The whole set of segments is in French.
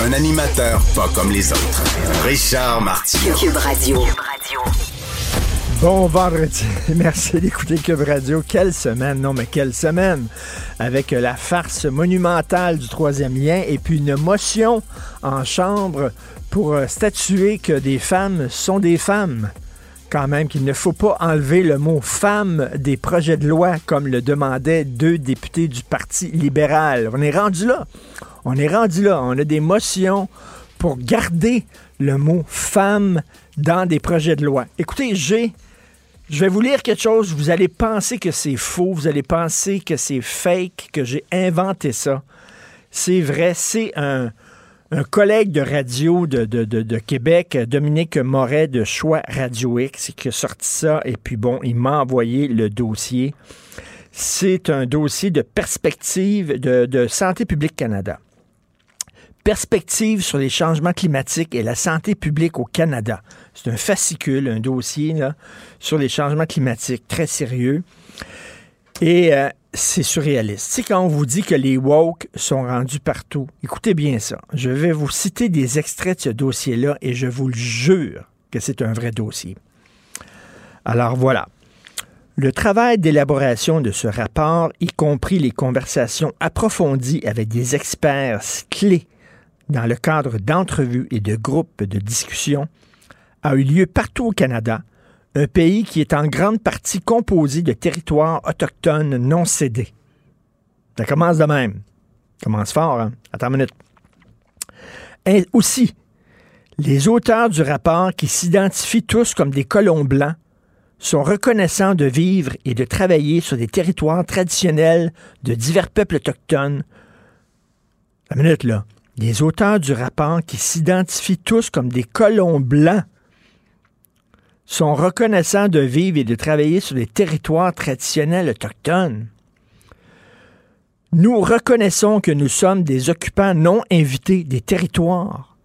Un animateur pas comme les autres. Richard Martineau. Cube Radio. Bon vendredi. Merci d'écouter Cube Radio. Quelle semaine, non mais quelle semaine. Avec la farce monumentale du troisième lien et puis une motion en chambre pour euh, statuer que des femmes sont des femmes. Quand même qu'il ne faut pas enlever le mot femme des projets de loi comme le demandaient deux députés du Parti libéral. On est rendu là. On est rendu là. On a des motions pour garder le mot femme dans des projets de loi. Écoutez, j'ai je vais vous lire quelque chose, vous allez penser que c'est faux, vous allez penser que c'est fake, que j'ai inventé ça. C'est vrai, c'est un, collègue de radio de, de, Québec, Dominique Moret de Choix Radio X, qui a sorti ça, et puis bon, il m'a envoyé le dossier. C'est un dossier de perspective de Santé publique Canada. Perspective sur les changements climatiques et la santé publique au Canada. C'est un fascicule, un dossier sur les changements climatiques, très sérieux. Et euh, c'est surréaliste. C'est quand on vous dit que les woke sont rendus partout. Écoutez bien ça. Je vais vous citer des extraits de ce dossier-là et je vous le jure que c'est un vrai dossier. Alors voilà. Le travail d'élaboration de ce rapport, y compris les conversations approfondies avec des experts clés dans le cadre d'entrevues et de groupes de discussion, a eu lieu partout au Canada, un pays qui est en grande partie composé de territoires autochtones non cédés. Ça commence de même. Ça commence fort, hein? Attends une minute. Aussi, les auteurs du rapport qui s'identifient tous comme des colons blancs sont reconnaissants de vivre et de travailler sur des territoires traditionnels de divers peuples autochtones. Une minute, là. Les auteurs du rapport qui s'identifient tous comme des colons blancs sont reconnaissants de vivre et de travailler sur des territoires traditionnels autochtones. Nous reconnaissons que nous sommes des occupants non invités des territoires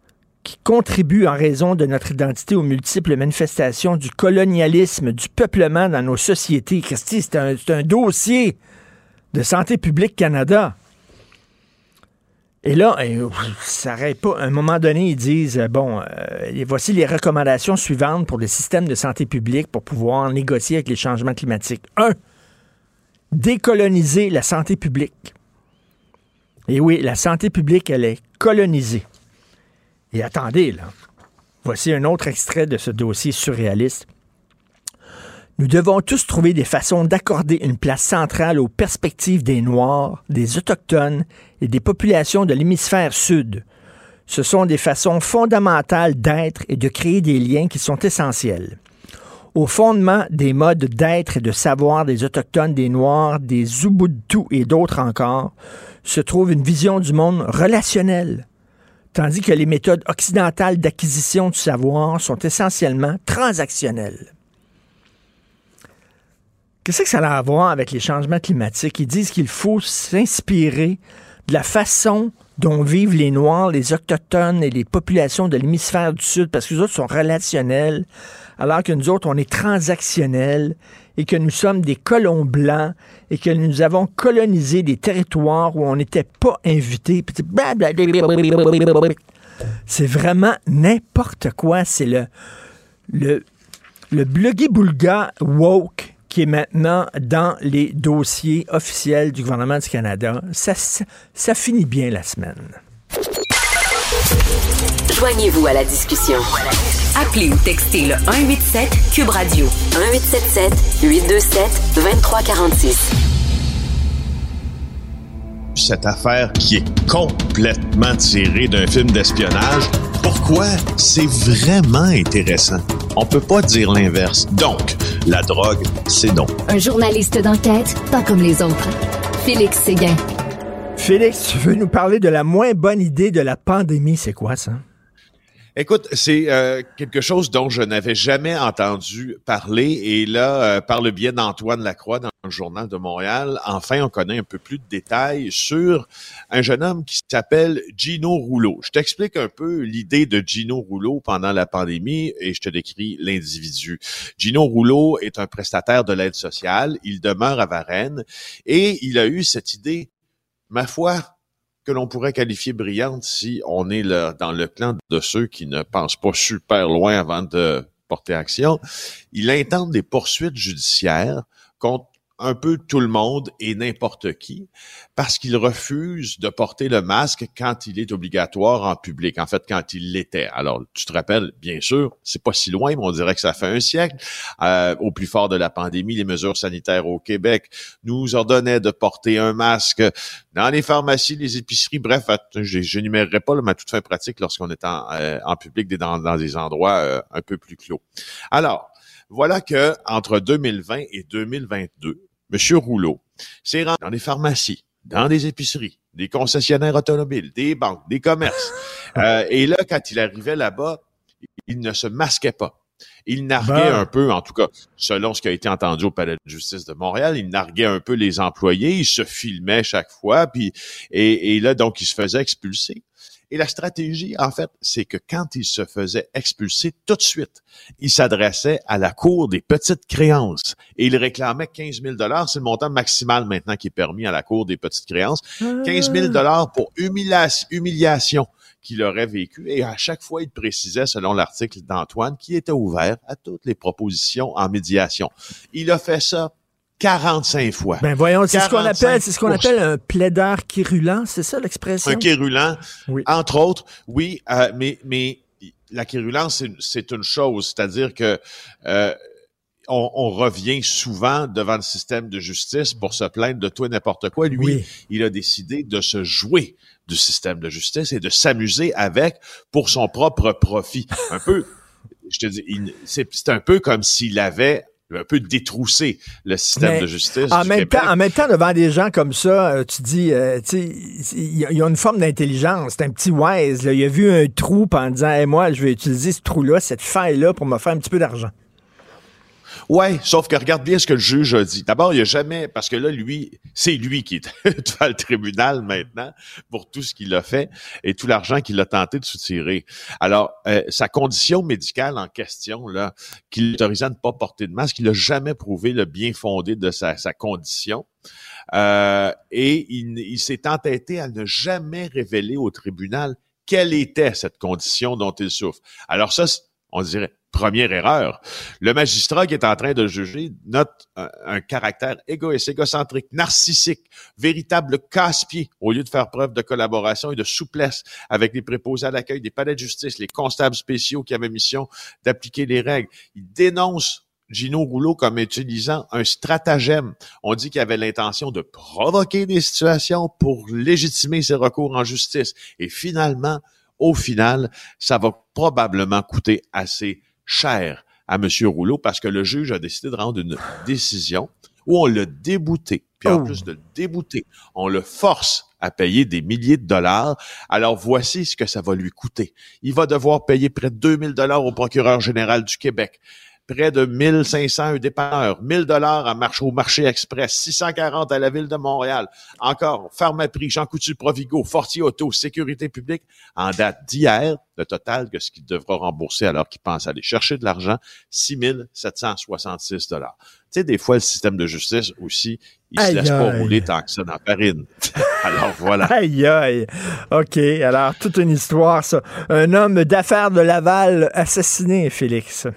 qui contribuent en raison de notre identité aux multiples manifestations du colonialisme, du peuplement dans nos sociétés. Christy, c'est un dossier de Santé publique Canada. Et là, euh, ça n'arrête pas. À un moment donné, ils disent euh, bon, euh, voici les recommandations suivantes pour le système de santé publique pour pouvoir négocier avec les changements climatiques. Un, décoloniser la santé publique. Et oui, la santé publique, elle est colonisée. Et attendez, là. Voici un autre extrait de ce dossier surréaliste. Nous devons tous trouver des façons d'accorder une place centrale aux perspectives des Noirs, des Autochtones et des populations de l'hémisphère sud. Ce sont des façons fondamentales d'être et de créer des liens qui sont essentiels. Au fondement des modes d'être et de savoir des Autochtones, des Noirs, des Ubuntu et d'autres encore, se trouve une vision du monde relationnelle, tandis que les méthodes occidentales d'acquisition du savoir sont essentiellement transactionnelles. Qu'est-ce que ça a à voir avec les changements climatiques? Ils disent qu'il faut s'inspirer de la façon dont vivent les Noirs, les Autochtones et les populations de l'hémisphère du Sud, parce que les autres sont relationnels, alors que nous autres, on est transactionnels et que nous sommes des colons blancs et que nous avons colonisé des territoires où on n'était pas invités. C'est vraiment n'importe quoi. C'est le, le, le bluggy-boulga woke qui est maintenant dans les dossiers officiels du gouvernement du Canada. Ça, ça, finit bien la semaine. Joignez-vous à la discussion. Appelez ou textez le 187 Cube Radio 1877 827 2346. Cette affaire qui est complètement tirée d'un film d'espionnage, pourquoi c'est vraiment intéressant? On peut pas dire l'inverse. Donc, la drogue, c'est non. Un journaliste d'enquête, pas comme les autres. Félix Séguin. Félix, tu veux nous parler de la moins bonne idée de la pandémie, c'est quoi ça? Écoute, c'est euh, quelque chose dont je n'avais jamais entendu parler et là, euh, par le biais d'Antoine Lacroix dans le journal de Montréal, enfin, on connaît un peu plus de détails sur un jeune homme qui s'appelle Gino Rouleau. Je t'explique un peu l'idée de Gino Rouleau pendant la pandémie et je te décris l'individu. Gino Rouleau est un prestataire de l'aide sociale. Il demeure à Varennes et il a eu cette idée, ma foi, que l'on pourrait qualifier brillante si on est dans le clan de ceux qui ne pensent pas super loin avant de porter action. Il intente des poursuites judiciaires contre un peu tout le monde et n'importe qui parce qu'il refuse de porter le masque quand il est obligatoire en public. En fait, quand il l'était. Alors, tu te rappelles, bien sûr, c'est pas si loin, mais on dirait que ça fait un siècle. Euh, au plus fort de la pandémie, les mesures sanitaires au Québec nous ordonnaient de porter un masque dans les pharmacies, les épiceries. Bref, je n'énumérerai pas, mais à toute fin pratique lorsqu'on est en, euh, public dans, dans des endroits euh, un peu plus clos. Alors, voilà que entre 2020 et 2022, M. Rouleau s'est rendu dans des pharmacies, dans des épiceries, des concessionnaires automobiles, des banques, des commerces. Euh, et là, quand il arrivait là-bas, il ne se masquait pas. Il narguait un peu, en tout cas, selon ce qui a été entendu au Palais de justice de Montréal, il narguait un peu les employés, il se filmait chaque fois, puis et, et là, donc, il se faisait expulser. Et la stratégie, en fait, c'est que quand il se faisait expulser tout de suite, il s'adressait à la Cour des petites créances et il réclamait 15 000 C'est le montant maximal maintenant qui est permis à la Cour des petites créances. 15 000 pour humiliation qu'il aurait vécu. Et à chaque fois, il précisait, selon l'article d'Antoine, qu'il était ouvert à toutes les propositions en médiation. Il a fait ça 45 fois. Ben voyons, c'est ce qu'on appelle, c'est ce qu'on appelle un plaideur quérulent, c'est ça l'expression? Un quérulent, oui. entre autres, oui, euh, mais mais la quérulence, c'est une chose, c'est-à-dire que euh, on, on, revient souvent devant le système de justice pour se plaindre de tout et n'importe quoi. Lui, il a décidé de se jouer du système de justice et de s'amuser avec pour son propre profit. Un peu, je te dis, c'est un peu comme s'il avait un peu détrousser le système de justice. En même, temps, en même temps, devant des gens comme ça, euh, tu dis, euh, tu sais, il y, a une forme d'intelligence. C'est un petit wise. Là. Il a vu un trou en disant, hey, moi, je vais utiliser ce trou-là, cette faille-là, pour me faire un petit peu d'argent. Ouais, sauf que regarde bien ce que le juge a dit. D'abord, il a jamais, parce que là, lui, c'est lui qui est devant le tribunal maintenant pour tout ce qu'il a fait et tout l'argent qu'il a tenté de soutirer. Alors, euh, sa condition médicale en question, là, qui l'autorisait à ne pas porter de masque, il n'a jamais prouvé le bien fondé de sa, condition. Euh, et il, il s'est entêté à ne jamais révéler au tribunal quelle était cette condition dont il souffre. Alors ça, on dirait, première erreur. Le magistrat qui est en train de juger note un, caractère égoïste, égocentrique, narcissique, véritable casse-pied, au lieu de faire preuve de collaboration et de souplesse avec les préposés à l'accueil des palais de justice, les constables spéciaux qui avaient mission d'appliquer les règles. Il dénonce Gino Rouleau comme utilisant un stratagème. On dit qu'il avait l'intention de provoquer des situations pour légitimer ses recours en justice. Et finalement, au final, ça va probablement coûter assez cher à M. Rouleau parce que le juge a décidé de rendre une décision où on l'a débouté. Puis en oh. plus de le débouter, on le force à payer des milliers de dollars. Alors voici ce que ça va lui coûter. Il va devoir payer près de 2000 dollars au procureur général du Québec, près de 1500 un dépanneur, 1000 dollars à marché au marché express, 640 à la ville de Montréal. Encore, Pharmaprix, Jean Coutu, Provigo, Fortier Auto, Sécurité publique. En date d'hier, le total que ce qu'il devra rembourser alors qu'il pense aller chercher de l'argent, 6766 dollars. Tu sais, des fois, le système de justice aussi, il se laisse pas rouler tant que ça dans farine. alors voilà. Aïe aïe. OK. Alors, toute une histoire, ça. Un homme d'affaires de Laval assassiné, Félix.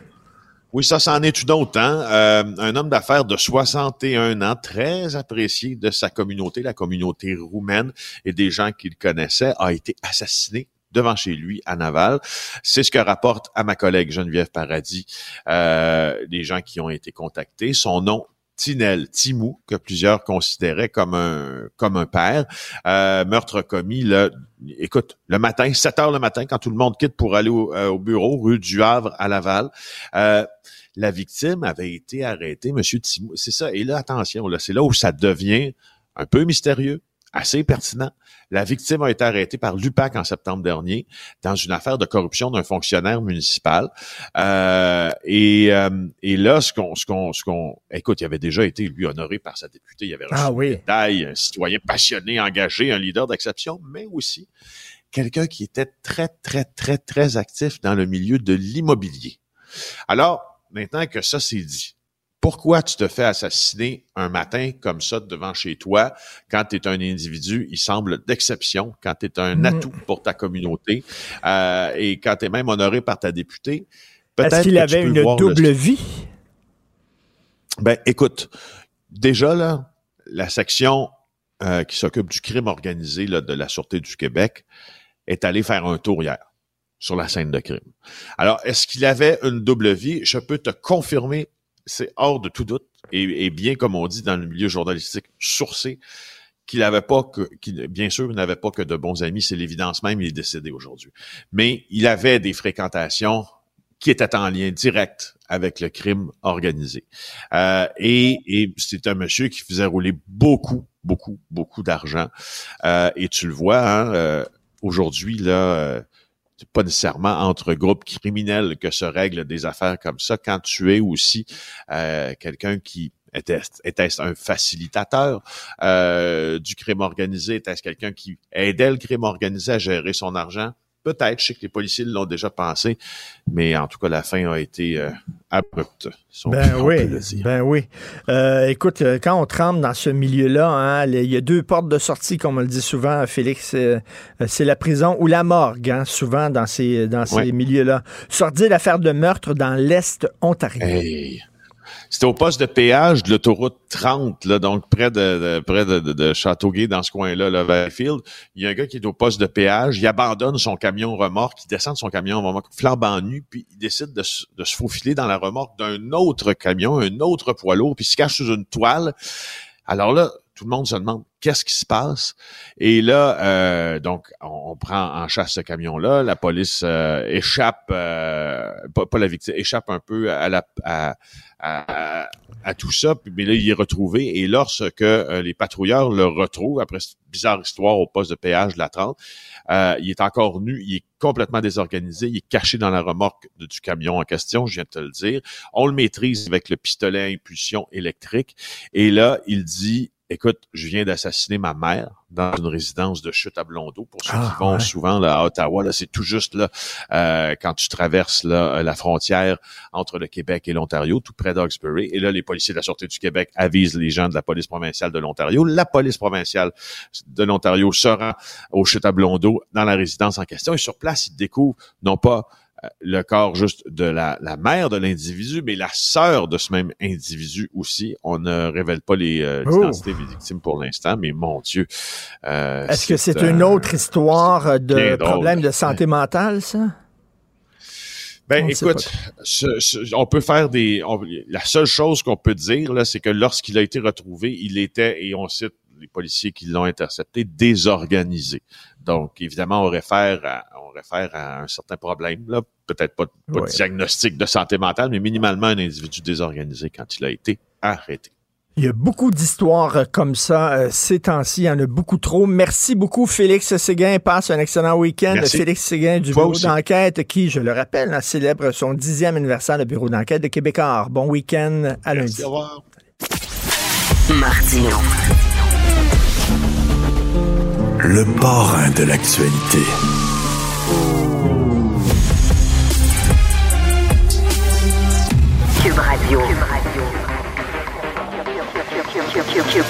Oui, ça, c'en est une autre. Hein? Euh, un homme d'affaires de 61 ans, très apprécié de sa communauté, la communauté roumaine et des gens qu'il connaissait, a été assassiné devant chez lui à Naval. C'est ce que rapporte à ma collègue Geneviève Paradis euh, les gens qui ont été contactés. Son nom Tinel Timou, que plusieurs considéraient comme un comme un père. Euh, meurtre commis, le, écoute, le matin, 7 heures le matin, quand tout le monde quitte pour aller au, euh, bureau, rue du Havre à Laval. Euh, la victime avait été arrêtée, Monsieur Timou. C'est ça. Et là, attention, là, c'est là où ça devient un peu mystérieux, assez pertinent. La victime a été arrêtée par l'UPAC en septembre dernier dans une affaire de corruption d'un fonctionnaire municipal. Euh, et, euh, et là, ce qu'on, ce qu'on, ce qu'on, écoute, il avait déjà été lui honoré par sa députée. Il avait reçu ah, oui. un citoyen passionné, engagé, un leader d'exception, mais aussi quelqu'un qui était très, très, très, très actif dans le milieu de l'immobilier. Alors, maintenant que ça c'est dit, pourquoi tu te fais assassiner un matin comme ça devant chez toi quand tu es un individu, il semble d'exception, quand tu es un mm. atout pour ta communauté euh, et quand tu es même honoré par ta députée? Est-ce qu'il avait une double vie? Ben, écoute, déjà là, la section euh, qui s'occupe du crime organisé là, de la Sûreté du Québec est allée faire un tour hier sur la scène de crime. Alors, est-ce qu'il avait une double vie? Je peux te confirmer c'est hors de tout doute, et, bien comme on dit dans le milieu journalistique, sourcé, qu'il n'avait pas que, qu'il, bien sûr, n'avait pas que de bons amis, c'est l'évidence même, il est décédé aujourd'hui. Mais il avait des fréquentations qui étaient en lien direct avec le crime organisé. Euh, et, et c'est un monsieur qui faisait rouler beaucoup, beaucoup, beaucoup d'argent. Euh, et tu le vois, hein, euh, aujourd'hui, là, pas nécessairement entre groupes criminels que se règlent des affaires comme ça. Quand tu es aussi euh, quelqu'un qui était, était-ce un facilitateur euh, du crime organisé? Était-ce quelqu'un qui aidait le crime organisé à gérer son argent? Peut-être, je sais que les policiers l'ont déjà pensé, mais en tout cas, la fin a été euh, abrupte. Ben oui, ben oui. Euh, écoute, euh, quand on tremble dans ce milieu-là, hein, il y a deux portes de sortie, comme on le dit souvent, Félix. c'est la prison ou la morgue, hein, souvent dans ces, dans ces milieux-là. Sortir l'affaire de meurtre dans l'Est ontarien. C'était au poste de péage de l'autoroute 30, là, donc près de, près de, de, Châteauguay, dans ce coin-là, le Valleyfield. Il y a un gars qui est au poste de péage, il abandonne son camion remorque, il descend de son camion remorque flambant nu, puis il décide de, de se faufiler dans la remorque d'un autre camion, un autre poids lourd, puis il se cache sous une toile. Alors là, tout le monde se demande qu'est-ce qui se passe. Et là, euh, donc, on, prend en chasse ce camion-là. La police euh, échappe, euh, pas, la victime, échappe un peu à, la, à, à, tout ça. Mais là, il est retrouvé. Et lorsque les patrouilleurs le retrouvent, après cette bizarre histoire au poste de péage de la 30, il est encore nu, il est complètement désorganisé, il est caché dans la remorque du camion en question, je viens de te le dire. On le maîtrise avec le pistolet à impulsion électrique. Et là, il dit écoute, je viens d'assassiner ma mère dans une résidence de chute à Blondeau. Pour ceux qui ah, vont souvent là, à Ottawa, là, c'est tout juste là euh, quand tu traverses là, la frontière entre le Québec et l'Ontario, tout près d'Oxbury. Et là, les policiers de la Sûreté du Québec avisent les gens de la police provinciale de l'Ontario. La police provinciale de l'Ontario se rend au chute à Blondeau dans la résidence en question. Et sur place, ils découvrent non pas le corps juste de la, la mère de l'individu, mais la sœur de ce même individu aussi. On ne révèle pas les euh, oh. identités des victimes pour l'instant, mais mon Dieu. Euh, Est-ce que c'est une autre histoire de problème de santé mentale, ça? Ben, écoute, on peut faire des. la seule chose qu'on peut dire là, c'est que lorsqu'il a été retrouvé, il était, et on cite les policiers qui l'ont intercepté, désorganisé. Donc, évidemment, on réfère à, on réfère à un certain problème, là. Peut-être pas, pas de diagnostic de santé mentale, mais minimalement un individu désorganisé quand il a été arrêté. Il y a beaucoup d'histoires comme ça euh, ces temps-ci. Il y en a beaucoup trop. Merci beaucoup, Félix Séguin. Passe un excellent week-end. Félix Séguin du bureau d'enquête qui, je le rappelle, célèbre son dixième anniversaire, le bureau d'enquête de Québécois. Bon week-end. À lundi. Au revoir. Le parrain de l'actualité. Cube Radio.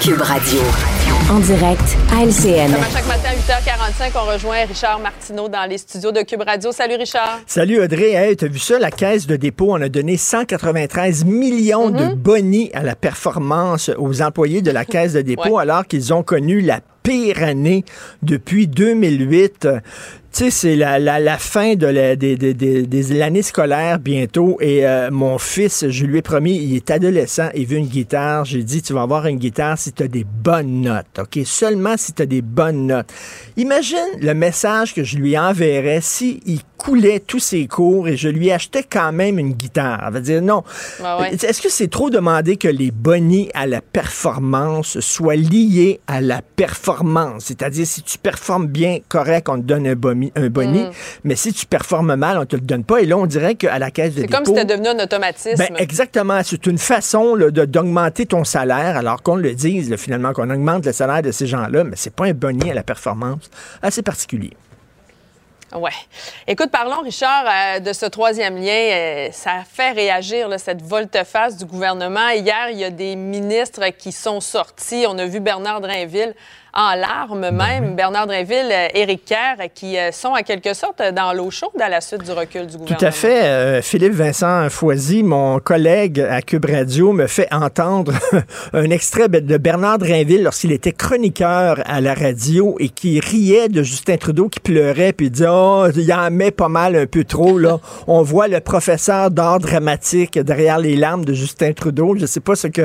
Cube Radio. En direct à LCN. Comme à chaque matin à 8h45, on rejoint Richard Martineau dans les studios de Cube Radio. Salut Richard. Salut Audrey. Hey, t'as vu ça? La caisse de dépôt, on a donné 193 millions de mm-hmm. bonnies à la performance aux employés de la caisse de dépôt alors qu'ils ont connu la pire année depuis 2008. Tu sais, c'est la, la, la, fin de l'année scolaire bientôt et euh, mon fils, je lui ai promis, il est adolescent, il veut une guitare. J'ai dit, tu vas avoir une guitare si tu as des bonnes notes, OK? Seulement si tu as des bonnes notes. Imagine le message que je lui enverrais si il coulait tous ses cours et je lui achetais quand même une guitare. Elle va dire non. Est-ce que c'est trop demander que les bonnies à la performance soient liés à la performance? C'est-à-dire, si tu performes bien, correct, on te donne un, boni, un boni, mm. mais si tu performes mal, on te le donne pas. Et là, on dirait qu'à la caisse de C'est comme si c'était devenu un automatisme. Ben, exactement. C'est une façon d'augmenter ton salaire, alors qu'on le dise, finalement, qu'on augmente le salaire de ces gens-là, mais c'est pas un boni à la performance. Assez particulier. Ouais. Écoute, parlons, Richard, euh, de ce troisième lien. Euh, ça fait réagir cette volte-face du gouvernement. Hier, il y a des ministres qui sont sortis. On a vu Bernard Drinville en larmes ben même, Bernard Drinville, Éric Kerr, qui euh, sont en quelque sorte dans l'eau chaude à la suite du recul du gouvernement. Tout à fait. Euh, Philippe Vincent Foisy, mon collègue à Cube Radio, me fait entendre un extrait de Bernard Drinville lorsqu'il était chroniqueur à la radio et qui riait de Justin Trudeau qui pleurait puis dit Oh, il en met pas mal un peu trop. Là. On voit le professeur d'art dramatique derrière les larmes de Justin Trudeau. Je ne sais pas ce que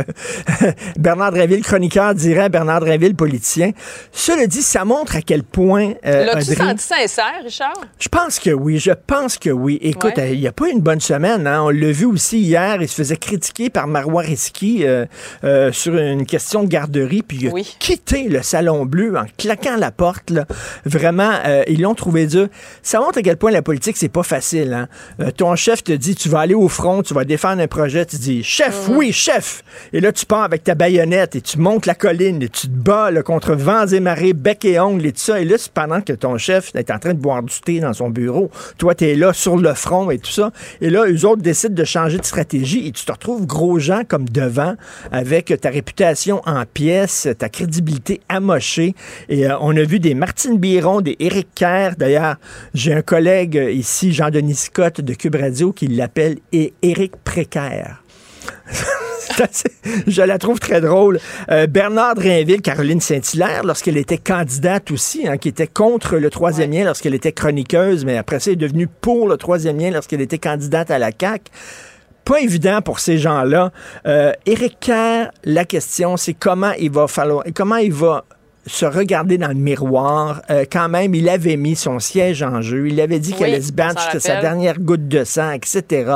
Bernard Drinville, chroniqueur, dirait Bernard Drinville, politicien. Cela dit, ça montre à quel point. Euh, L'as-tu senti sincère, Richard? Je pense que oui. Je pense que oui. Écoute, il n'y a pas une bonne semaine. Hein. On l'a vu aussi hier. Il se faisait critiquer par Marois Risky euh, euh, sur une question de garderie. Puis il a quitté le Salon Bleu en claquant la porte. Vraiment, ils l'ont trouvé dur. Ça montre à quel point la politique, c'est pas facile. Hein. ton chef te dit tu vas aller au front, tu vas défendre un projet. Tu dis chef, mhm. oui, chef. Et là, tu pars avec ta baïonnette et tu montes la colline et tu te bats contre vents et marées, bec et ongles et tout ça. Et là, pendant que ton chef est en train de boire du thé dans son bureau. Toi, tu es là sur le front et tout ça. Et là, eux autres décident de changer de stratégie et tu te retrouves gros gens comme devant avec ta réputation en pièces, ta crédibilité amochée. Et euh, on a vu des Martine Biron, des Éric Kerr. D'ailleurs, j'ai un collègue ici, Jean-Denis Scott de Cube Radio, qui l'appelle Éric Précaire. je la trouve très drôle. Euh, Bernard Drainville, Caroline Saint-Hilaire, lorsqu'elle était candidate aussi, hein, qui était contre le troisième lien lorsqu'elle était chroniqueuse, mais après ça, est devenue pour le troisième lien lorsqu'elle était candidate à la CAQ pas évident pour ces gens-là. Euh, Éric Kerr, la question, c'est comment il va falloir, comment il va se regarder dans le miroir? Euh, quand même, il avait mis son siège en jeu. Il avait dit qu'elle allait se battre jusqu'à sa dernière goutte de sang, etc.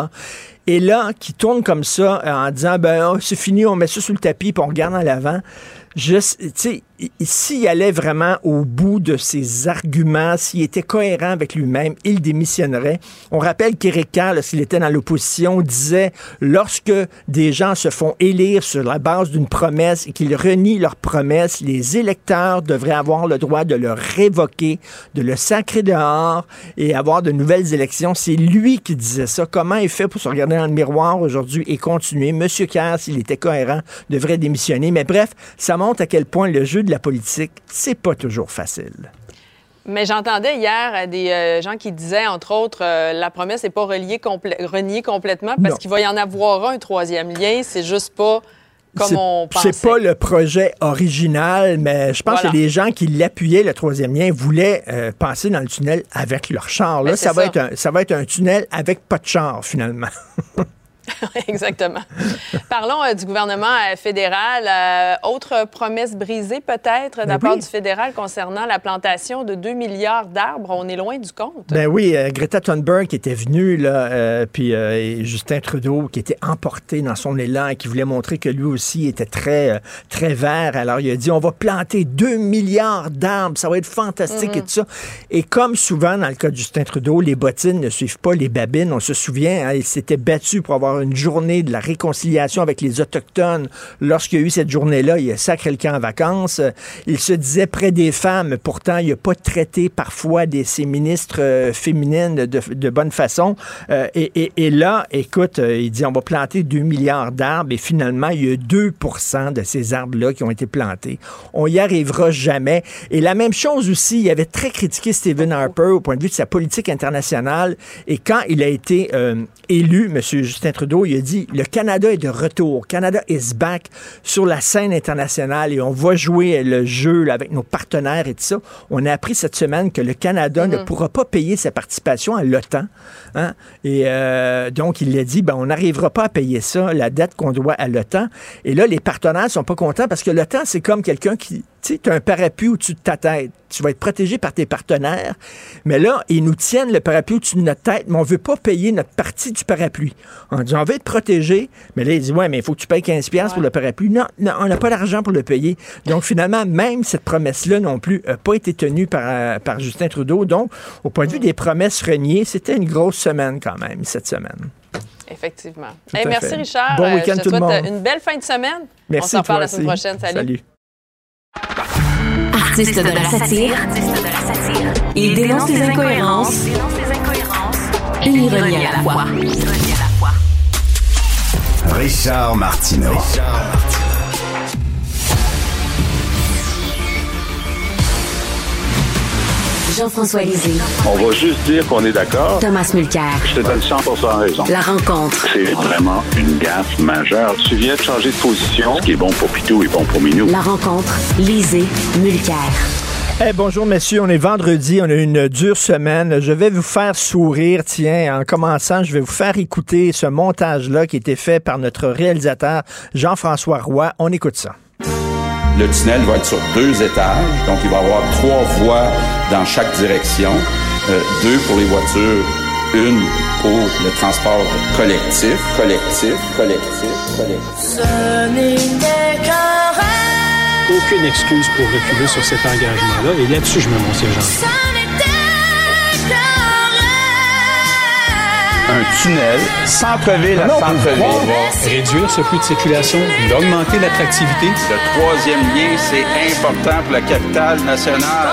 Et là, qui tourne comme ça euh, en disant, ben, oh, c'est fini, on met ça sous le tapis, puis on regarde en l'avant. Je, tu sais, s'il allait vraiment au bout de ses arguments, s'il était cohérent avec lui-même, il démissionnerait. On rappelle qu'Éric Kerr, lorsqu'il était dans l'opposition, disait lorsque des gens se font élire sur la base d'une promesse et qu'ils renient leur promesse, les électeurs devraient avoir le droit de le révoquer, de le sacrer dehors et avoir de nouvelles élections. C'est lui qui disait ça. Comment il fait pour se regarder dans le miroir aujourd'hui et continuer? Monsieur Kerr, s'il était cohérent, devrait démissionner. Mais bref, ça montre à quel point le jeu de la politique, c'est pas toujours facile. Mais j'entendais hier des euh, gens qui disaient, entre autres, euh, la promesse n'est pas reliée reniée complètement parce qu'il va y en avoir un troisième lien. C'est juste pas comme on pensait. C'est pas le projet original, mais je pense que les gens qui l'appuyaient, le troisième lien, voulaient euh, passer dans le tunnel avec leur char. Là, ça, Va être ça va être un tunnel avec pas de char, finalement. Exactement. Parlons euh, du gouvernement euh, fédéral. Euh, autre promesse brisée peut-être de la ben part du fédéral concernant la plantation de 2 milliards d'arbres. On est loin du compte. Ben oui, Greta Thunberg qui était venue, là, puis Justin Trudeau qui était emporté dans son élan et qui voulait montrer que lui aussi était très, très vert. Alors il a dit, on va planter 2 milliards d'arbres, ça va être fantastique et mm-hmm. tout ça. Et comme souvent dans le cas de Justin Trudeau, les bottines ne suivent pas les babines. On se souvient, hein, il s'était battu pour avoir une journée de la réconciliation avec les Autochtones. Lorsqu'il y a eu cette journée-là, il a sacré le camp en vacances. Il se disait près des femmes. Pourtant, il n'a pas traité parfois des, ses ministres euh, féminines de, bonne façon. Euh, et, là, écoute, euh, il dit on va planter 2 milliards d'arbres et finalement, il y a 2 de ces arbres-là qui ont été plantés. On y arrivera jamais. Et la même chose aussi, il avait très critiqué Stephen Harper au point de vue de sa politique internationale. Et quand il a été élu, M. Justin Trudeau, il a dit le Canada est de retour. Canada is back sur la scène internationale et on va jouer le jeu avec nos partenaires et tout ça. On a appris cette semaine que le Canada ne mm-hmm. pourra pas payer sa participation à l'OTAN. Hein. Et euh, donc, il a dit ben, on n'arrivera pas à payer ça, la dette qu'on doit à l'OTAN. Et là, les partenaires sont pas contents parce que l'OTAN, c'est comme quelqu'un qui tu as un parapluie au-dessus de ta tête. Tu vas être protégé par tes partenaires. Mais là, ils nous tiennent le parapluie au-dessus de notre tête, mais on veut pas payer notre partie du parapluie. On dit, on veut être protégé. Mais là, ils disent, ouais, mais il faut que tu payes 15$ pour le parapluie. Non, non on n'a pas l'argent pour le payer. Donc, finalement, même cette promesse-là non plus n'a pas été tenue par, euh, par Justin Trudeau. Donc, au point de vue des promesses reniées, c'était une grosse semaine quand même, cette semaine. Effectivement. merci, Richard. Bon week-end, Je te tout le monde. une belle fin de semaine. Merci, On s'en parle la semaine prochaine. Salut. Artiste de la satire, il dénonce les incohérences et l'ironie à la fois. Richard Martineau. Jean-François Lisée, On va juste dire qu'on est d'accord. Thomas Mulcair. Je te donne 100% raison. La rencontre. C'est vraiment une gaffe majeure. Tu viens de changer de position. Ce qui est bon pour Pitou est bon pour Minou. La rencontre. Lisée. Mulcair. Eh, bonjour messieurs, on est vendredi, on a une dure semaine. Je vais vous faire sourire, tiens, en commençant, je vais vous faire écouter ce montage-là qui a été fait par notre réalisateur Jean-François Roy. On écoute ça. Le tunnel va être sur deux étages, donc il va y avoir trois voies dans chaque direction, Euh, deux pour les voitures, une pour le transport collectif, collectif, collectif, collectif. aucune excuse pour reculer sur cet engagement-là. Et là-dessus, je mets mon siège en Un tunnel, centre-ville à centre-ville. Réduire ce flux de circulation, d'augmenter l'attractivité. Le troisième lien, c'est important pour la capitale nationale.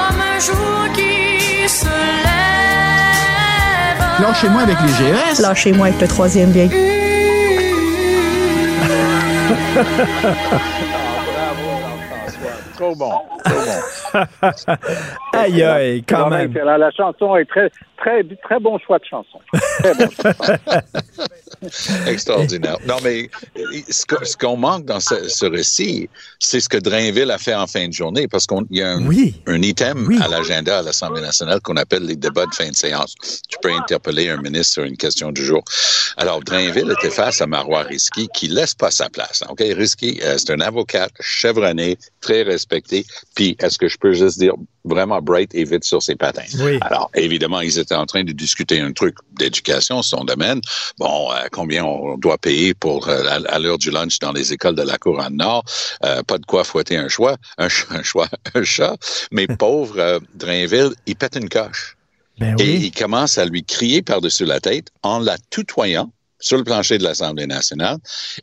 Lâchez-moi avec les GES. Lâchez-moi avec le troisième lien. Trop bon. Aïe, aïe, quand même. La, la chanson est très, très, très bon choix de chanson. Très bon choix de chanson. Extraordinaire. Non, mais ce que- ce qu'on manque dans ce, ce récit, c'est ce que Drainville a fait en fin de journée, parce qu'il y a un, Oui. un item Oui. à l'agenda à l'Assemblée nationale qu'on appelle les débats de fin de séance. Tu peux interpeller un ministre sur une question du jour. Alors, Drainville était face à Marois Risky, qui laisse pas sa place. OK? Risky, euh, c'est un avocat chevronné, très respecté, puis est-ce que je peux juste dire vraiment bright et vite sur ses patins? Oui. Alors, évidemment, ils étaient en train de discuter un truc d'éducation, son domaine. Bon, euh, combien on doit payer pour euh, à, à l'heure du lunch dans les écoles de la Couronne Nord? Euh, pas de quoi fouetter un choix, un, ch- un choix, un chat. Mais pauvre Drainville, il pète une coche. Ben Et il commence à lui crier par-dessus la tête en la tutoyant sur le plancher de l'Assemblée nationale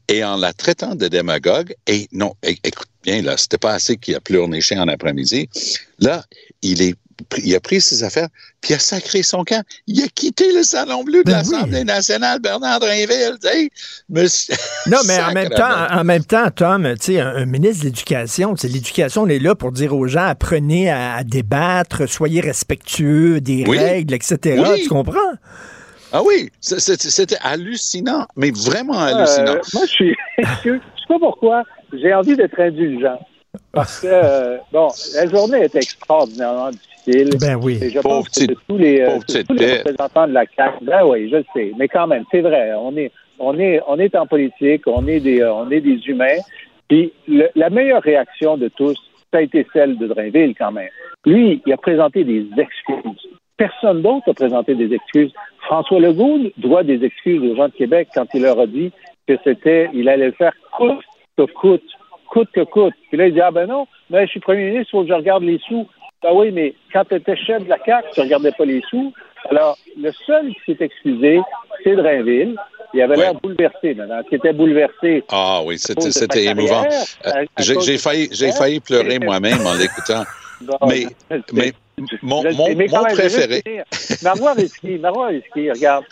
et en la traitant de démagogue. Et non, écoute bien, là, c'était pas assez qu'il a pleurniché en après-midi. Là, il est il a pris ses affaires, puis il a sacré son camp. Il a quitté le Salon Bleu de Ben l'Assemblée oui. nationale, Bernard. Monsieur... Non, mais en même temps, en même temps, Tom, tu sais, un, un ministre de l'Éducation, c'est l'éducation, on est là pour dire aux gens, apprenez à, à débattre, soyez respectueux des Oui. règles, etc. Oui. Tu comprends? Ah oui, c'était hallucinant, mais vraiment hallucinant. Euh, moi, je suis, je sais pas pourquoi, j'ai envie d'être indulgent. Parce que, euh, bon, la journée est extraordinairement difficile. Ben oui. Et je Pauvre pense que petite- tous les, euh, tous les représentants de la CAQ, ben oui, je le sais. Mais quand même, c'est vrai, on est, on est, on est en politique, on est des, euh, on est des humains. Puis le- la meilleure réaction de tous, ça a été celle de Drainville quand même. Lui, il a présenté des excuses. Personne d'autre a présenté des excuses. François Legault doit des excuses aux gens de Québec quand il leur a dit que c'était, il allait le faire coûte que coûte, coûte que coûte. Puis là, il dit, ah ben non, mais je suis premier ministre, il faut que je regarde les sous. Ben oui, mais quand tu étais chef de la CAQ, tu regardais pas les sous. Alors, le seul qui s'est excusé, c'est Drainville. Il avait Ouais. l'air bouleversé maintenant. Qui était bouleversé. Ah oui, c'était émouvant. Euh, J'ai failli, failli pleurer moi-même en l'écoutant. Bon, Mais, mais mon, mon, mais quand mon même, préféré. Marois Risky, Marois Risky, regarde,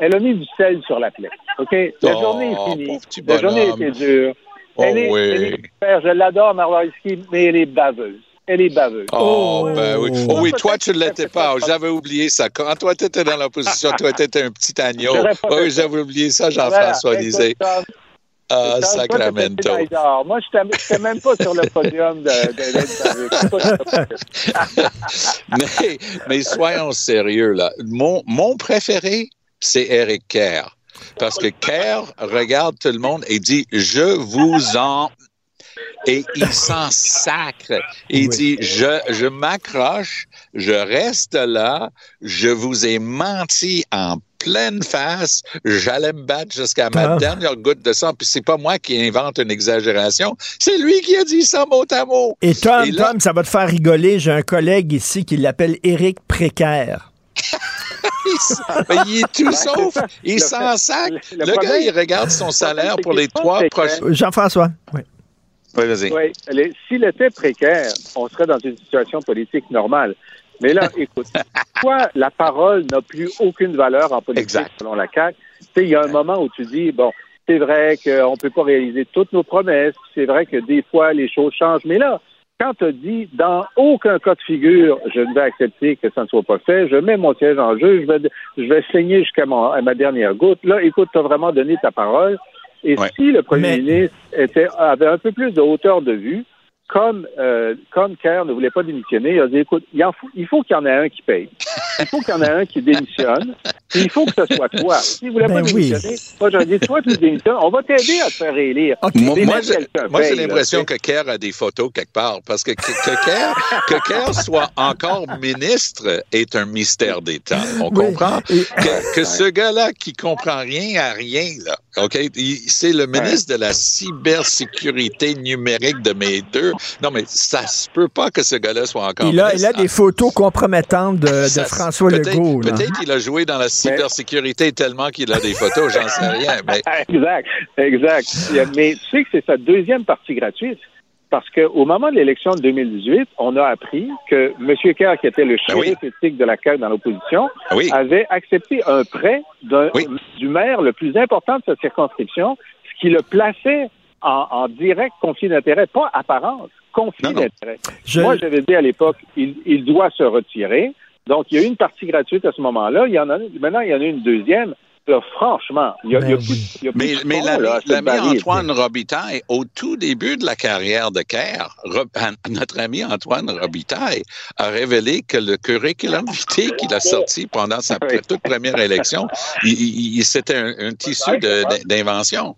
elle a mis du sel sur la plaie. OK? La Oh, journée est finie. La journée était dure. Oh elle est, oui. elle est super. Je l'adore, mais elle est baveuse. Elle est baveuse. Oh, ben oui. Oh oui, toi, tu ne l'étais pas. J'avais oublié ça. Quand toi, tu étais dans l'opposition, toi, tu étais un petit agneau. Oui, j'avais oublié ça, Jean-François Voilà. Ah, Sacramento. Moi, je n'étais même pas sur le podium de, de, mais, mais soyons sérieux, là. Mon, mon préféré, c'est Eric Kerr. Parce que Kerr regarde tout le monde et dit Je vous en. et il s'en sacre. Il dit, je, je m'accroche, je reste là, je vous ai menti en pleine face, j'allais me battre jusqu'à ma Ah. dernière goutte de sang, puis c'est pas moi qui invente une exagération, c'est lui qui a dit ça mot à mot. Et Tom, Et là- Tom, ça va te faire rigoler. J'ai un collègue ici qui l'appelle Éric Précaire. Mais il est tout sauf, il Le s'en sac. le- gars, problème- il regarde son salaire pour les trois prochains. Jean-François. Oui. Oui, vas-y. Oui, s'il était précaire, on serait dans une situation politique normale. Mais là, écoute, toi, la parole n'a plus aucune valeur en politique Exact. selon la CAQ. Tu sais, il y a un moment où tu dis, bon, c'est vrai qu'on ne peut pas réaliser toutes nos promesses, c'est vrai que des fois, les choses changent. Mais là, quand tu dis, dans aucun cas de figure, je ne vais accepter que ça ne soit pas fait, je mets mon siège en jeu, je vais, je vais saigner jusqu'à mon- à ma dernière goutte. Là, écoute, tu as vraiment donné ta parole. Et Ouais. si le premier Mais- ministre était, avait un peu plus de hauteur de vue, comme, euh, comme Kerr ne voulait pas démissionner, il a dit, écoute, il, en faut, il faut qu'il y en ait un qui paye. Il faut qu'il y en ait un qui démissionne. Puis il faut que ce soit toi. S'il ne voulait Ben pas oui. démissionner, moi, j'aurais dit, toi, tu démissionnes, on va t'aider à te faire élire. Moi, j'ai- moi, là, l'impression que Kerr a des photos quelque part, parce que que, que Kerr, que Kerr soit encore ministre est un mystère d'État. On Oui. comprend? Et- que, que ce gars-là qui comprend rien à rien, là, OK? il- C'est le ministre de la cybersécurité numérique de mes deux. Non, mais ça se peut pas que ce gars-là soit encore Il a, il ministre. a des photos compromettantes de, de Ça- François peut-être- Legault. là. Peut-être qu'il a joué dans la cybersécurité tellement qu'il a des photos, j'en sais rien. Mais Exact, exact. Mais tu sais que c'est sa deuxième partie gratuite. Parce qu'au moment de l'élection de 2018, on a appris que M. Kerr, qui était le Ben oui. shérif éthique de la CAQ dans l'opposition, oui, avait accepté un prêt Oui. du maire le plus important de sa circonscription, ce qui le plaçait en, en direct conflit d'intérêt, pas apparence, conflit d'intérêt. Je- Moi, j'avais dit à l'époque, il, il doit se retirer. Donc, il y a eu une partie gratuite à ce moment-là. Il y en a, maintenant, il y en a une deuxième. Là, franchement, il y a, il y a Ben plus, y a plus Mais, de mais fond, l'ami là. Antoine Robitaille, au tout début de la carrière de Kerr, notre ami Antoine Robitaille a révélé que le curriculum vitae qu'il a sorti pendant sa toute première élection, il- il- il- c'était un, un tissu de- d'invention.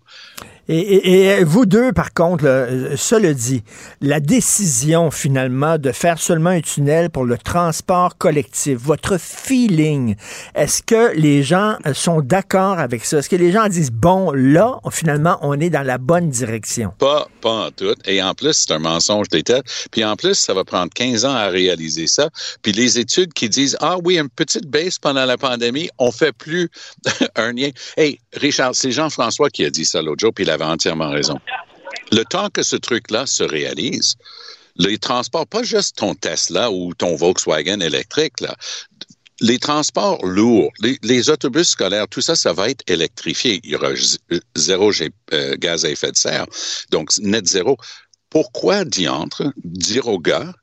Et, vous deux, par contre, là, cela dit, la décision finalement de faire seulement un tunnel pour le transport collectif, votre feeling, est-ce que les gens sont d'accord avec ça? Est-ce que les gens disent, bon, là, finalement, on est dans la bonne direction? Pas, pas en tout. Et en plus, c'est un mensonge d'État. Puis en plus, ça va prendre 15 ans à réaliser ça. Puis les études qui disent, ah oui, une petite baisse pendant la pandémie, on fait plus un lien. Hey, Richard, c'est Jean-François qui a dit ça l'autre jour, puis il avait entièrement raison. Le temps que ce truc-là se réalise, les transports, pas juste ton Tesla ou ton Volkswagen électrique, les transports lourds, les, autobus scolaires, tout ça, ça va être électrifié. Il y aura z- zéro euh, gaz à effet de serre, donc net zéro. Pourquoi diantre dire au gars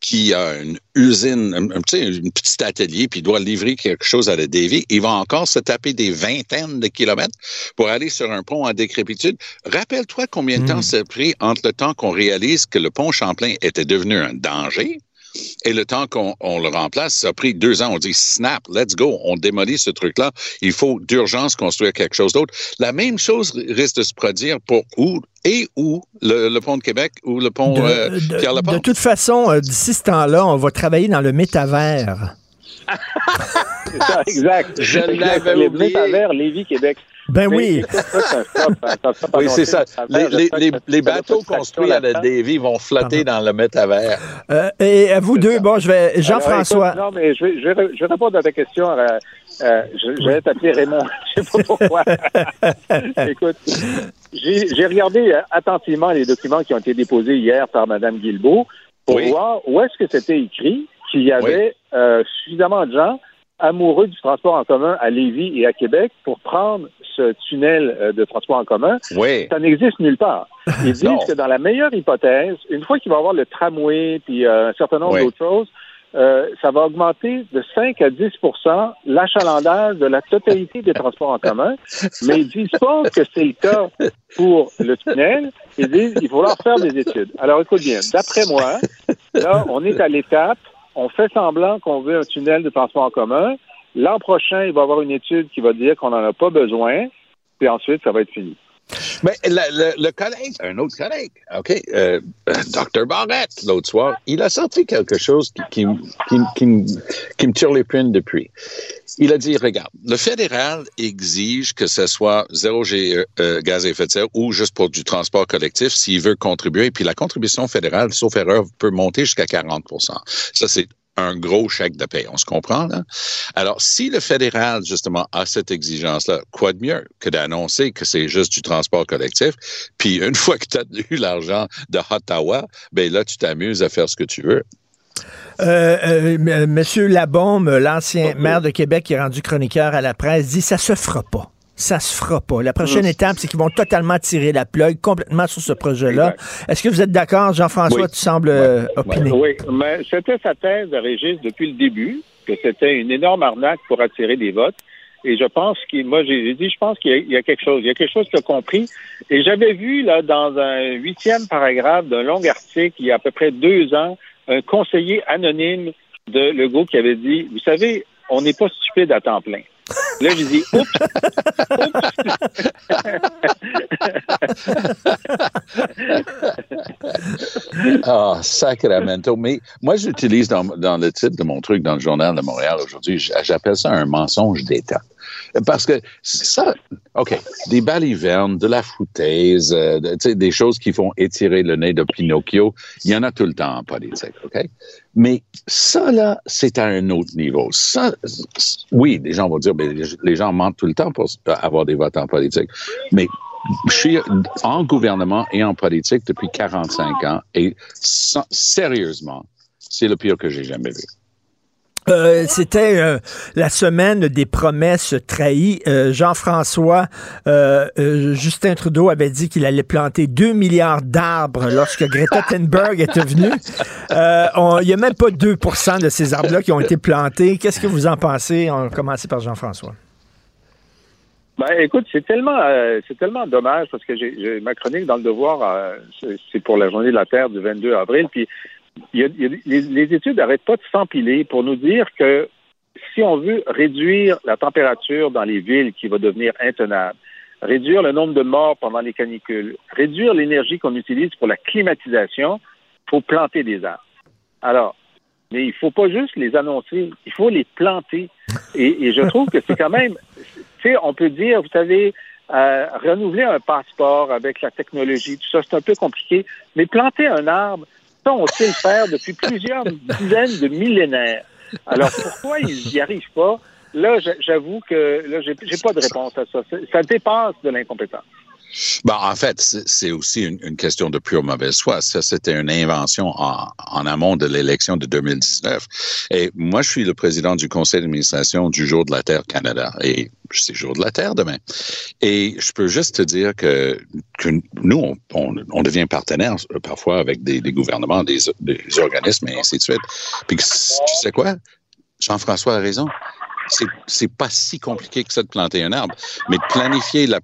qui a une usine, un, un petit, un petit atelier, puis doit livrer quelque chose à la Davy, il va encore se taper des vingtaines de kilomètres pour aller sur un pont en décrépitude. Rappelle-toi combien de temps ça a pris entre le temps qu'on réalise que le pont Champlain était devenu un danger et le temps qu'on on le remplace, ça a pris deux ans. On dit snap, let's go, on démolit ce truc-là. Il faut d'urgence construire quelque chose d'autre. La même chose risque de se produire pour où et où le, le pont de Québec ou le pont De, euh, de- Pierre de toute façon, euh, d'ici ce temps-là, on va travailler dans le métavers. C'est ça, exact. Je l'avais oublié. métavers, Lévis, Québec. Ben oui. Oui, c'est ça. Les, bateaux construits à la Davy vont flotter dans le métavers. Euh, et à vous deux, bon, je vais. Jean-François. non, mais je vais, je, vais, je vais répondre à ta question. euh, euh, je, je vais t'appeler Raymond. Je sais pas pourquoi. écoute, j'ai j'ai regardé attentivement les documents qui ont été déposés hier par Mme Guilbeault pour Oui. voir où est-ce que c'était écrit qu'il y avait euh, suffisamment de gens amoureux du transport en commun à Lévis et à Québec pour prendre tunnel euh, de transport en commun Oui. ça n'existe nulle part. Ils disent que dans la meilleure hypothèse, une fois qu'il va y avoir le tramway puis euh, un certain nombre Oui. d'autres choses, euh, ça va augmenter de 5 à 10% l'achalandage de la totalité des transports en commun. Mais ils disent pas que c'est le cas pour le tunnel. Ils disent qu'il faut leur faire des études. Alors écoute bien, d'après moi, là, on est à l'étape, on fait semblant qu'on veut un tunnel de transport en commun. L'an prochain, il va y avoir une étude qui va dire qu'on n'en a pas besoin, puis ensuite, ça va être fini. Mais le, collègue, un autre collègue, OK, euh, Dr. Barrett, l'autre soir, il a sorti quelque chose qui, qui, me tire les prunes depuis. Il a dit, regarde, le fédéral exige que ce soit zéro euh, gaz à effet de serre ou juste pour du transport collectif s'il veut contribuer. Puis la contribution fédérale, sauf erreur, peut monter jusqu'à 40 Ça, c'est un gros chèque de paie. On se comprend, là? Alors, si le fédéral, justement, a cette exigence-là, quoi de mieux que d'annoncer que c'est juste du transport collectif, puis une fois que tu as eu l'argent de Ottawa, ben là, tu t'amuses à faire ce que tu veux. Euh, euh, Monsieur Labombe, l'ancien maire de Québec qui est rendu chroniqueur à la presse, dit ça se fera pas ça se fera pas. La prochaine étape, c'est qu'ils vont totalement tirer la plug complètement sur ce projet-là. Est-ce que vous êtes d'accord, Jean-François? Tu sembles euh, opiner. Oui, mais c'était sa thèse de Régis depuis le début, que c'était une énorme arnaque pour attirer des votes. Et je pense qu'il, moi, j'ai dit, je pense qu'il y, a quelque chose. Il y a quelque chose que compris. Et j'avais vu, là, dans un huitième paragraphe d'un long article, il y a à peu près deux ans, un conseiller anonyme de Legault qui avait dit, vous savez, on n'est pas stupide à temps plein. Là, je dis, Ah, sacramento. Mais moi, j'utilise dans, dans, le titre de mon truc dans le Journal de Montréal aujourd'hui, j'appelle ça un mensonge d'État. Parce que ça, OK, des balivernes, de la foutaise, euh, des choses qui font étirer le nez de Pinocchio, il y en a tout le temps en politique, OK? Mais ça, là, c'est à un autre niveau. Ça, oui, les gens vont dire, mais les gens mentent tout le temps pour avoir des votes en politique. Mais je suis en gouvernement et en politique depuis 45 ans et sérieusement, c'est le pire que j'ai jamais vu. Euh, c'était euh, la semaine des promesses trahies. Euh, Jean-François, Justin Trudeau avait dit qu'il allait planter 2 milliards d'arbres lorsque Greta Thunberg était venue. Il n'y a même pas 2% de ces arbres-là qui ont été plantés. Qu'est-ce que vous en pensez? On va commencer par Jean-François. Ben, écoute, c'est tellement, c'est tellement dommage parce que j'ai ma chronique dans le devoir, c'est pour la journée de la Terre du 22 avril, puis les, études n'arrêtent pas de s'empiler pour nous dire que si on veut réduire la température dans les villes qui va devenir intenable, réduire le nombre de morts pendant les canicules, réduire l'énergie qu'on utilise pour la climatisation, il faut planter des arbres. Alors, mais il ne faut pas juste les annoncer, il faut les planter. Et, je trouve que c'est quand même, tu sais, on peut dire, vous savez, euh, renouveler un passeport avec la technologie, tout ça, c'est un peu compliqué, mais planter un arbre, on sait le faire depuis plusieurs dizaines de millénaires. Alors pourquoi ils n'y arrivent pas? Là, j'avoue que là, j'ai pas de réponse à ça. Ça dépasse de l'incompétence. Ben, en fait, c'est aussi une, question de pure mauvaise foi. Ça, c'était une invention en, amont de l'élection de 2019. Et moi, je suis le président du conseil d'administration du Jour de la Terre Canada. Et c'est Jour de la Terre demain. Et je peux juste te dire que, nous, on, devient partenaire euh, parfois avec des, des gouvernements, des, des, organismes et ainsi de suite. Puis tu sais quoi? Jean-François a raison c'est pas si compliqué que ça de planter un arbre, mais de planifier la,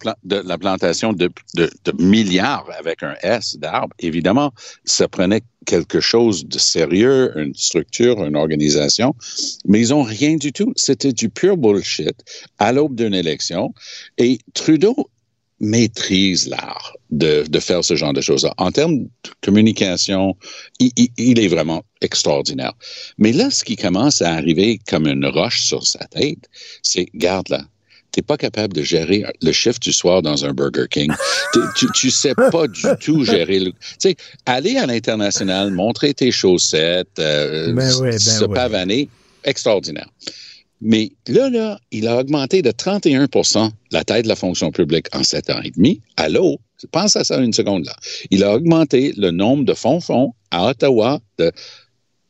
plantation de, de, de, milliards avec un S d'arbres, évidemment, ça prenait quelque chose de sérieux, une structure, une organisation, mais ils ont rien du tout. C'était du pur bullshit à l'aube d'une élection. Et Trudeau maîtrise l'art de, de, faire ce genre de choses-là. En termes de communication, il, il, est vraiment extraordinaire. Mais là, ce qui commence à arriver comme une roche sur sa tête, c'est, garde là, t'es pas capable de gérer le chiffre du soir dans un Burger King. tu, tu sais pas du tout gérer le. Tu sais, aller à l'international, montrer tes chaussettes, euh, ben ben se pavaner, extraordinaire. Mais là, là, il a augmenté de 31% la taille de la fonction publique en sept ans et demi. Allô? Pense à ça une seconde là. Il a augmenté le nombre de fonds-fonds à Ottawa de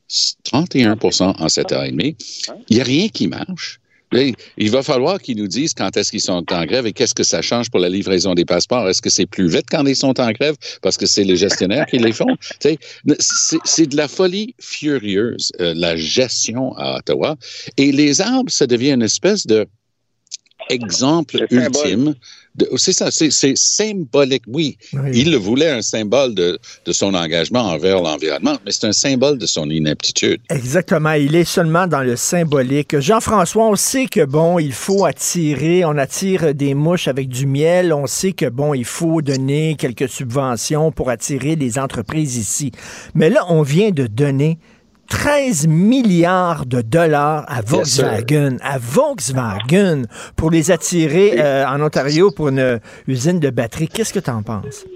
31% en sept ans et demi. Il n'y a rien qui marche il va falloir qu'ils nous disent quand est-ce qu'ils sont en grève et qu'est-ce que ça change pour la livraison des passeports. Est-ce que c'est plus vite quand ils sont en grève parce que c'est les gestionnaires qui les font? C'est de la folie furieuse, euh, la gestion à Ottawa. Et les arbres, ça devient une espèce de exemple ultime. C'est ça, c'est symbolique, oui. Il le voulait un symbole de, de son engagement envers l'environnement, mais c'est un symbole de son inaptitude. Exactement, il est seulement dans le symbolique. Jean-François, on sait que, bon, il faut attirer, on attire des mouches avec du miel, on sait que, bon, il faut donner quelques subventions pour attirer les entreprises ici. Mais là, on vient de donner 13 milliards de dollars à Volkswagen, à Volkswagen, pour les attirer euh, en Ontario pour une usine de batterie. Qu'est-ce que tu en penses?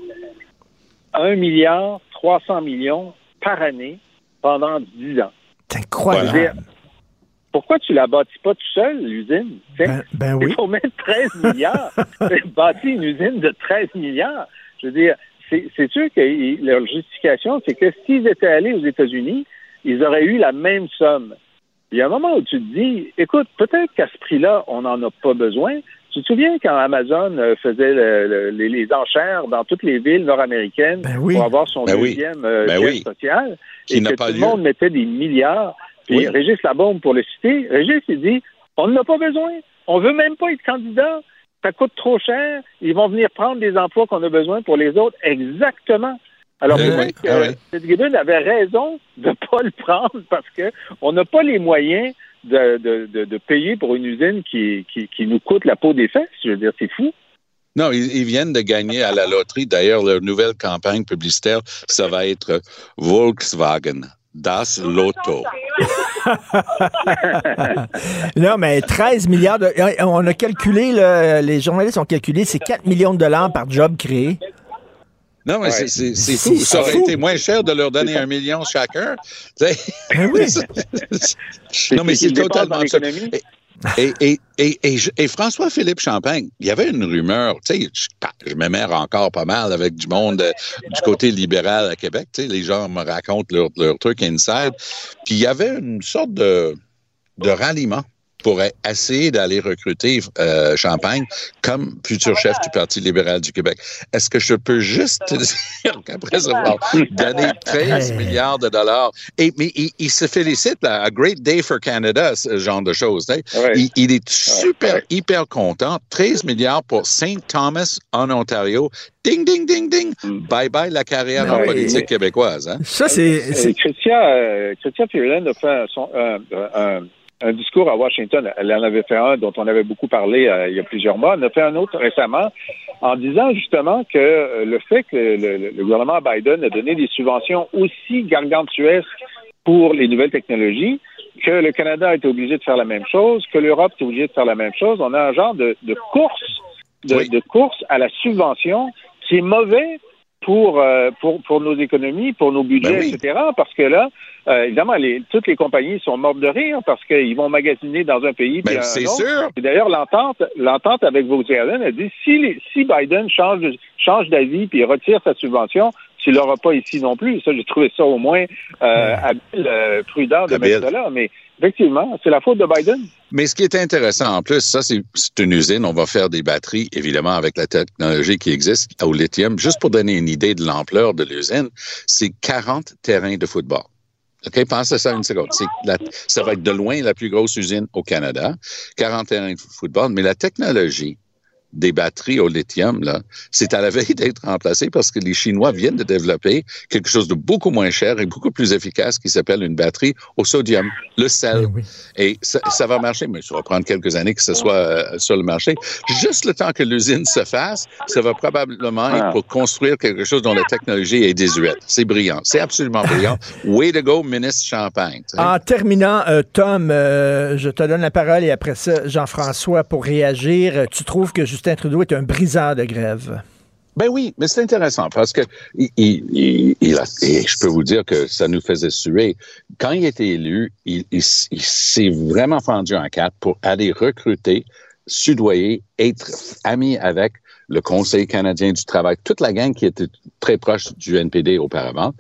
1 milliard 300 millions par année pendant 10 ans. C'est incroyable. pourquoi tu la bâtis pas tout seul, l'usine? Ben, ben oui. Il faut mettre 13 milliards. bâtir une usine de 13 milliards. Je veux dire, c'est sûr que leur justification, c'est que s'ils étaient allés aux États-Unis, ils auraient eu la même somme. Il y a un moment où tu te dis, écoute, peut-être qu'à ce prix-là, on n'en a pas besoin. Tu te souviens quand Amazon euh, faisait les, enchères dans toutes les villes nord-américaines ben pour avoir son ben deuxième euh, ben social et que tout le monde mettait des milliards? Puis Régis Labombe, pour le citer, Régis, il dit, on n'en a pas besoin. On veut même pas être candidat. Ça coûte trop cher. Ils vont venir prendre des emplois qu'on a besoin pour les autres. Exactement. Alors, peut-être que ah avait raison de ne pas le prendre parce qu'on n'a pas les moyens de, de, de, payer pour une usine qui, qui, qui, nous coûte la peau des fesses. Je veux dire, c'est fou. Non, ils, viennent de gagner à la loterie. D'ailleurs, leur nouvelle campagne publicitaire, ça va être Volkswagen. Das Lotto. non, mais 13 milliards de... On a calculé, les journalistes ont calculé, c'est 4 millions de dollars par job créé. Non, mais c'est fou. Ça aurait été moins cher de leur donner un million chacun. Ben oui. non, mais c'est totalement ça. Et, et, et, et, François-Philippe Champagne, il y avait une rumeur, tu sais, je, je m'émère encore pas mal avec du monde euh, du côté libéral à Québec, tu sais, les gens me racontent leur, leur truc inside, puis il y avait une sorte de, de ralliement pour essayer d'aller recruter euh, Champagne comme futur chef du Parti libéral du Québec. Est-ce que je peux juste te dire qu'après avoir donné 13 milliards de dollars, et, mais il, se félicite, là, a great day for Canada, ce genre de choses. Il, est super, hyper content. 13 milliards pour St. Thomas en Ontario. Ding, ding, ding, ding. Mm. Bye bye la carrière en politique québécoise. Hein? Ça, c'est. Christian, euh, Christian a fait son, un un discours à Washington. Elle en avait fait un dont on avait beaucoup parlé euh, il y a plusieurs mois. Elle en a fait un autre récemment en disant justement que euh, le fait que le, gouvernement Biden a donné des subventions aussi gargantuesques pour les nouvelles technologies, que le Canada a été obligé de faire la même chose, que l'Europe est obligée de faire la même chose. On a un genre de, course, de, course à la subvention qui est mauvais pour, euh, pour, pour nos économies, pour nos budgets, ben etc. Parce que là, euh, évidemment, les, toutes les compagnies sont mortes de rire parce qu'ils vont magasiner dans un pays. Ben, c'est sûr. Et d'ailleurs, l'entente, l'entente avec Volkswagen a dit si, les, si Biden change, change d'avis puis retire sa subvention, tu l'auras pas ici non plus. Ça, j'ai trouvé ça au moins euh, habile, euh, prudent de mettre là. Mais effectivement, c'est la faute de Biden. Mais ce qui est intéressant en plus, ça, c'est une usine. On va faire des batteries, évidemment, avec la technologie qui existe au lithium. Juste pour donner une idée de l'ampleur de l'usine, c'est 40 terrains de football. OK, pense à ça une seconde. ça va être de loin la plus grosse usine au Canada, 40 terrains de football, mais la technologie des batteries au lithium, là, c'est à la veille d'être remplacé parce que les Chinois viennent de développer quelque chose de beaucoup moins cher et beaucoup plus efficace qui s'appelle une batterie au sodium, le sel. Eh et ça, ça, va marcher, mais ça va prendre quelques années que ce soit euh, sur le marché. Juste le temps que l'usine se fasse, ça va probablement être pour construire quelque chose dont la technologie est désuète. C'est brillant. C'est absolument brillant. Way to go, ministre Champagne. En terminant, euh, Tom, euh, je te donne la parole et après ça, Jean-François, pour réagir. Tu trouves que Justin Trudeau est un briseur de grève. Ben oui, mais c'est intéressant parce que je peux vous dire que ça nous faisait suer. Quand il était élu, il, s'est vraiment fendu en quatre pour aller recruter, sudoyer, être ami avec le Conseil canadien du travail, toute la gang qui était très proche du NPD auparavant.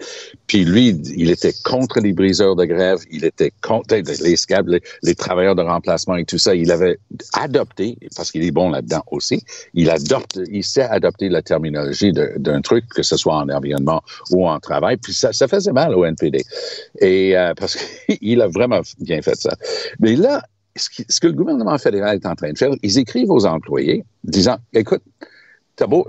Puis lui, il était contre les briseurs de grève, il était contre les scabs, les, travailleurs de remplacement et tout ça. Il avait adopté, parce qu'il est bon là-dedans aussi, il adopte, il sait adopter la terminologie d'un truc, que ce soit en environnement ou en travail. Puis ça, ça faisait mal au NPD. Et euh, parce qu'il a vraiment bien fait ça. Mais là, ce, que le gouvernement fédéral est en train de faire, ils écrivent aux employés disant, écoute,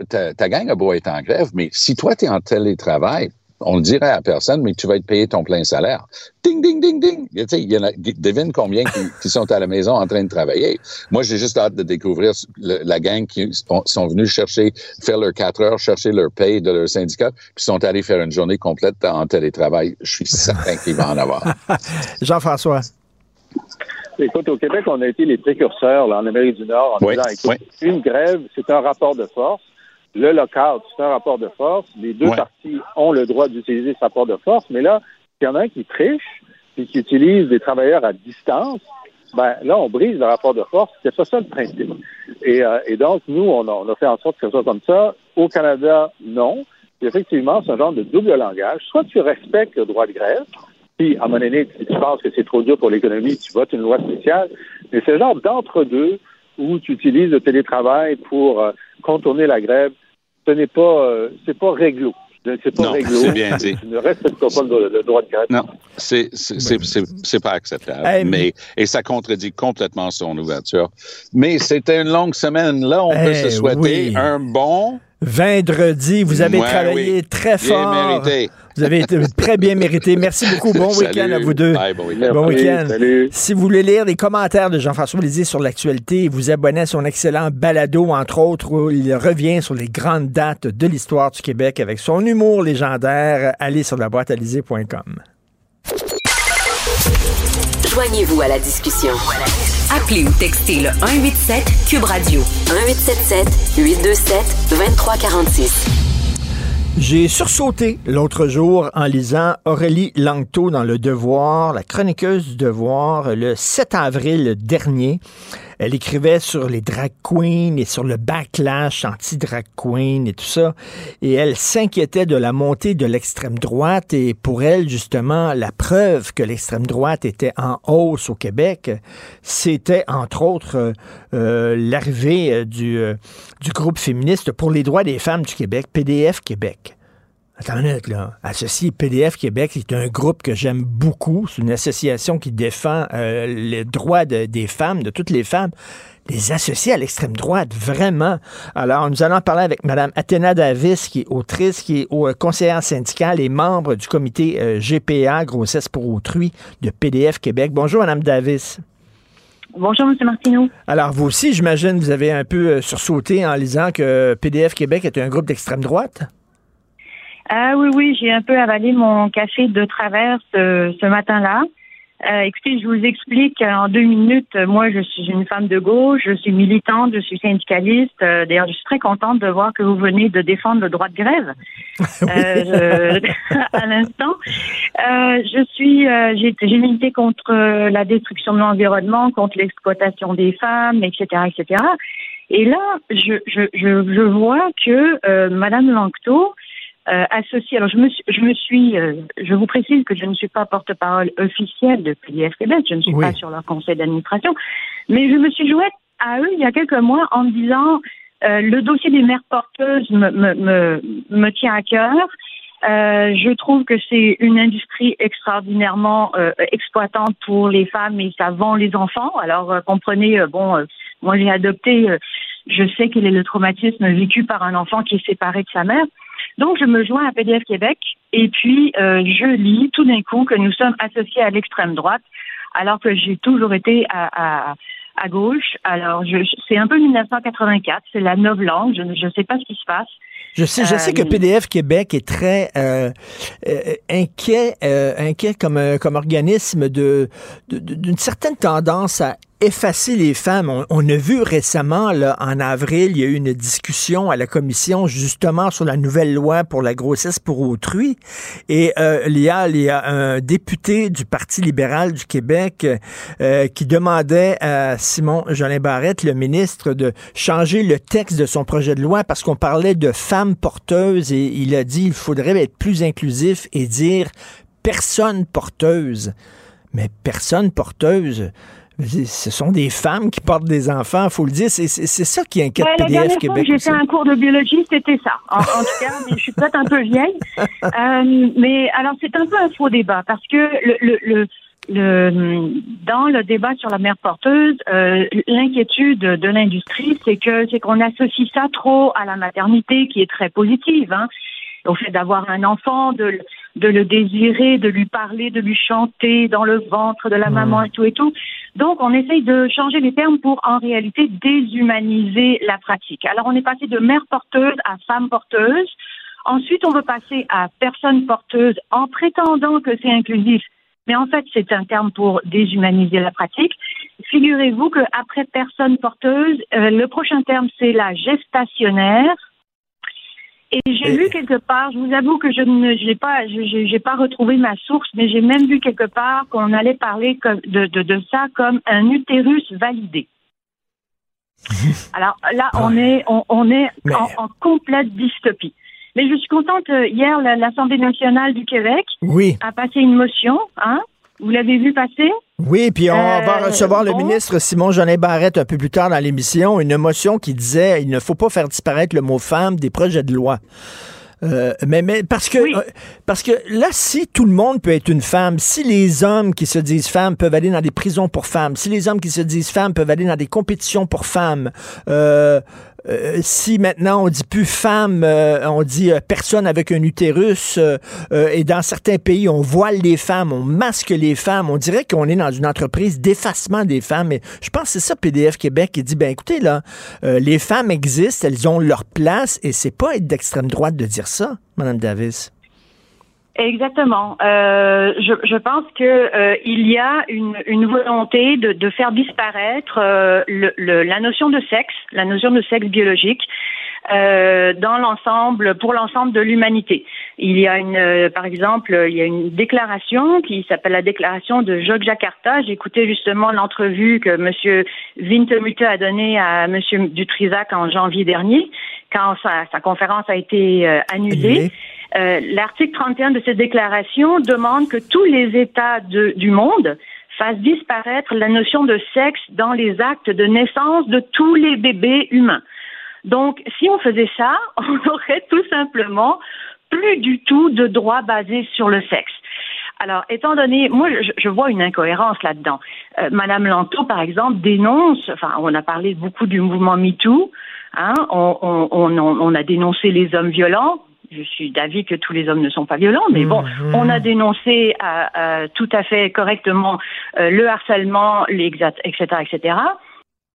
ta, gang a beau être en grève, mais si toi, tu es en télétravail, on le dirait à personne, mais tu vas être payé ton plein salaire. Ding, ding, ding, ding. Y en a, devine combien qui, sont à la maison en train de travailler. Moi, j'ai juste hâte de découvrir la gang qui sont venus chercher, faire leurs quatre heures, chercher leur paye de leur syndicat, puis sont allés faire une journée complète en télétravail. Je suis certain qu'il va en avoir. Jean-François. Écoute, au Québec, on a été les précurseurs, là, en Amérique du Nord, en disant, écoute, une grève, c'est un rapport de force. Le local, c'est un rapport de force. Les deux parties ont le droit d'utiliser ce rapport de force. Mais là, il y en a un qui triche et qui utilise des travailleurs à distance. Ben, là, on brise le rapport de force. C'est pas ça le principe. Et, euh, et donc, nous, on a, on a, fait en sorte que ce soit comme ça. Au Canada, non. effectivement, c'est un genre de double langage. Soit tu respectes le droit de grève, puis, à un moment donné, si tu penses que c'est trop dur pour l'économie, tu votes une loi spéciale. Mais c'est genre d'entre-deux où tu utilises le télétravail pour euh, contourner la grève, ce n'est pas, euh, c'est pas réglo. C'est pas non, C'est bien dit. Tu ne respectes pas le, droit de grève. Non, c'est, c'est, pas acceptable. mais, et ça contredit complètement son ouverture. Mais c'était une longue semaine. Là, on peut se souhaiter un bon vendredi. Vous avez travaillé très fort. Mérité. Vous avez été très bien mérité. Merci beaucoup. Bon week-end à vous deux. bon week-end. Si vous voulez lire les commentaires de Jean-François Lisée sur l'actualité, vous abonnez à son excellent balado, entre autres, où il revient sur les grandes dates de l'histoire du Québec avec son humour légendaire. Allez sur la boîte Joignez-vous à la discussion. Appelez ou textez le 187 Cube Radio 1877 827 2346. J'ai sursauté l'autre jour en lisant Aurélie Langto dans Le Devoir, la chroniqueuse du Devoir, le 7 avril dernier. Elle écrivait sur les drag queens et sur le backlash anti-drag queen et tout ça. Et elle s'inquiétait de la montée de l'extrême droite. Et pour elle, justement, la preuve que l'extrême droite était en hausse au Québec, c'était entre autres euh, l'arrivée euh, du, euh, du groupe féministe pour les droits des femmes du Québec, PDF Québec. Attends une là. Associé PDF Québec, c'est un groupe que j'aime beaucoup. C'est une association qui défend euh, les droits des femmes, de toutes les femmes. Les associés à l'extrême droite, vraiment. Alors, nous allons parler avec Mme Athéna Davis, qui est autrice, qui est au, conseillère syndicale et membre du comité euh, GPA, Grossesse pour autrui, de PDF Québec. Bonjour, Mme Davis. Bonjour, M. Martineau. Alors, vous aussi, j'imagine, vous avez un peu euh, sursauté en lisant que PDF Québec est un groupe d'extrême droite? Ah oui, oui, j'ai un peu avalé mon café de travers ce, ce matin-là. Euh, écoutez, je vous explique en deux minutes. Moi, je suis une femme de gauche, je suis militante, je suis syndicaliste. Euh, d'ailleurs, je suis très contente de voir que vous venez de défendre le droit de grève euh, à l'instant. Euh, je suis, j'ai milité contre la destruction de l'environnement, contre l'exploitation des femmes, etc., etc. Et là, je, je, je, je vois que Madame Lanctot euh, associé. Alors je me suis, je me suis, euh, je vous précise que je ne suis pas porte-parole officielle de PDF Québec, je ne suis pas sur leur conseil d'administration, mais je me suis jouée à eux il y a quelques mois en me disant euh, le dossier des mères porteuses me, me, me, me tient à cœur. Euh, je trouve que c'est une industrie extraordinairement euh, exploitante pour les femmes et ça vend les enfants. Alors comprenez, bon, moi j'ai adopté, je sais quel est le traumatisme vécu par un enfant qui est séparé de sa mère. Donc, je me joins à PDF Québec et puis euh, je lis tout d'un coup que nous sommes associés à l'extrême droite, alors que j'ai toujours été à, à, gauche. Alors, c'est un peu 1984, c'est la novlangue, je ne sais pas ce qui se passe. Je sais, je sais que euh, PDF Québec est très euh, inquiet, inquiet comme, comme organisme de d'une certaine tendance à effacer les femmes. On, a vu récemment, là, en avril, il y a eu une discussion à la commission justement sur la nouvelle loi pour la grossesse pour autrui. Et euh, il, y a, il y a un député du Parti libéral du Québec euh, qui demandait à Simon Jolin Barrette, le ministre, de changer le texte de son projet de loi parce qu'on parlait de femmes porteuses et il a dit il faudrait être plus inclusif et dire personne porteuse. Mais personne porteuse, ce sont des femmes qui portent des enfants, il faut le dire. C'est ça qui inquiète ouais, PDF Québec. J'ai fait un cours de biologie, c'était ça. En, tout cas, mais je suis peut-être un peu vieille. Euh, mais alors, c'est un peu un faux débat parce que le, le, le, dans le débat sur la mère porteuse, euh, l'inquiétude de l'industrie, c'est que c'est qu'on associe ça trop à la maternité, qui est très positive, hein, au fait d'avoir un enfant, de, de le désirer, de lui parler, de lui chanter dans le ventre de la maman et tout et tout. Donc, on essaye de changer les termes pour, en réalité, déshumaniser la pratique. Alors, on est passé de mère porteuse à femme porteuse. Ensuite, on veut passer à personne porteuse en prétendant que c'est inclusif. Mais en fait, c'est un terme pour déshumaniser la pratique. Figurez-vous qu'après personne porteuse, euh, le prochain terme, c'est la gestationnaire. Et j'ai vu quelque part, je vous avoue que je ne j'ai pas j'ai pas retrouvé ma source, mais j'ai même vu quelque part qu'on allait parler de, de, de, ça comme un utérus validé. Alors là, on est on, on est en, complète dystopie. Mais je suis contente, euh, hier, l'Assemblée nationale du Québec a passé une motion, hein, vous l'avez vu passer? Oui, puis on va euh, recevoir le ministre Simon Jeanin Barrette un peu plus tard dans l'émission, une motion qui disait il ne faut pas faire disparaître le mot femme des projets de loi. Euh, mais, mais parce que euh, parce que là, si tout le monde peut être une femme, si les hommes qui se disent femmes peuvent aller dans des prisons pour femmes, si les hommes qui se disent femmes peuvent aller dans des compétitions pour femmes, euh, euh, si maintenant on dit plus femme, euh, on dit euh, personne avec un utérus, et dans certains pays on voile les femmes, on masque les femmes, on dirait qu'on est dans une entreprise d'effacement des femmes. Et je pense que c'est ça PDF Québec qui dit ben écoutez là, les femmes existent, elles ont leur place, et c'est pas être d'extrême droite de dire ça, Madame Davis. Exactement. Euh, je, je, pense que euh, il y a une, une volonté de, de, faire disparaître euh, le, le, la notion de sexe, la notion de sexe biologique. Euh, dans l'ensemble, pour l'ensemble de l'humanité. Il y a une, euh, par exemple, il y a une déclaration qui s'appelle la déclaration de Jogjakarta. J'ai écouté justement l'entrevue que M. Wintemute a donnée à M. Dutrisac en janvier dernier, quand sa, sa conférence a été annulée. Euh, l'article 31 de cette déclaration demande que tous les États du monde fassent disparaître la notion de sexe dans les actes de naissance de tous les bébés humains. Donc, si on faisait ça, on aurait tout simplement plus du tout de droits basés sur le sexe. Alors, étant donné, moi, je, vois une incohérence là-dedans. Euh, Madame Lanto, par exemple, dénonce, enfin, on a parlé beaucoup du mouvement MeToo, hein, on, on, a dénoncé les hommes violents, je suis d'avis que tous les hommes ne sont pas violents, mais bon, mmh. on a dénoncé euh, euh, tout à fait correctement euh, le harcèlement, les etc., etc.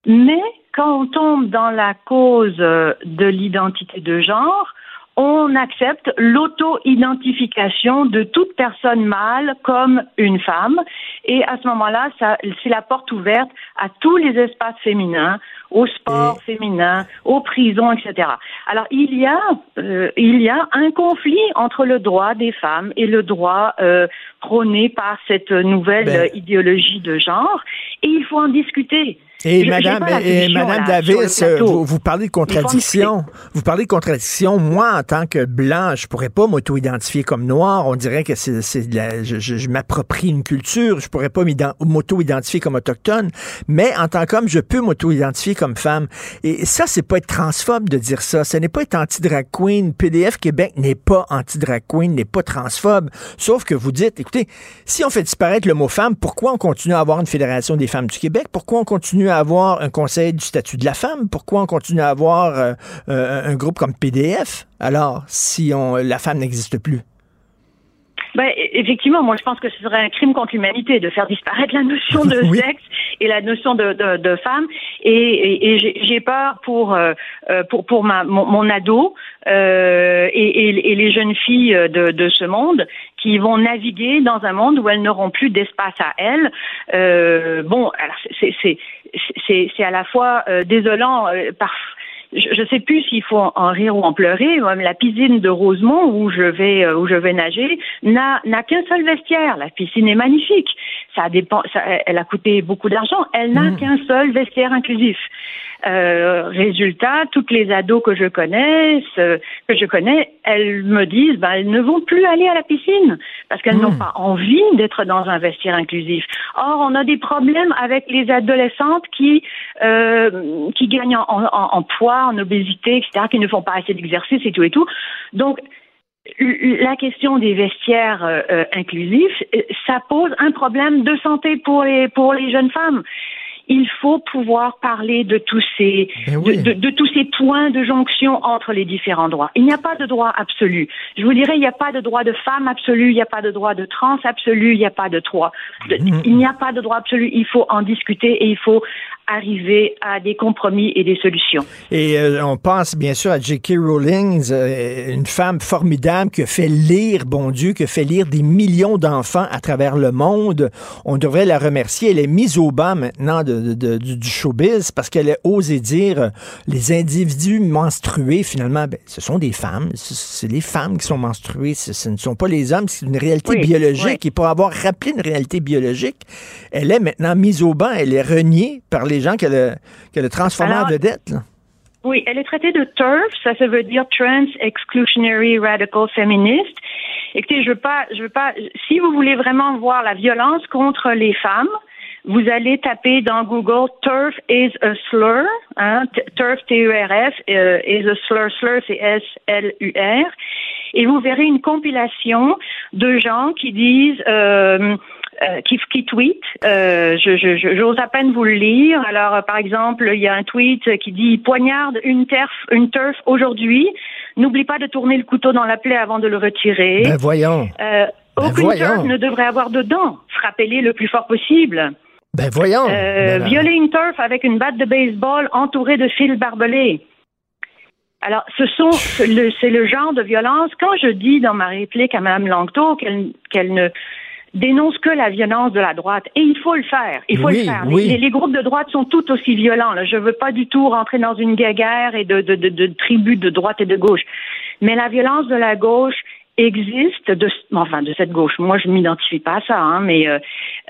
Mais quand on tombe dans la cause de l'identité de genre, on accepte l'auto-identification de toute personne mâle comme une femme. Et à ce moment-là, c'est la porte ouverte à tous les espaces féminins, au sport féminin, aux prisons, etc. Alors il y a euh, il y a un conflit entre le droit des femmes et le droit euh, prôné par cette nouvelle ben. idéologie de genre, et il faut en discuter. Et Madame, et Madame Davis, euh, vous, parlez de contradiction. Vous parlez de contradiction. Moi, en tant que blanc, je pourrais pas m'auto-identifier comme noir. On dirait que c'est, je, je, m'approprie une culture. Je pourrais pas m'auto-identifier comme autochtone. Mais en tant qu'homme, je peux m'auto-identifier comme femme. Et ça, c'est pas être transphobe de dire ça. Ce n'est pas être anti-drag queen. PDF Québec n'est pas anti-drag queen, n'est pas transphobe. Sauf que vous dites, écoutez, si on fait disparaître le mot femme, pourquoi on continue à avoir une fédération des femmes du Québec? Pourquoi on continue à avoir un conseil du statut de la femme? Pourquoi on continue à avoir euh, euh, un groupe comme PDF? Alors, si on, la femme n'existe plus. Ben, effectivement, moi je pense que ce serait un crime contre l'humanité de faire disparaître la notion de sexe et la notion de, de, de femme. Et, et, j'ai peur pour euh, pour pour ma mon, ado euh, et, et, les jeunes filles de, de ce monde qui vont naviguer dans un monde où elles n'auront plus d'espace à elles. Euh, bon, alors c'est c'est c'est à la fois euh, désolant euh, par je ne sais plus s'il faut en rire ou en pleurer. La piscine de Rosemont où je vais euh, où je vais nager n'a n'a qu'un seul vestiaire. La piscine est magnifique. Ça dépend. Ça, elle a coûté beaucoup d'argent. Elle n'a mmh. qu'un seul vestiaire inclusif. Euh, résultat, toutes les ados que je connais, que je connais, elles me disent, ben, elles ne vont plus aller à la piscine parce qu'elles n'ont mmh. pas envie d'être dans un vestiaire inclusif. Or, on a des problèmes avec les adolescentes qui euh, qui gagnent en, en, en poids, en obésité, etc., qui ne font pas assez d'exercice et tout et tout. Donc, la question des vestiaires euh, inclusifs, ça pose un problème de santé pour les pour les jeunes femmes il faut pouvoir parler de tous ces Ben de, tous ces points de jonction entre les différents droits. Il n'y a pas de droit absolu. Je vous dirais, il n'y a pas de droit de femme absolu, il n'y a pas de droit de trans absolu, il n'y a pas de droit. Mm-hmm. il n'y a pas de droit absolu. Il faut en discuter et il faut arriver à des compromis et des solutions. Et euh, on pense bien sûr à J.K. Rowling, euh, une femme formidable qui a fait lire, bon Dieu, qui a fait lire des millions d'enfants à travers le monde. On devrait la remercier. Elle est mise au banc maintenant de, du, showbiz parce qu'elle a osé dire euh, les individus menstrués, finalement, ben, ce sont des femmes. C'est les femmes qui sont menstruées. Ce, ne sont pas les hommes. C'est une réalité biologique. Et pour avoir rappelé une réalité biologique, elle est maintenant mise au banc. Elle est reniée par les les gens qu'elle a, transformés en vedette. Oui, elle est traitée de TERF, ça, ça veut dire Trans Exclusionary Radical Feminist. Écoutez, je veux pas, je veux pas. Si vous voulez vraiment voir la violence contre les femmes, vous allez taper dans Google TERF is a slur, hein, TERF T-E-R-F euh, is a slur, slur c'est S-L-U-R, et vous verrez une compilation de gens qui disent euh, euh, qui, qui tweet. Euh, je, j'ose à peine vous le lire. Alors, euh, par exemple, il y a un tweet qui dit poignarde une turf, une turf aujourd'hui. N'oublie pas de tourner le couteau dans la plaie avant de le retirer. Ben voyons. Euh, ben aucune turf ne devrait avoir de dents. Frappez-les le plus fort possible. Ben voyons. Ben violer une turf avec une batte de baseball entourée de fils barbelés. Alors, ce sont, c'est le, genre de violence. Quand je dis dans ma réplique à Mme Langto qu'elle, qu'elle ne dénonce que la violence de la droite. Et il faut le faire. Il faut le faire. Les, groupes de droite sont tout aussi violents. Là. Je ne veux pas du tout rentrer dans une guerre et de, de, de, de tribus de droite et de gauche. Mais la violence de la gauche existe de enfin de cette gauche. Moi, je m'identifie pas à ça, hein, mais euh,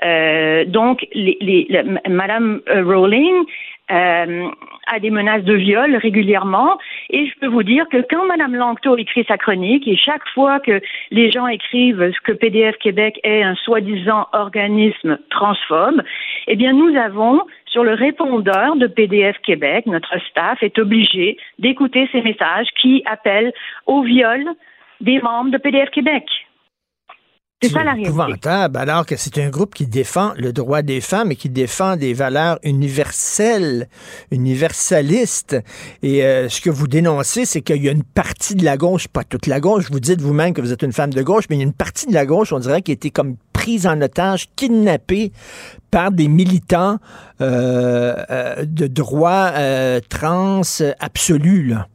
euh, donc les, les, Madame euh, Rowling euh, a des menaces de viol régulièrement. Et je peux vous dire que quand Mme Langto écrit sa chronique, et chaque fois que les gens écrivent que PDF Québec est un soi-disant organisme transphobe, eh bien nous avons sur le répondeur de PDF Québec, notre staff est obligé d'écouter ces messages qui appellent au viol des membres de PDF Québec. C'est ça la alors que c'est un groupe qui défend le droit des femmes et qui défend des valeurs universelles, universalistes. Et euh, ce que vous dénoncez, c'est qu'il y a une partie de la gauche, pas toute la gauche, vous dites vous-même que vous êtes une femme de gauche, mais il y a une partie de la gauche, on dirait, qui a été comme prise en otage, kidnappée par des militants euh, euh, de droit trans absolus. Là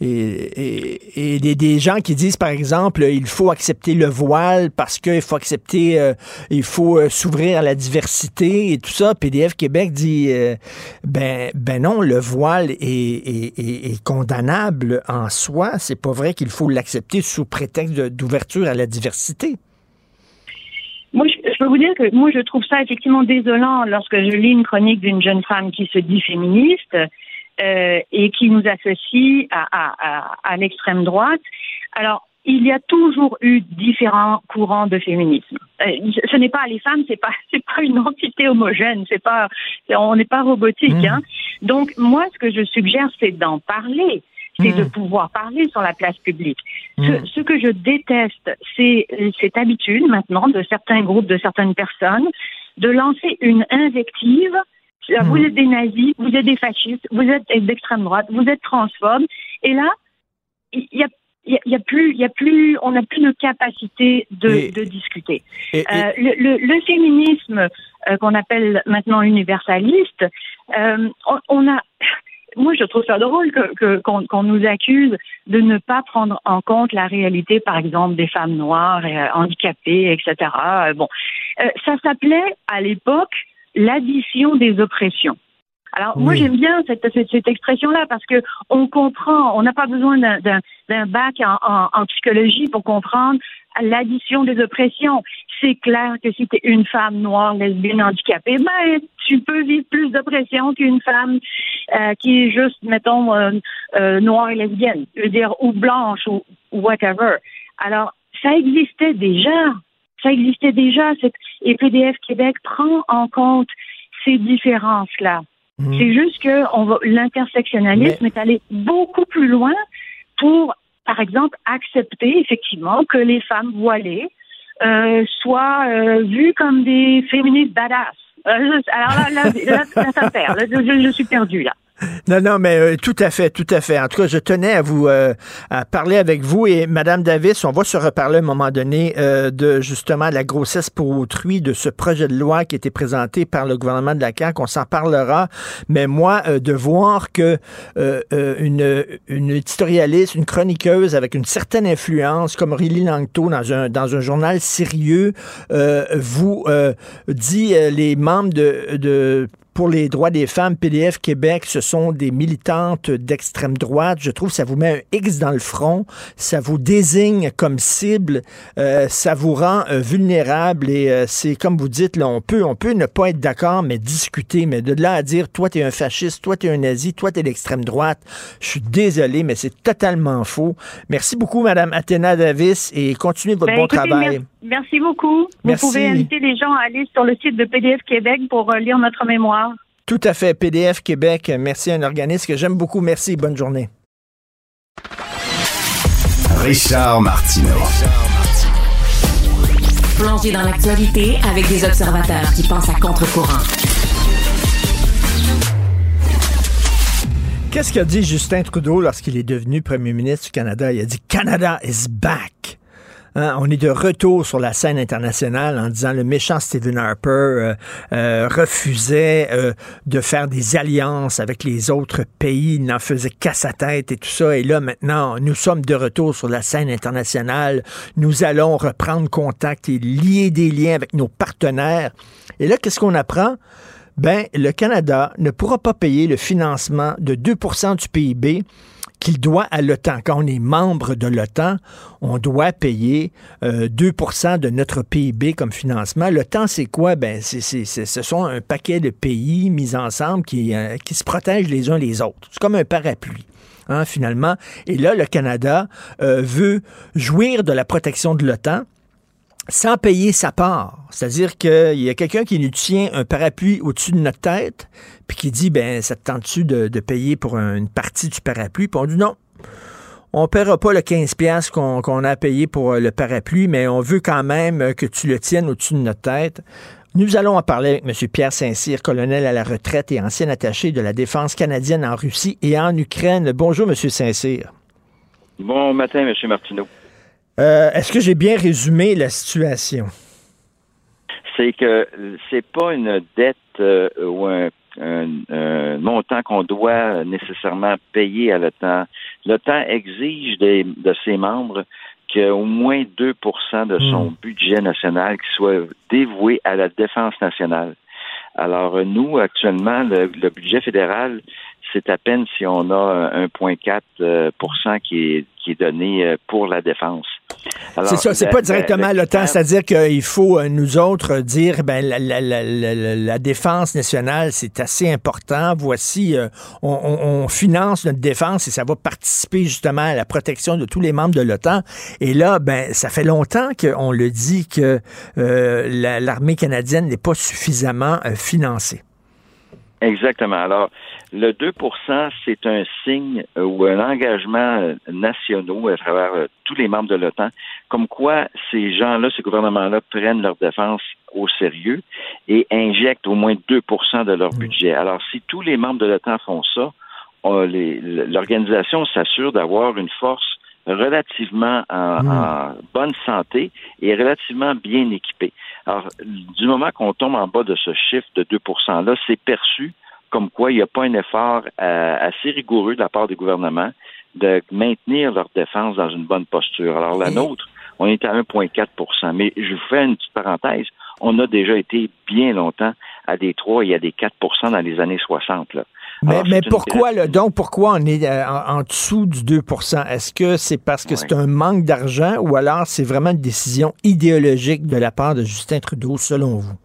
et, et, des, gens qui disent, par exemple, il faut accepter le voile parce qu'il faut accepter, euh, il faut euh, s'ouvrir à la diversité et tout ça. PDF Québec dit, euh, ben, ben non, le voile est, est condamnable en soi. C'est pas vrai qu'il faut l'accepter sous prétexte d'ouverture à la diversité. Moi, je, je, peux vous dire que moi, je trouve ça effectivement désolant lorsque je lis une chronique d'une jeune femme qui se dit féministe euh, et qui nous associe à, à, à, l'extrême droite. Alors, il y a toujours eu différents courants de féminisme. Euh, ce n'est pas les femmes, c'est pas c'est pas une entité homogène, c'est pas on n'est pas robotique. Mmh. Hein. Donc moi, ce que je suggère, c'est d'en parler, c'est de mmh. pouvoir parler sur la place publique. Ce, mmh. ce que je déteste, c'est cette habitude maintenant de certains groupes, de certaines personnes, de lancer une invective vous hmm. êtes des nazis, vous êtes des fascistes, vous êtes d'extrême droite, vous êtes transphobes. Et là, il y a il y, a plus, il y a plus, on n'a plus de capacité de, de discuter. Euh, le, le, féminisme euh, qu'on appelle maintenant universaliste, euh, on, a, moi je trouve ça drôle que qu'on nous accuse de ne pas prendre en compte la réalité, par exemple, des femmes noires, handicapées, etc. bon, ça s'appelait à l'époque l'addition des oppressions. Alors moi j'aime bien cette, cette, expression-là parce que on comprend, on n'a pas besoin d'un bac en, en, psychologie pour comprendre l'addition des oppressions. C'est clair que si tu es une femme noire, lesbienne, handicapée, ben tu peux vivre plus d'oppression qu'une femme euh, qui est juste, mettons, euh, euh, noire et lesbienne, je veux dire, ou blanche ou, ou whatever. Alors ça existait déjà ça existait déjà. Et PDF Québec prend en compte ces différences-là. Mhm. C'est juste que l'intersectionnalisme est allé beaucoup plus loin pour par exemple, accepter effectivement que les femmes voilées euh, soient euh, vues comme des féministes badass. Euh, alors là, là, là, là, ça perd. Là, je, je suis perdue là. Non, non, mais euh, tout à fait, tout à fait. En tout cas, je tenais à vous euh, à parler avec vous et Madame Davis, on va se reparler à un moment donné euh, de justement la grossesse pour autrui, de ce projet de loi qui a été présenté par le gouvernement de la CAQ. On s'en parlera. Mais moi, de voir que une, une éditorialiste, une chroniqueuse avec une certaine influence, comme Aurélie Langto dans un dans un journal sérieux, vous dit les membres de, de pour les droits des femmes, PDF Québec, ce sont des militantes d'extrême droite. Je trouve que ça vous met un X dans le front, ça vous désigne comme cible, euh, ça vous rend euh, vulnérable et euh, c'est comme vous dites, là, on peut, on peut ne pas être d'accord, mais discuter, mais de là à dire, toi, tu es un fasciste, toi, tu es un nazi, toi, tu es d'extrême droite, je suis désolé, mais c'est totalement faux. Merci beaucoup, Madame Athéna Davis, et continuez votre Ben, bon écoutez, travail. Merci beaucoup. Merci. Vous pouvez inviter les gens à aller sur le site de PDF Québec pour euh, lire notre mémoire. Tout à fait. PDF Québec, merci à un organisme que j'aime beaucoup. Merci. Bonne journée. Richard Martineau. Plongé dans l'actualité avec des observateurs qui pensent à contre-courant. Qu'est-ce qu'a dit Justin Trudeau lorsqu'il est devenu premier ministre du Canada? Il a dit Canada is back. Hein, on est de retour sur la scène internationale en disant le méchant Stephen Harper euh, euh, refusait euh, de faire des alliances avec les autres pays, n'en faisait qu'à sa tête et tout ça. Et là maintenant, nous sommes de retour sur la scène internationale. Nous allons reprendre contact et lier des liens avec nos partenaires. Et là, qu'est-ce qu'on apprend? Ben, le Canada ne pourra pas payer le financement de 2% du PIB qu'il doit à l'OTAN. Quand on est membre de l'OTAN, on doit payer euh, 2% de notre PIB comme financement. L'OTAN, c'est quoi? Ben, c'est, c'est- ce sont un paquet de pays mis ensemble qui, euh, qui se protègent les uns les autres. C'est comme un parapluie. hein, finalement. Et là, le Canada euh, veut jouir de la protection de l'OTAN sans payer sa part. C'est-à-dire qu'il y a quelqu'un qui nous tient un parapluie au-dessus de notre tête, puis qui dit, ben, ça te tente-tu de, payer pour un- une partie du parapluie? Puis on dit non. On ne paiera pas le 15$ piastres qu'on qu'on a payé pour euh, le parapluie, mais on veut quand même euh, que tu le tiennes au-dessus de notre tête. Nous allons en parler avec M. Pierre Saint-Cyr, colonel à la retraite et ancien attaché de la défense canadienne en Russie et en Ukraine. Bonjour, M. Saint-Cyr. Bon matin, M. Martineau. Euh, Est-ce que j'ai bien résumé la situation? C'est que c'est pas une dette euh, ou un, un- un montant qu'on doit nécessairement payer à l'OTAN. L'OTAN exige des- de ses membres qu'au moins 2 de son budget national qui soit dévoué à la défense nationale. Alors, nous, actuellement, le, le budget fédéral, c'est à peine si on a 1,4 euh, qui est, qui est donné euh, pour la défense. C'est ça, c'est pas directement l'OTAN, c'est-à-dire qu'il faut, euh, nous autres, dire, ben, la, la- la- la- la- la défense nationale, c'est assez important. Voici, euh, on, finance notre défense et ça va participer justement à la protection de tous les membres de l'OTAN. Et là, ben, ça fait longtemps qu'on le dit que euh, la- l'armée canadienne n'est pas suffisamment euh, financée. Exactement. Alors, le 2% c'est un signe euh, ou un engagement euh, nationaux à travers euh, tous les membres de l'OTAN, comme quoi ces gens-là, ces gouvernements-là prennent leur défense au sérieux et injectent au moins 2% de leur budget. Alors, si tous les membres de l'OTAN font ça, l'organisation s'assure d'avoir une force relativement en, en bonne santé et relativement bien équipée. Alors, du moment qu'on tombe en bas de ce chiffre de 2 %-là, c'est perçu comme quoi il n'y a pas un effort euh, assez rigoureux de la part du gouvernement de maintenir leur défense dans une bonne posture. Alors, la nôtre, on est à 1,4% Mais je vous fais une petite parenthèse. On a déjà été bien longtemps à des 3 et à des 4% dans les années 60. Là. Mais, Alors, pourquoi, là, donc, pourquoi on est euh, en, en dessous du 2% Est-ce que c'est parce que c'est un manque d'argent ou alors c'est vraiment une décision idéologique de la part de Justin Trudeau, selon vous?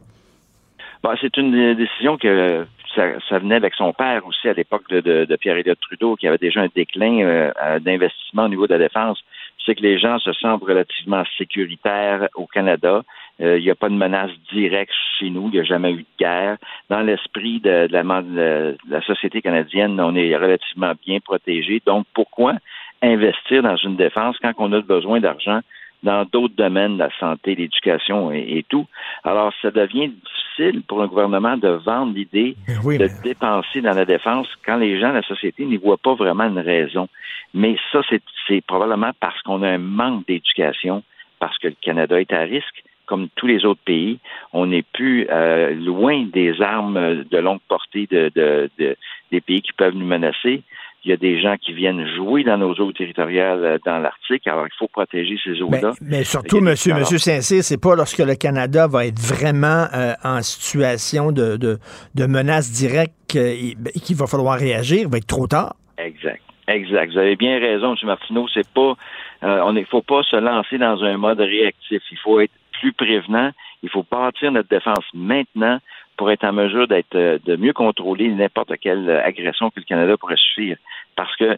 Bon, c'est une euh, décision que ça, venait avec son père aussi à l'époque de, de, Pierre-Éliott Trudeau, qui avait déjà un déclin euh, d'investissement au niveau de la défense. C'est que les gens se sentent relativement sécuritaires au Canada. Euh, Il n'y a pas de menace directe chez nous. Il n'y a jamais eu de guerre. Dans l'esprit de, la, société canadienne, on est relativement bien protégé. Donc, pourquoi investir dans une défense quand on a besoin d'argent dans d'autres domaines, la santé, l'éducation et, tout? Alors, ça devient difficile pour un gouvernement de vendre l'idée Ben de dépenser dans la défense quand les gens, la société, n'y voient pas vraiment une raison. Mais ça, c'est probablement parce qu'on a un manque d'éducation, parce que le Canada est à risque, comme tous les autres pays. On n'est plus euh, loin des armes de longue portée de, des pays qui peuvent nous menacer. Il y a des gens qui viennent jouer dans nos eaux territoriales euh, dans l'Arctique. Alors, il faut protéger ces eaux-là. Mais, surtout, monsieur, monsieur Saint-Cyr, c'est pas lorsque le Canada va être vraiment euh, en situation de, de, menace directe ben, qu'il va falloir réagir. Il va être trop tard. Exact. Exact. Vous avez bien raison, M. Martineau. C'est pas, euh, on ne faut pas se lancer dans un mode réactif. Il faut être plus prévenant. Il faut bâtir notre défense maintenant pour être en mesure d'être euh, de mieux contrôler n'importe quelle agression que le Canada pourrait suivre. Parce que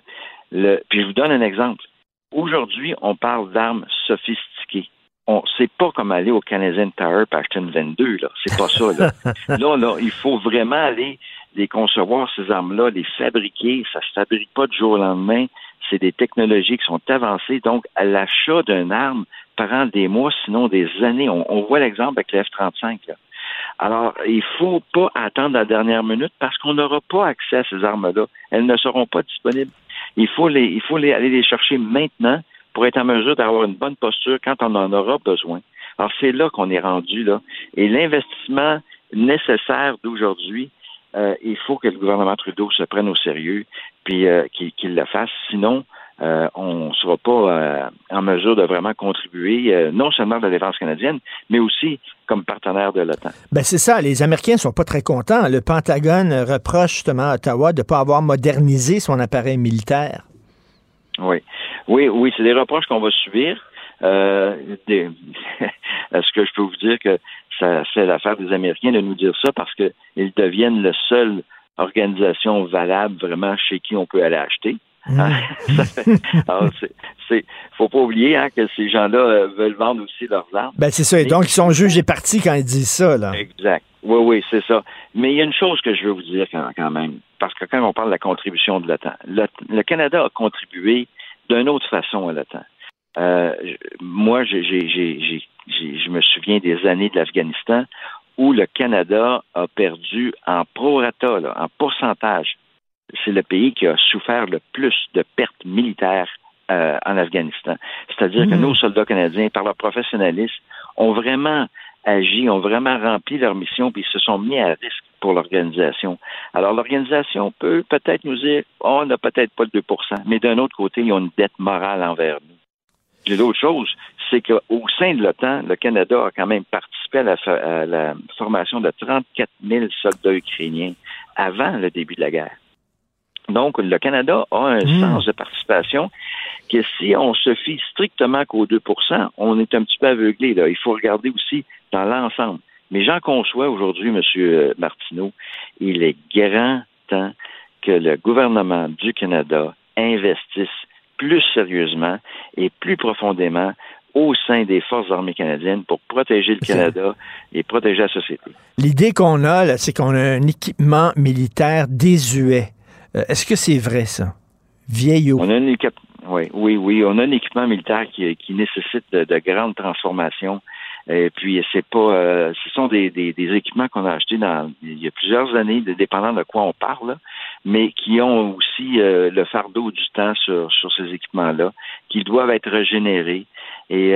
le, puis je vous donne un exemple. Aujourd'hui, on parle d'armes sophistiquées. On sait pas comment aller au Canadian Tower une 22, là. C'est pas ça, là. là, là, il faut vraiment aller les concevoir, ces armes-là, les fabriquer. Ça se fabrique pas du jour au lendemain. C'est des technologies qui sont avancées. Donc, à l'achat d'une arme prend des mois, sinon des années. On, on voit l'exemple avec le F-35, là. Alors, il faut pas attendre la dernière minute parce qu'on n'aura pas accès à ces armes-là. Elles ne seront pas disponibles. Il faut les, il faut aller les chercher maintenant pour être en mesure d'avoir une bonne posture quand on en aura besoin. Alors, c'est là qu'on est rendu, là. Et l'investissement nécessaire d'aujourd'hui, euh, il faut que le gouvernement Trudeau se prenne au sérieux puis euh, qu'il le fasse. Sinon, euh, on ne sera pas euh, en mesure de vraiment contribuer, euh, non seulement de la défense canadienne, mais aussi comme partenaire de l'OTAN. Ben c'est ça, les Américains ne sont pas très contents. Le Pentagone reproche justement à Ottawa de ne pas avoir modernisé son appareil militaire. Oui, oui, oui, c'est des reproches qu'on va subir. Est-ce que je peux vous dire que ça fait l'affaire des Américains de nous dire ça parce qu'ils deviennent la seule organisation valable vraiment chez qui on peut aller acheter? Mm. Alors, c'est, faut pas oublier hein, que ces gens-là euh, veulent vendre aussi leurs armes. Ben c'est ça. Et donc, ils sont jugés partis quand ils disent ça, là. Exact. Oui, oui, c'est ça. Mais il y a une chose que je veux vous dire quand, même, parce que quand on parle de la contribution de l'OTAN, le, Canada a contribué d'une autre façon à l'OTAN. Euh, moi, j'ai, je me souviens des années de l'Afghanistan où le Canada a perdu en prorata, là, en pourcentage, c'est le pays qui a souffert le plus de pertes militaires euh, en Afghanistan. C'est-à-dire que mmh. nos soldats canadiens, par leur professionnalisme, ont vraiment agi, ont vraiment rempli leur mission, puis ils se sont mis à risque pour l'organisation. Alors, l'organisation peut peut-être nous dire, oh, on n'a peut-être pas le 2% mais d'un autre côté, ils ont une dette morale envers nous. Et l'autre chose, c'est qu'au sein de l'OTAN, le Canada a quand même participé à la, à la formation de 34 000 soldats ukrainiens avant le début de la guerre. Donc, le Canada a un hmm. sens de participation que si on se fie strictement qu'aux 2% on est un petit peu aveuglé. Là. Il faut regarder aussi dans l'ensemble. Mais j'en conçois aujourd'hui, M. Martineau, il est grand temps que le gouvernement du Canada investisse plus sérieusement et plus profondément au sein des forces armées canadiennes pour protéger le Canada et protéger la société. L'idée qu'on a, c'est qu'on a un équipement militaire désuet. Euh, est-ce que c'est vrai, ça? Vieillot. On a une oui, oui, oui. On a un équipement militaire qui, qui nécessite de, grandes transformations. Et puis c'est pas euh, ce sont des, des, équipements qu'on a achetés dans il y a plusieurs années, dépendant de quoi on parle, mais qui ont aussi euh, le fardeau du temps sur, sur ces équipements-là, qui doivent être régénérés. Et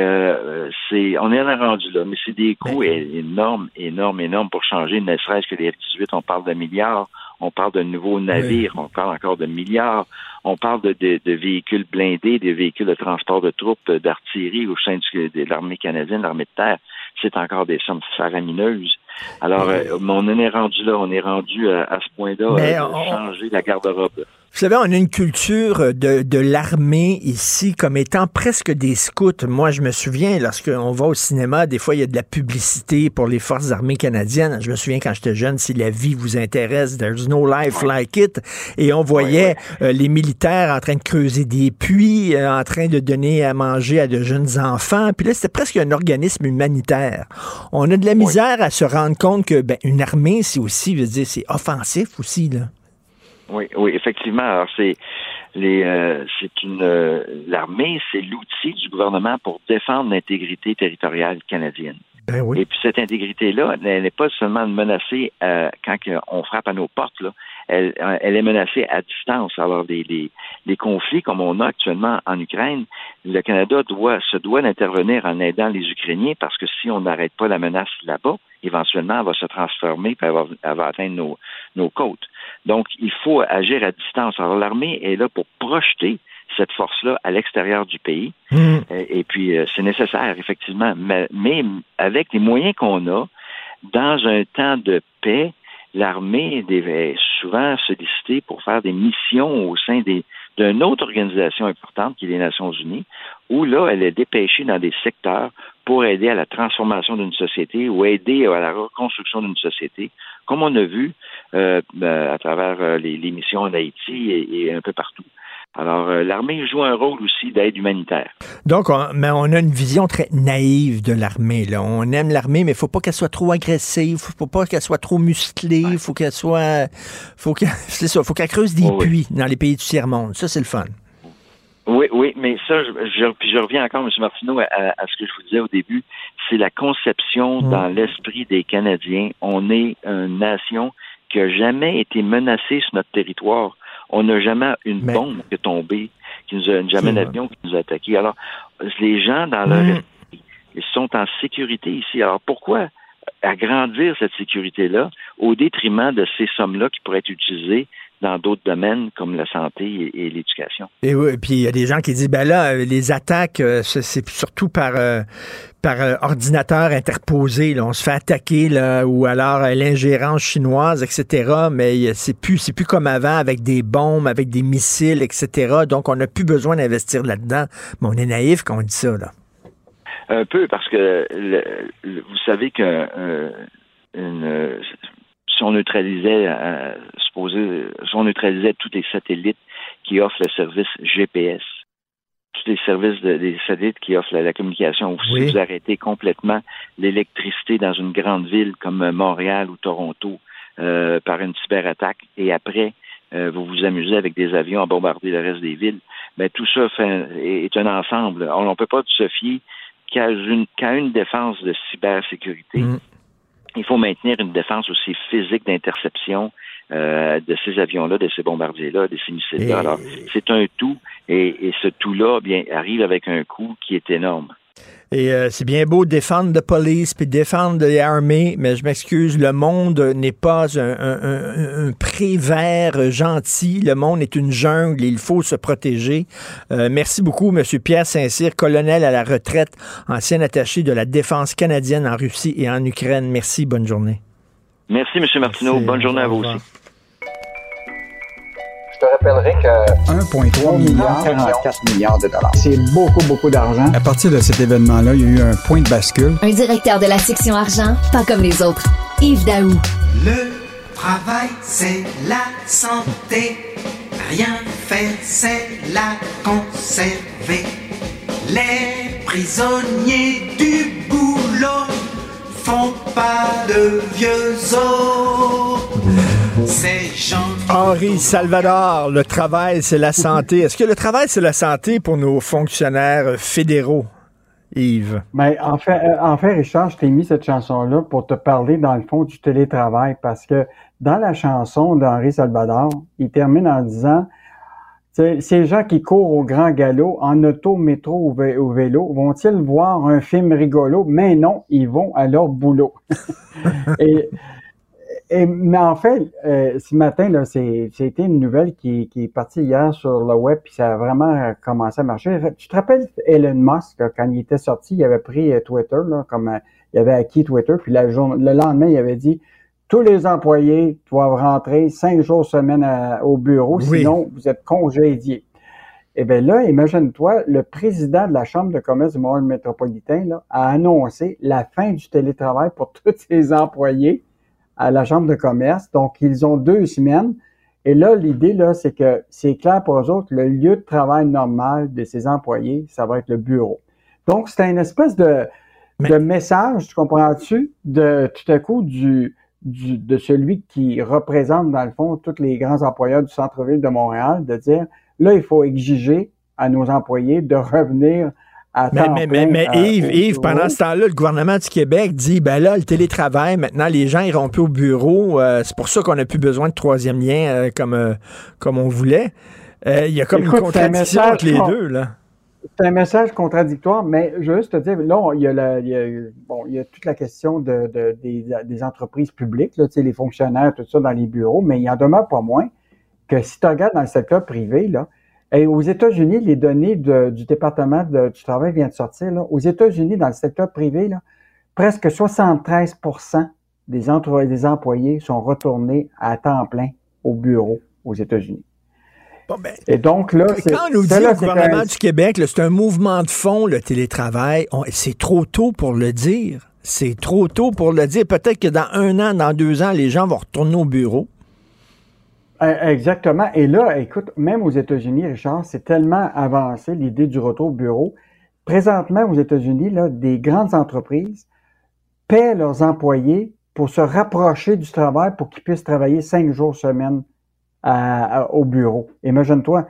c'est on est rendu là, mais c'est des coûts ben, énormes, énormes, énormes pour changer, ne serait-ce que les F-18, on parle de milliards on parle de nouveaux navires, on parle encore de milliards, on parle de, de, véhicules blindés, des véhicules de transport de troupes d'artillerie au sein de l'armée canadienne, l'armée de terre. C'est encore des sommes faramineuses. Alors, euh, on en est rendu là, on est rendu à, ce point-là, euh, de changer la garde-robe. Vous savez, on a une culture de, de l'armée ici comme étant presque des scouts. Moi, je me souviens, lorsqu'on va au cinéma, des fois, il y a de la publicité pour les forces armées canadiennes. Je me souviens quand j'étais jeune, si la vie vous intéresse, there's no life like it. Et on voyait euh, les militaires en train de creuser des puits, euh, en train de donner à manger à de jeunes enfants. Puis là, c'était presque un organisme humanitaire. On a de la misère à se rendre compte que ben, une armée, c'est aussi, je veux dire, c'est offensif aussi, là. Oui, oui, effectivement. Alors c'est les, euh, c'est une euh, l'armée, c'est l'outil du gouvernement pour défendre l'intégrité territoriale canadienne. Ben oui. Et puis cette intégrité-là, elle n'est pas seulement menacée euh, quand on frappe à nos portes, là. Elle, elle est menacée à distance. Alors des, des, des, conflits comme on a actuellement en Ukraine, le Canada doit se doit d'intervenir en aidant les Ukrainiens parce que si on n'arrête pas la menace là-bas, éventuellement, elle va se transformer et elle va, elle va atteindre nos, nos côtes. Donc, il faut agir à distance. Alors, l'armée est là pour projeter cette force-là à l'extérieur du pays. Mmh. Et, et, puis, euh, c'est nécessaire, effectivement. Mais, mais avec les moyens qu'on a, dans un temps de paix, l'armée devait souvent solliciter pour faire des missions au sein des, d'une autre organisation importante qui est les Nations Unies, où là, elle est dépêchée dans des secteurs pour aider à la transformation d'une société ou aider à la reconstruction d'une société, comme on a vu euh, à travers euh, les, missions en Haïti et un peu partout. Alors, euh, l'armée joue un rôle aussi d'aide humanitaire. Donc, on, mais on a une vision très naïve de l'armée. Là. On aime l'armée, mais il faut pas qu'elle soit trop agressive, faut pas qu'elle soit trop musclée, il ouais. faut qu'elle soit... faut qu'elle, c'est ça, faut qu'elle creuse des oh, puits oui. dans les pays du tiers-monde. Ça, c'est le fun. Oui, oui, mais ça, je, je, puis je reviens encore, M. Martineau, à, à, ce que je vous disais au début, c'est la conception mmh. dans l'esprit des Canadiens. On est une nation qui n'a jamais été menacée sur notre territoire. On n'a jamais une mais... bombe qui est tombée, qui nous a jamais un avion qui nous a attaqué. Alors, les gens dans leur mmh. ils sont en sécurité ici. Alors pourquoi agrandir cette sécurité-là au détriment de ces sommes-là qui pourraient être utilisées dans d'autres domaines comme la santé et, et l'éducation. Et oui, puis il y a des gens qui disent ben là les attaques c'est surtout par euh, par euh, ordinateur interposé, là. on se fait attaquer là ou alors euh, l'ingérence chinoise etc. Mais c'est plus c'est plus comme avant avec des bombes, avec des missiles etc. Donc on n'a plus besoin d'investir là-dedans. Mais on est naïf quand on dit ça là. Un peu parce que le, le, vous savez que euh, une si on neutralisait, euh, supposé, si on neutralisait tous les satellites qui offrent le service GPS, tous les services de, des satellites qui offrent la, la communication, ou oui. si vous arrêtez complètement l'électricité dans une grande ville comme Montréal ou Toronto euh, par une cyberattaque, et après euh, vous vous amusez avec des avions à bombarder le reste des villes, ben tout ça fait, est, un ensemble. On ne peut pas se fier qu'à une, qu'à une défense de cybersécurité. Mm il faut maintenir une défense aussi physique d'interception euh, de ces avions-là, de ces bombardiers-là, de ces missiles-là. Alors, c'est un tout, et, et ce tout-là, bien, arrive avec un coût qui est énorme. Et euh, c'est bien beau défendre la police puis défendre l'armée, mais je m'excuse, le monde n'est pas un, un, un, un pré vert gentil. Le monde est une jungle et il faut se protéger. Euh, merci beaucoup, M. Pierre Saint-Cyr, colonel à la retraite, ancien attaché de la défense canadienne en Russie et en Ukraine. Merci, bonne journée. Merci, M. Martineau. Merci. Bonne journée à vous aussi. Je te rappellerai que 1,3 milliard, 44 milliards de dollars. C'est beaucoup, beaucoup d'argent. À partir de cet événement-là, il y a eu un point de bascule. Un directeur de la section argent, pas comme les autres. Yves Daou. Le travail, c'est la santé. Rien faire, c'est la conserver. Les prisonniers du boulot font pas de vieux os. Ces gens Henri Salvador, le travail, c'est la santé. Est-ce que le travail, c'est la santé pour nos fonctionnaires fédéraux, Yves? Ben, en, fait, en fait, Richard, je t'ai mis cette chanson-là pour te parler, dans le fond, du télétravail, parce que dans la chanson d'Henri Salvador, il termine en disant ces gens qui courent au grand galop, en auto, métro ou vélo, vont-ils voir un film rigolo? Mais non, ils vont à leur boulot. Et et, mais en fait, euh, ce matin, là, c'était une nouvelle qui, qui, est partie hier sur le web, puis ça a vraiment commencé à marcher. Tu te rappelles Elon Musk, là, quand il était sorti, il avait pris euh, Twitter, là, comme euh, il avait acquis Twitter, puis la journée, le lendemain, il avait dit tous les employés doivent rentrer cinq jours semaine à, au bureau, oui. sinon vous êtes congédiés. Eh bien là, imagine-toi, le président de la Chambre de commerce du Montréal métropolitain là, a annoncé la fin du télétravail pour tous ses employés à la Chambre de commerce. Donc, ils ont deux semaines. Et là, l'idée, là, c'est que c'est clair pour eux autres, le lieu de travail normal de ces employés, ça va être le bureau. Donc, c'est une espèce de, Mais... de message, tu comprends-tu, de tout à coup du du, de celui qui représente, dans le fond, tous les grands employeurs du centre-ville de Montréal, de dire, là, il faut exiger à nos employés de revenir Mais, mais, plein, mais, mais Yves, Yves, pendant ce temps-là, le gouvernement du Québec dit ben là, le télétravail, maintenant, les gens iront plus au bureau. euh, c'est pour ça qu'on n'a plus besoin de troisième lien euh, comme, euh, comme on voulait. Il y a comme Écoute, une un contradiction message entre les con- deux, là. C'est un message contradictoire, mais je veux juste te dire, là, il y a, la- il y a, bon, il y a toute la question de, de- des, des entreprises publiques, là, les fonctionnaires, tout ça dans les bureaux, mais il en demeure pas moins que si tu regardes dans le secteur privé, là, et aux États-Unis, les données de- du département de- du travail viennent de sortir, là, aux États-Unis, dans le secteur privé, là, presque 73 des, entre- des employés sont retournés à temps plein au bureau aux États-Unis. Et donc, là, c'est- Quand on nous dit là, au gouvernement un- du Québec, c'est un mouvement de fond, le télétravail, c'est trop tôt pour le dire. C'est trop tôt pour le dire. Peut-être que dans un an, dans deux ans, les gens vont retourner au bureau. Euh, Exactement. Et là, écoute, même aux États-Unis, Richard, c'est tellement avancé l'idée du retour au bureau. Présentement, aux États-Unis, là, des grandes entreprises paient leurs employés pour se rapprocher du travail pour qu'ils puissent travailler cinq jours semaine à- au bureau. Imagine-toi,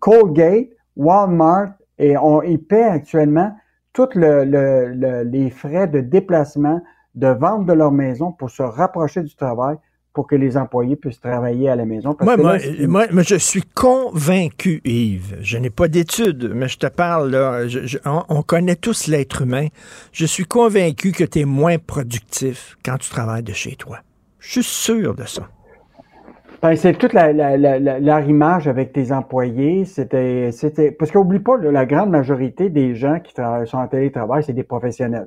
Colgate, Walmart, et on, ils paient actuellement tous le- le- les frais de déplacement, de vente de leur maison pour se rapprocher du travail pour que les employés puissent travailler à la maison. Parce Moi, que moi, là, c'est- moi, moi, je suis convaincu, Yves. Je n'ai pas d'études, mais je te parle, là. je- je- on, on connaît tous l'être humain. Je suis convaincu que tu es moins productif quand tu travailles de chez toi. Je suis sûr de ça. Ben, c'est toute la, la, la, la- l'arrimage avec tes employés. C'était, c'était, parce qu'oublie pas, là, la grande majorité des gens qui travaillent, sont en télétravail, c'est des professionnels.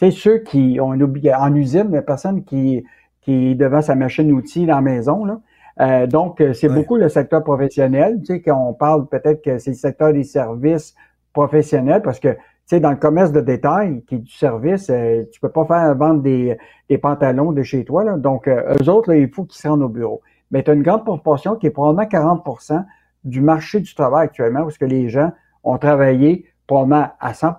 Sais, ceux qui ont une en usine, la personne qui, qui est devant sa machine outil dans la maison, là. Euh, donc, euh, c'est beaucoup le secteur professionnel. Tu sais, qu'on parle peut-être que c'est le secteur des services professionnels parce que, tu sais, dans le commerce de détail, qui est du service, euh, tu peux pas faire vendre des, des pantalons de chez toi, là. Donc, euh, eux autres, là, il faut qu'ils se rendent au bureau mais tu as une grande proportion qui est probablement 40% du marché du travail actuellement, parce que les gens ont travaillé probablement à 100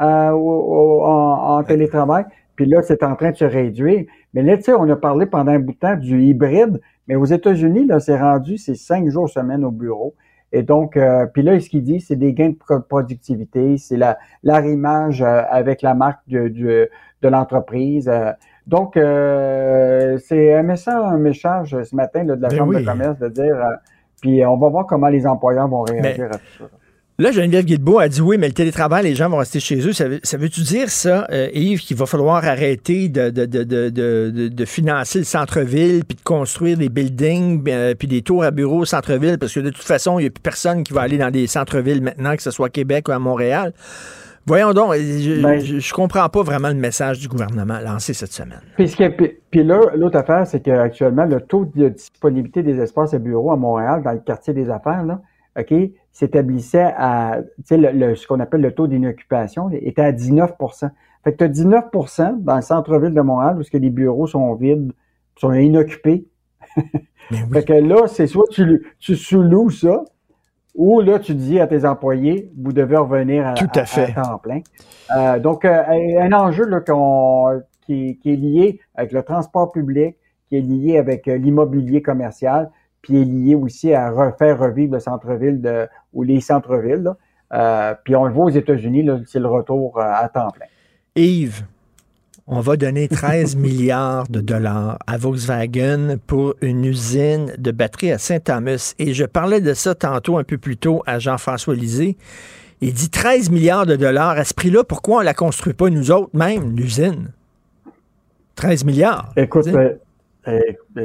euh, au- au- en, en télétravail, puis là, c'est en train de se réduire. Mais là, tu sais, on a parlé pendant un bout de temps du hybride, mais aux États-Unis, là, c'est rendu, c'est cinq jours semaine au bureau. Et donc, euh, puis là, ce qu'il dit, c'est des gains de pro- productivité, c'est la l'arrimage euh, avec la marque de, de, de l'entreprise. euh. donc, euh, c'est un message, un message ce matin là, de la Ben Chambre oui. de commerce de dire, euh, puis on va voir comment les employeurs vont réagir à tout ça. Là, Geneviève Guilbeault a dit oui, mais le télétravail, les gens vont rester chez eux. Ça, veut, ça veut-tu dire ça, euh, Yves, qu'il va falloir arrêter de, de, de, de, de, de- de financer le centre-ville, puis de construire des buildings, euh, puis des tours à bureaux au centre-ville, parce que de toute façon, il n'y a plus personne qui va aller dans des centres-villes maintenant, que ce soit à Québec ou à Montréal. Voyons donc, je, Ben- je, je comprends pas vraiment le message du gouvernement lancé cette semaine. Puis, puis- là, l'autre affaire, c'est qu'actuellement, le taux de disponibilité des espaces et bureaux à Montréal, dans le quartier des affaires, là, OK, s'établissait à, tu sais, le, le- ce qu'on appelle le taux d'inoccupation, était à 19% Fait que tu as 19% dans le centre-ville de Montréal, où ce que les bureaux sont vides, sont inoccupés. Fait que là, c'est soit tu, tu sous-loues ça, ou là, tu dis à tes employés, vous devez revenir à, Tout à fait. temps plein. Euh, donc, euh, un enjeu là, qui, qui est lié avec le transport public, qui est lié avec euh, l'immobilier commercial, puis est lié aussi à refaire revivre le centre-ville de, ou les centres-villes. Euh, puis on le voit aux États-Unis, c'est le retour euh, à temps plein. Yves, on va donner 13 milliards de dollars à Volkswagen pour une usine de batterie à Saint-Thomas. Et je parlais de ça tantôt un peu plus tôt à Jean-François Lisée. Il dit 13 milliards de dollars. À ce prix-là, pourquoi on ne la construit pas nous autres même, l'usine? 13 milliards. Écoute, euh,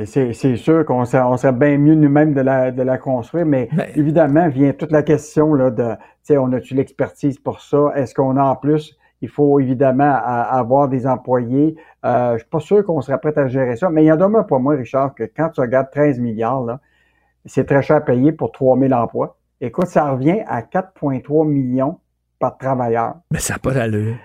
c'est c'est sûr qu'on serait, on serait bien mieux nous-mêmes de la, de la construire, mais Ben. évidemment, vient toute la question là, de, tu sais, on a-tu l'expertise pour ça? Est-ce qu'on a en plus, il faut évidemment a- avoir des employés. Euh, je suis pas sûr qu'on serait prêt à gérer ça, mais il y en demeure pas moins, Richard, que quand tu regardes 13 milliards, c'est très cher à payer pour 3000 emplois. Écoute, ça revient à 4,3 millions par travailleur. Mais ça n'a pas d'allure.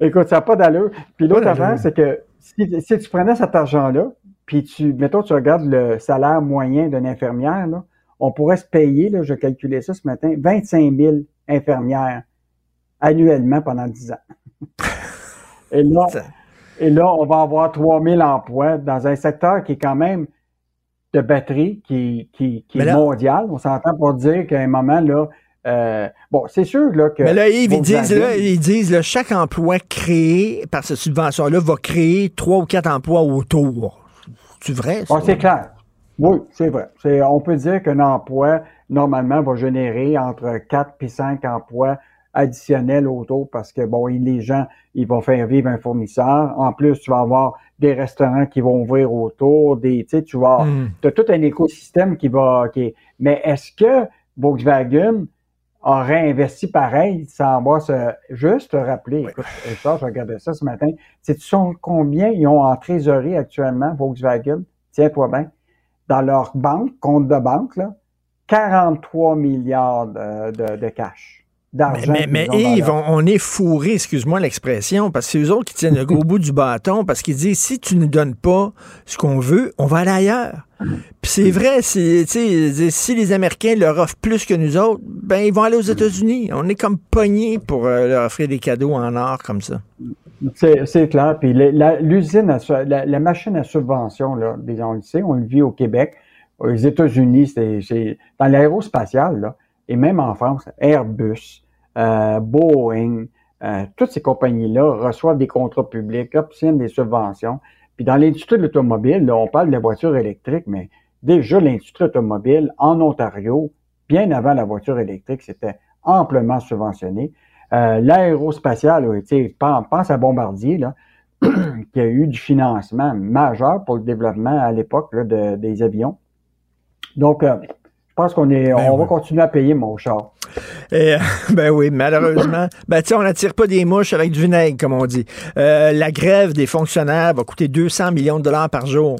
Écoute, ça n'a pas d'allure. Puis l'autre affaire, c'est que si, si tu prenais cet argent-là, puis tu, mettons, tu regardes le salaire moyen d'une infirmière, là, on pourrait se payer, là, je calculais ça ce matin, 25 000 infirmières annuellement pendant 10 ans. Et là, Et là, on va avoir 3000 emplois dans un secteur qui est quand même de batterie, qui, qui, qui est mondial. On s'entend pour dire qu'à un moment, là, euh, bon, c'est sûr là, que. Mais là, Yves, ils disent, là, ils disent là, chaque emploi créé par cette subvention-là va créer trois ou quatre emplois autour. C'est vrai? ça? c'est clair. Oui, c'est vrai. C'est, on peut dire qu'un emploi, normalement, va générer entre 4 et 5 emplois additionnels autour parce que, bon, les gens, ils vont faire vivre un fournisseur. En plus, tu vas avoir des restaurants qui vont ouvrir autour, des, tu sais, tu vas, Hmm. as tout un écosystème qui va, qui mais est-ce que Volkswagen aurait investi pareil sans va se, juste te rappeler, écoute, Richard, je regardais ça ce matin, sais tu sais combien ils ont en trésorerie actuellement, Volkswagen? Tiens-toi bien. Dans leur banque, compte de banque, là, 43 milliards de, de, de cash. D'argent Mais, Yves, on, on est fourré, excuse-moi l'expression, parce que c'est eux autres qui tiennent le gros bout du bâton, parce qu'ils disent si tu ne donnes pas ce qu'on veut, on va aller ailleurs. Puis c'est vrai, si les Américains leur offrent plus que nous autres, ben ils vont aller aux États-Unis. On est comme pognés pour euh, leur offrir des cadeaux en or comme ça. C'est clair. Puis la- l'usine, la, la machine à subvention, là, on le sait, on le vit au Québec, aux États-Unis, c'est c'est- dans l'aérospatial, là, et même en France, Airbus, euh, Boeing, euh, toutes ces compagnies-là reçoivent des contrats publics, obtiennent des subventions. Puis dans l'industrie de l'automobile, là, on parle de la voiture électrique, mais déjà l'industrie automobile en Ontario, bien avant la voiture électrique, c'était amplement subventionné. Euh, L'aérospatial, oui, tu sais, pense, à Bombardier, là, qui a eu du financement majeur pour le développement à l'époque des avions. Donc, euh, je pense qu'on est, on va continuer à payer mon char. Et, euh, ben oui, malheureusement. Ben, tu on n'attire pas des mouches avec du vinaigre, comme on dit. Euh, la grève des fonctionnaires va coûter 200 millions de dollars par jour.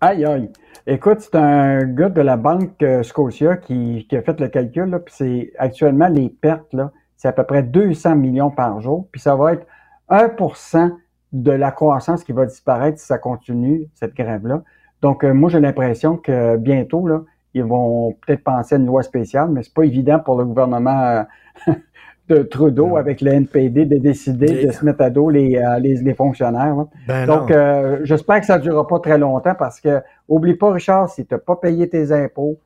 Aïe, aïe. Écoute, c'est un gars de la banque euh, Scotia qui, qui a fait le calcul, là, puis c'est actuellement les pertes, là, c'est à peu près 200 millions par jour, puis ça va être 1% de la croissance qui va disparaître si ça continue, cette grève-là. Donc, euh, moi, j'ai l'impression que bientôt, là, ils vont peut-être penser à une loi spéciale, mais c'est pas évident pour le gouvernement euh, de Trudeau avec le NPD de décider de se mettre à dos les, euh, les, les fonctionnaires. là. Ben Donc, euh, j'espère que ça ne durera pas très longtemps parce que, oublie pas, Richard, si tu n'as pas payé tes impôts,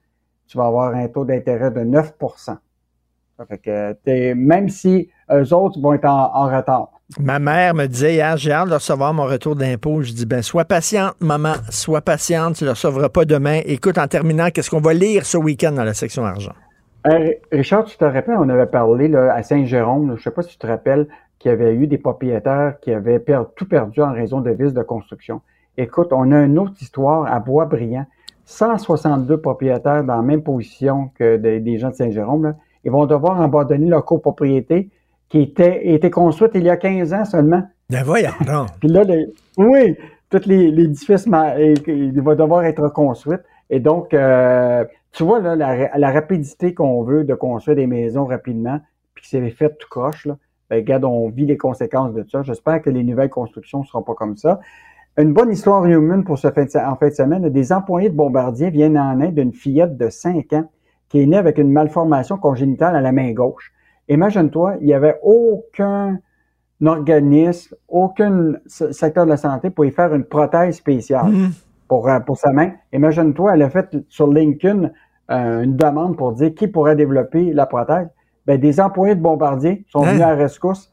tu vas avoir un taux d'intérêt de 9 Ça fait que même si eux autres vont être en, en retard. Ma mère me disait hier, j'ai hâte de recevoir mon retour d'impôt. Je dis, ben, sois patiente, maman, sois patiente, tu ne le recevras pas demain. Écoute, en terminant, qu'est-ce qu'on va lire ce week-end dans la section argent? Euh, Richard, tu te rappelles, on avait parlé à Saint-Jérôme, je ne sais pas si tu te rappelles, qu'il y avait eu des propriétaires qui avaient tout perdu en raison de vices de construction. Écoute, on a une autre histoire à Bois-Brillant. 162 propriétaires dans la même position que des- des gens de Saint-Jérôme. Ils vont devoir abandonner leur copropriété qui était, était construite il y a 15 ans seulement. Ben voyons donc. Puis là, le- oui, les l'édifice il va devoir être reconstruit. Et donc, euh, tu vois, là, la, la rapidité qu'on veut de construire des maisons rapidement, puis que c'est fait tout croche, là, ben, regarde, on vit les conséquences de ça. J'espère que les nouvelles constructions ne seront pas comme ça. Une bonne histoire humaine pour ce fin de, en fin de semaine. Des employés de Bombardier viennent en aide d'une fillette de 5 ans qui est née avec une malformation congénitale à la main gauche. Imagine-toi, il n'y avait aucun organisme, aucun secteur de la santé pour y faire une prothèse spéciale pour, euh, pour sa main. Imagine-toi, elle a fait sur LinkedIn euh, une demande pour dire qui pourrait développer la prothèse. Ben, des employés de Bombardier sont Hein? venus à la rescousse.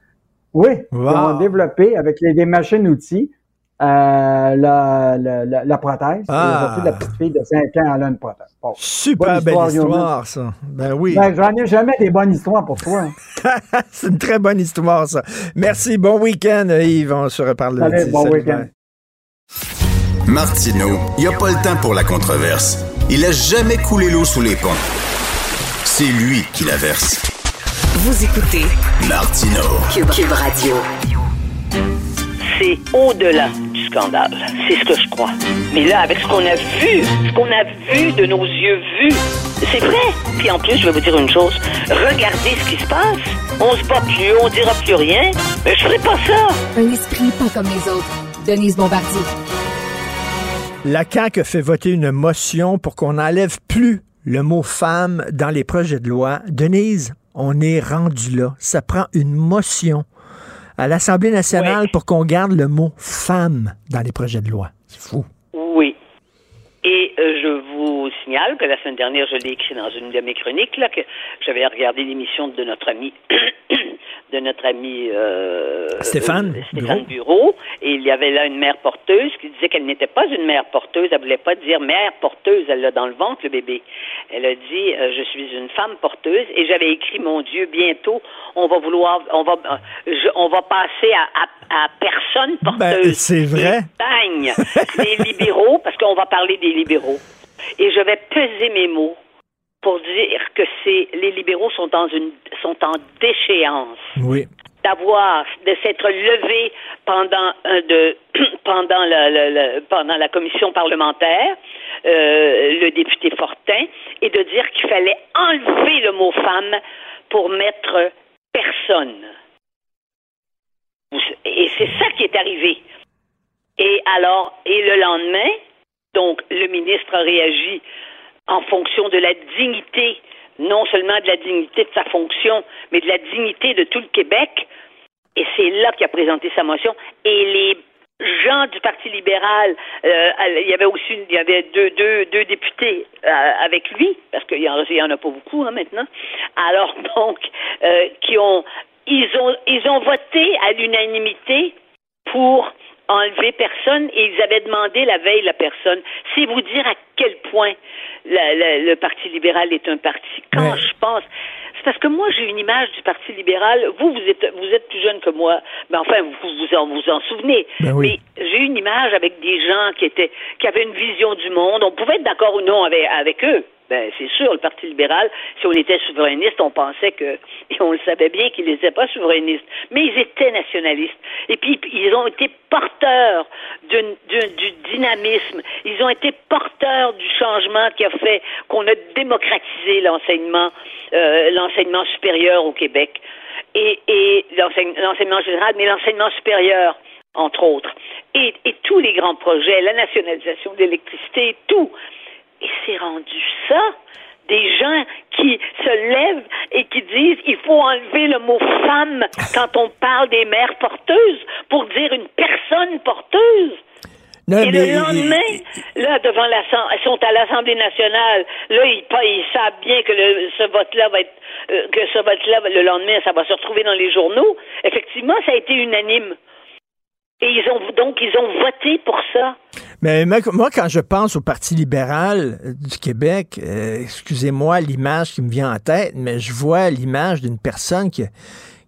Oui, ils Wow. ont développé avec les, des machines-outils la, la, la, la prothèse. Ah. la petite fille de 5 ans, elle a une prothèse. Bon. Super Bonne belle histoire, ça. Ben oui. Ben, j'en ai jamais des bonnes histoires pour toi. hein. C'est une très bonne histoire, ça. Merci. Bon week-end, Yves. On se reparle Allez, lundi. bon Salut, week-end. bye. Martineau, il n'y a pas le temps pour la controverse. Il a jamais coulé l'eau sous les ponts. C'est lui qui la verse. Vous écoutez Martineau. Cube, Cube Radio. c'est au-delà scandale. C'est ce que je crois. Mais là, avec ce qu'on a vu, ce qu'on a vu de nos yeux vus, c'est vrai. Puis en plus, je vais vous dire une chose. Regardez ce qui se passe. On se bat plus, on dira plus rien. Mais je ferai pas ça. Un esprit pas comme les autres. Denise Bombardier. La CAQ a fait voter une motion pour qu'on n'enlève plus le mot femme dans les projets de loi. Denise, on est rendu là. Ça prend une motion à l'Assemblée nationale pour qu'on garde le mot femme dans les projets de loi. C'est fou. Oui. Et euh, je vous signale que la semaine dernière, je l'ai écrit dans une de mes chroniques, là, que j'avais regardé l'émission de notre ami de notre ami euh, Stéphane, euh, Stéphane Bureau. et il y avait là une mère porteuse qui disait qu'elle n'était pas une mère porteuse, elle voulait pas dire mère porteuse, elle l'a dans le ventre le bébé. Elle a dit euh, je suis une femme porteuse et j'avais écrit mon Dieu bientôt on va vouloir on va euh, je- on va passer à, à, à personne porteuse. Ben, c'est vrai. Les libéraux parce qu'on va parler des libéraux et je vais peser mes mots pour dire que c'est les libéraux sont dans une sont en déchéance. Oui. d'avoir de s'être levé pendant de pendant la, la- la- pendant la commission parlementaire euh, le député Fortin et de dire qu'il fallait enlever le mot femme pour mettre personne. Et c'est ça qui est arrivé. Et alors et le lendemain donc le ministre a réagi en fonction de la dignité, non seulement de la dignité de sa fonction, mais de la dignité de tout le Québec. Et c'est là qu'il a présenté sa motion. Et les gens du Parti libéral, euh, il y avait aussi il y avait deux, deux, députés euh, avec lui, parce qu'il y en, il y en a pas beaucoup hein, maintenant. Alors donc, euh, qui ont ils ont ils ont voté à l'unanimité pour enlever personne et ils avaient demandé la veille la personne. C'est vous dire à quel point la- la- le Parti libéral est un parti. Quand je pense, c'est parce que moi j'ai une image du Parti libéral. Vous, vous êtes vous êtes plus jeune que moi, mais enfin vous vous en vous en souvenez. Ben oui. Mais j'ai une image avec des gens qui étaient qui avaient une vision du monde. On pouvait être d'accord ou non avec, avec eux. Ben, c'est sûr, le Parti libéral, si on était souverainiste, on pensait que, et on le savait bien qu'ils n'étaient pas souverainistes, mais ils étaient nationalistes. Et puis, ils ont été porteurs du dynamisme. Ils ont été porteurs du changement qui a fait qu'on a démocratisé l'enseignement, euh, l'enseignement supérieur au Québec. Et, et l'enseigne- l'enseignement général, mais l'enseignement supérieur, entre autres. Et, et tous les grands projets, la nationalisation de l'électricité, tout. Et c'est rendu ça. Des gens qui se lèvent et qui disent il faut enlever le mot femme quand on parle des mères porteuses pour dire une personne porteuse. Non, et mais- le lendemain, là, devant l'Assemblée, ils sont à l'Assemblée nationale. Là, ils savent bien que le- ce vote-là va être, euh, que ce vote-là, le lendemain, ça va se retrouver dans les journaux. Effectivement, ça a été unanime. Et ils ont donc ils ont voté pour ça. Mais moi, quand je pense au Parti libéral euh, du Québec, euh, excusez-moi l'image qui me vient en tête, mais je vois l'image d'une personne qui,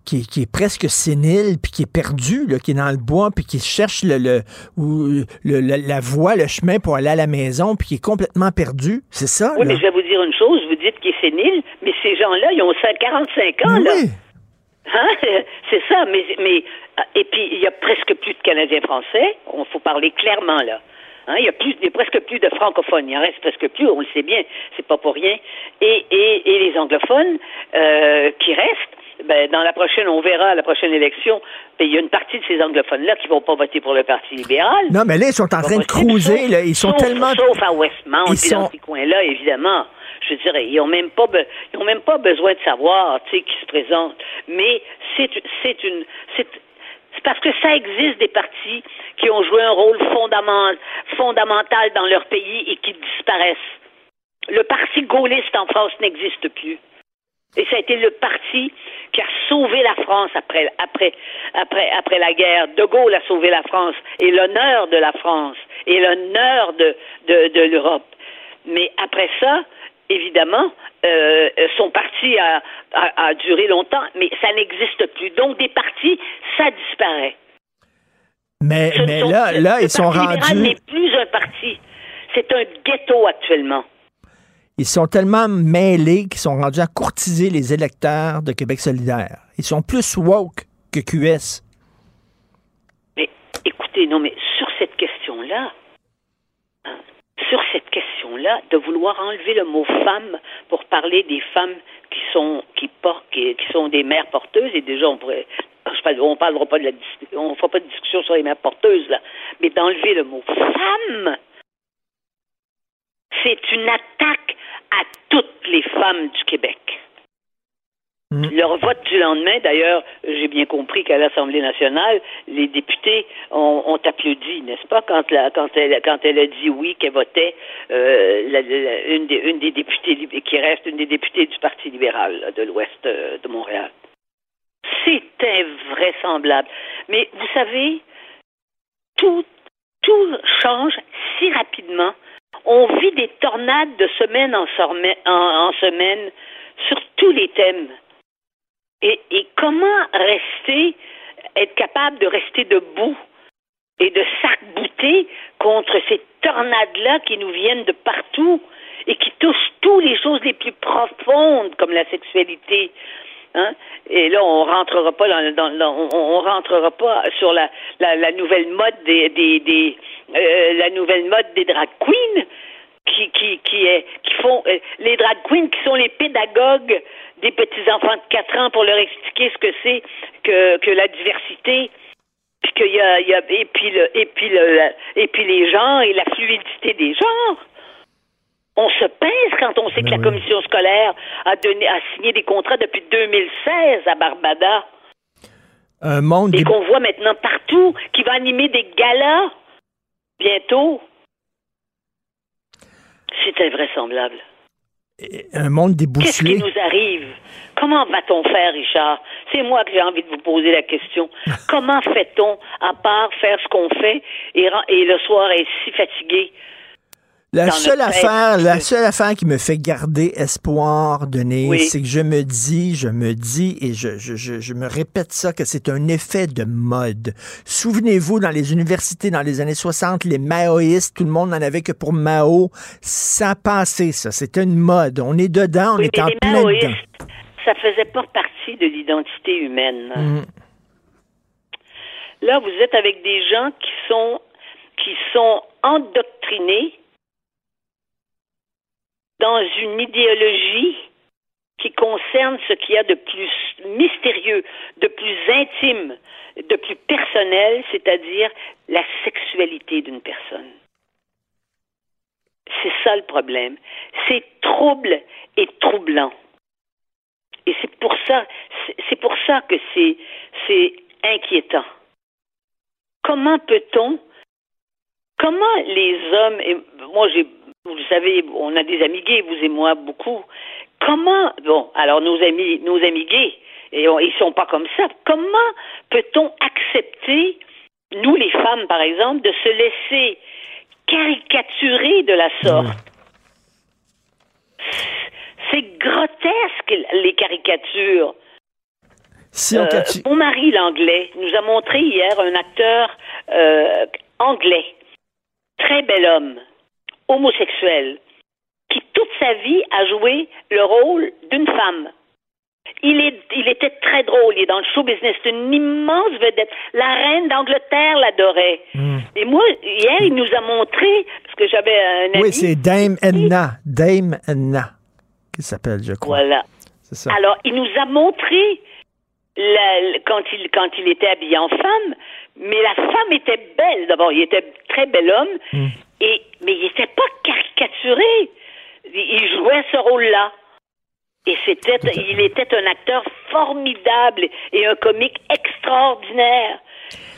qui, qui est presque sénile, puis qui est perdue, là, qui est dans le bois, puis qui cherche le, le, ou le- la, la voie, le chemin pour aller à la maison, puis qui est complètement perdu. C'est ça, Oui, là? mais je vais vous dire une chose. Vous dites qu'il est sénile, mais ces gens-là, ils ont 45 ans, là. Hein? C'est ça, mais, mais et puis il y a presque plus de Canadiens français. On faut parler clairement là. Hein? Il y a plus, il y a presque plus de francophones. Il en reste presque plus. On le sait bien. C'est pas pour rien. Et et, et les anglophones euh, qui restent. Ben, dans la prochaine, on verra à la prochaine élection. ben, il y a une partie de ces anglophones-là qui vont pas voter pour le Parti libéral. Non, mais là, ils sont en train de cruiser, là. Ils sont sauf, tellement... Sauf à Westmount, Ils puis dans sont- ces coins-là, évidemment. Je dirais, ils ont même pas, be- ils ont même pas besoin de savoir, tu sais, qui se présente. Mais c'est, c'est une, c'est, c'est parce que ça existe des partis qui ont joué un rôle fondamental, fondamental dans leur pays et qui disparaissent. Le parti gaulliste en France n'existe plus. Et ça a été le parti qui a sauvé la France après, après, après, après la guerre. De Gaulle a sauvé la France et l'honneur de la France et l'honneur de, de l'Europe. Mais après ça, évidemment, euh, son parti a, a, a duré longtemps, mais ça n'existe plus. Donc des partis, ça disparaît. Mais, Ce mais sont- là, là, le ils sont Parti rendus... n'est plus un parti. C'est un ghetto actuellement. Ils sont tellement mêlés qu'ils sont rendus à courtiser les électeurs de Québec solidaire. Ils sont plus woke que QS. Mais écoutez, non, mais sur cette question-là, hein, sur cette question-là, de vouloir enlever le mot femme pour parler des femmes qui sont qui portent, qui, sont des mères porteuses, et déjà on pourrait on parlera pas de la on fera pas de discussion sur les mères porteuses là, mais d'enlever le mot femme, c'est une attaque à toutes les femmes du Québec. Mm. leur vote du lendemain, d'ailleurs, j'ai bien compris qu'à l'Assemblée nationale, les députés ont, applaudi, n'est-ce pas, quand, la, quand, elle, quand elle a dit oui, qu'elle votait euh, une, des, une des députées qui reste une des députées du Parti libéral de l'Ouest euh, de Montréal. C'est invraisemblable. Mais vous savez, tout, tout change si rapidement. On vit des tornades de semaine en- en semaine sur tous les thèmes. Et, et comment rester, être capable de rester debout et de s'arc-bouter contre ces tornades-là qui nous viennent de partout et qui touchent toutes les choses les plus profondes comme la sexualité. Hein? Et là, on rentrera pas dans, dans- dans- on, on rentrera pas sur la, la, la nouvelle mode des, des, des euh, la nouvelle mode des drag queens qui qui qui, est, qui font euh, les drag queens qui sont les pédagogues des petits enfants de 4 ans pour leur expliquer ce que c'est que que la diversité puis qu'il y a, il y a et puis le et puis le la- et puis les genres et la fluidité des genres. On se pèse quand on sait que la commission scolaire a donné a signé des contrats depuis 2016 à Barbada. Un monde et qu'on voit maintenant partout qui va animer des galas bientôt. C'est invraisemblable. un monde Qu'est-ce qui déboussolé. nous arrive? Comment va-t-on faire, Richard? C'est moi que j'ai envie de vous poser la question. Comment fait-on, à part faire ce qu'on fait et, le soir être si fatigué? La seule affaire, la seule affaire qui me fait garder espoir, Denise, Oui. c'est que je me dis, je me dis, et je, je, je, je me répète ça, que c'est un effet de mode. Souvenez-vous, dans les universités, dans les années 60, les maoïstes, tout le monde n'en avait que pour Mao. Ça passé, ça. C'était une mode. On est dedans, on Oui, est mais en les plein maoïstes, dedans. ça faisait pas partie de l'identité humaine. Mm. Là, vous êtes avec des gens qui sont qui sont endoctrinés dans une idéologie qui concerne ce qu'il y a de plus mystérieux, de plus intime, de plus personnel, c'est-à-dire la sexualité d'une personne. C'est ça le problème. C'est trouble et troublant. Et c'est pour ça, c'est- pour ça que c'est, c'est inquiétant. Comment peut-on, comment les hommes, et moi j'ai, vous savez, on a des amis gays, vous et moi beaucoup. Comment, bon, alors nos amis, nos amis gays, et on- ils sont pas comme ça. Comment peut-on accepter, nous les femmes par exemple, de se laisser caricaturer de la sorte? C'est grotesque les caricatures. Si on Euh, mon mari, l'anglais, nous a montré hier un acteur euh, anglais, très bel homme, homosexuel, qui toute sa vie a joué le rôle d'une femme. Il, est, il était très drôle, il est dans le show business, c'est une immense vedette. La reine d'Angleterre l'adorait. Et moi, hier, il nous a montré, parce que j'avais un ami. Oui, c'est Dame Edna. Dame Edna, qui s'appelle, je crois. Voilà. C'est ça. Alors, il nous a montré la- quand, il, quand il était habillé en femme, mais la femme était belle. D'abord, il était très bel homme, Hmm. et, mais il n'était pas caricaturé. Il, jouait ce rôle-là. Et c'était, il était un acteur formidable et un comique extraordinaire.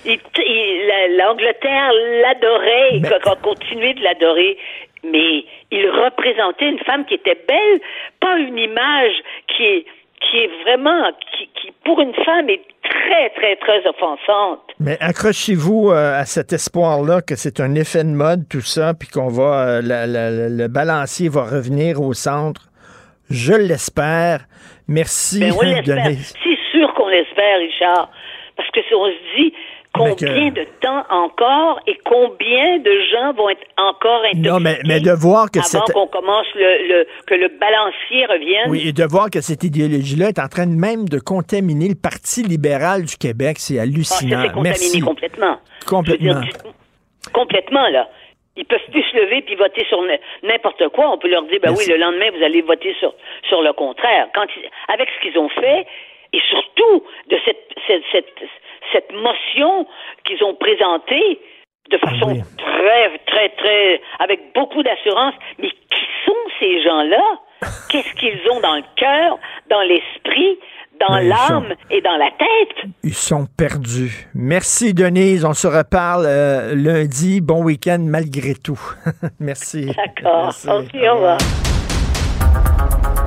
L'Angleterre l'adorait et co- continuait de l'adorer. Mais il représentait une femme qui était belle, pas une image qui est, qui est vraiment, qui, qui pour une femme est très, très, très offensante. Mais accrochez-vous euh, à cet espoir-là que c'est un effet de mode, tout ça, puis qu'on va, euh, la- la- la- le balancier va revenir au centre. Je l'espère. Merci, Ben, on l'espère. C'est sûr qu'on l'espère, Richard. Parce que si on se dit combien que- de temps encore et combien de gens vont être encore intoxiqués Non, mais, mais de voir que avant cette, qu'on commence le, le- que le balancier revienne? oui, et de voir que cette idéologie-là est en train de même de contaminer le Parti libéral du Québec, c'est Ah, hallucinant. c'est contaminé Merci. complètement. Complètement. Dire, complètement, là. Ils peuvent plus se lever puis voter sur n'importe quoi. On peut leur dire, ben Merci. oui, le lendemain, vous allez voter sur, sur le contraire. Quand ils- avec ce qu'ils ont fait, et surtout de cette, cette, cette, cette motion qu'ils ont présentée de façon très, très, très, avec beaucoup d'assurance. Mais qui sont ces gens-là? Qu'est-ce qu'ils ont dans le cœur, dans l'esprit, dans ils l'âme sont- et dans la tête? Ils sont perdus. Merci, Denise. On se reparle euh, lundi. Bon week-end malgré tout. Merci. D'accord. Merci. Ok, au revoir.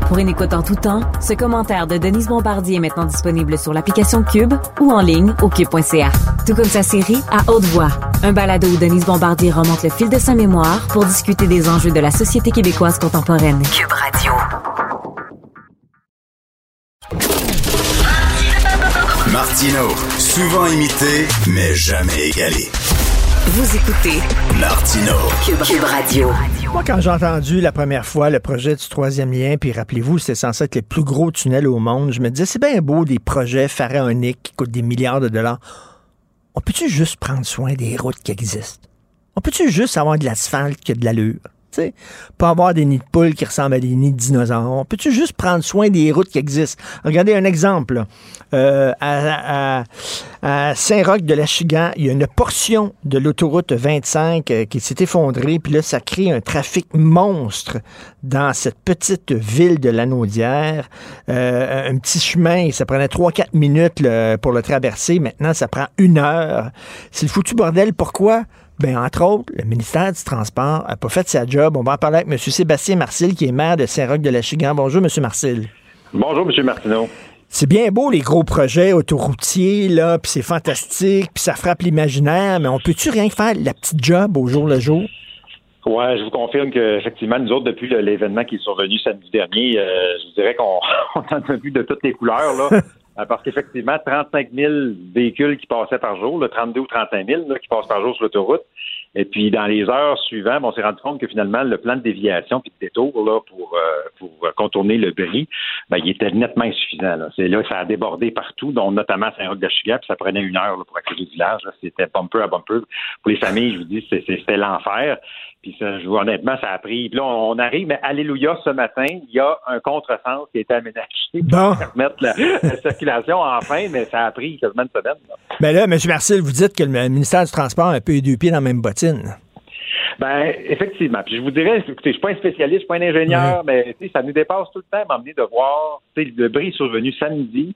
Pour une écoute en tout temps, ce commentaire de Denise Bombardier est maintenant disponible sur l'application Cube ou en ligne au cube.ca. Tout comme sa série À haute voix, un balado où Denise Bombardier remonte le fil de sa mémoire pour discuter des enjeux de la société québécoise contemporaine. Cube Radio. Martino, souvent imité, mais jamais égalé. Vous écoutez Martino. Cube, Cube Radio. Moi, quand j'ai entendu la première fois le projet du troisième lien, puis rappelez-vous, c'était censé être le plus gros tunnel au monde, je me disais, c'est bien beau des projets pharaoniques qui coûtent des milliards de dollars. On peut-tu juste prendre soin des routes qui existent? On peut-tu juste avoir de l'asphalte qui a de l'allure? Sais, pas avoir des nids de poules qui ressemblent à des nids de dinosaures. On peut-tu juste prendre soin des routes qui existent? Regardez un exemple. Euh, à, à- à Saint-Roch-de-la-Chigan, il y a une portion de l'autoroute 25 euh, qui s'est effondrée, puis là, ça crée un trafic monstre dans cette petite ville de Lanaudière. Euh, un petit chemin, ça prenait 3-4 minutes pour le traverser. Maintenant, ça prend une heure. C'est le foutu bordel. Pourquoi? Ben, entre autres, le ministère du Transport n'a pas fait sa job. On va en parler avec M. Sébastien Marcil, qui est maire de Saint-Roch-de-la-Chigan. Bonjour, M. Marcil. Bonjour, M. Martineau. C'est bien beau, les gros projets autoroutiers, là, puis c'est fantastique, puis ça frappe l'imaginaire, mais on peut-tu rien faire la petite job au jour le jour? Ouais, je vous confirme que effectivement, nous autres, depuis le- l'événement qui est survenu samedi dernier, euh, je vous dirais qu'on on en a vu de toutes les couleurs, là. Euh, Parce qu'effectivement, 35 000 véhicules qui passaient par jour, là, 32 ou 35 000 là, qui passent par jour sur l'autoroute. Et puis, dans les heures suivantes, on s'est rendu compte que finalement, le plan de déviation puis de détour là, pour, euh, pour euh, contourner le bris, ben, il était nettement insuffisant. là. C'est là ça a débordé partout, dont notamment à Saint-Roch-de-Chigan, puis ça prenait une heure là, pour accéder au village. là. C'était bumper à bumper. Pour les familles, je vous dis, c'est- c'était l'enfer. Puis ça, je vous honnêtement, ça a pris. Puis là, on arrive, mais alléluia, ce matin, il y a un contresens qui a été aménagé Bon. pour permettre la, la circulation enfin, mais ça a pris quasiment une semaine. là. Ben là, M. Marcil, vous dites que le ministère du Transport a un peu les deux pieds dans la même bottine. Ben, effectivement. Puis je vous dirais, écoutez, je suis pas un spécialiste, je suis pas un ingénieur, mais ça nous dépasse tout le temps, m'emmener de voir, le bris est survenu samedi.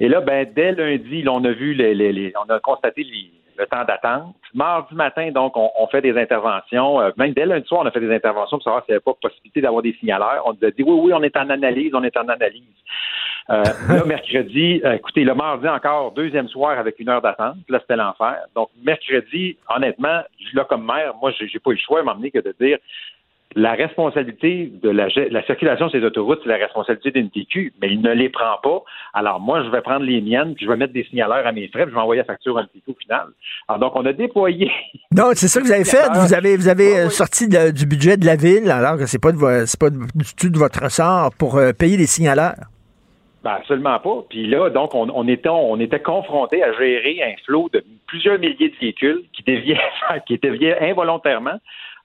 Et là, ben, dès lundi, là, on a vu les, les, les- on a constaté les- le temps d'attente. Mardi matin, donc, on, on fait des interventions. Euh, même dès lundi soir, on a fait des interventions pour savoir s'il n'y avait pas possibilité d'avoir des signaleurs. On nous a dit oui, oui, on est en analyse, on est en analyse. Euh, là, mercredi, euh, écoutez, le mardi encore, deuxième soir avec une heure d'attente. Là, c'était l'enfer. Donc, mercredi, honnêtement, là, comme maire, moi, j'ai j'ai pas eu le choix à m'emmener que de dire la responsabilité de la, la circulation sur les autoroutes, c'est la responsabilité d'une TQ, mais il ne les prend pas. Alors, moi, je vais prendre les miennes, puis je vais mettre des signaleurs à mes frais, puis je vais envoyer la facture à TQ au final. Alors, donc, on a déployé Donc, c'est ça que vous avez fait. Vous avez, vous avez euh, sorti de- du budget de la ville, alors que c'est pas, de pas du tout de votre ressort pour euh, payer les signaleurs. Ben, absolument pas. Puis là, donc, on, on était, on était confronté à gérer un flot de plusieurs milliers de véhicules qui déviaient, qui déviaient involontairement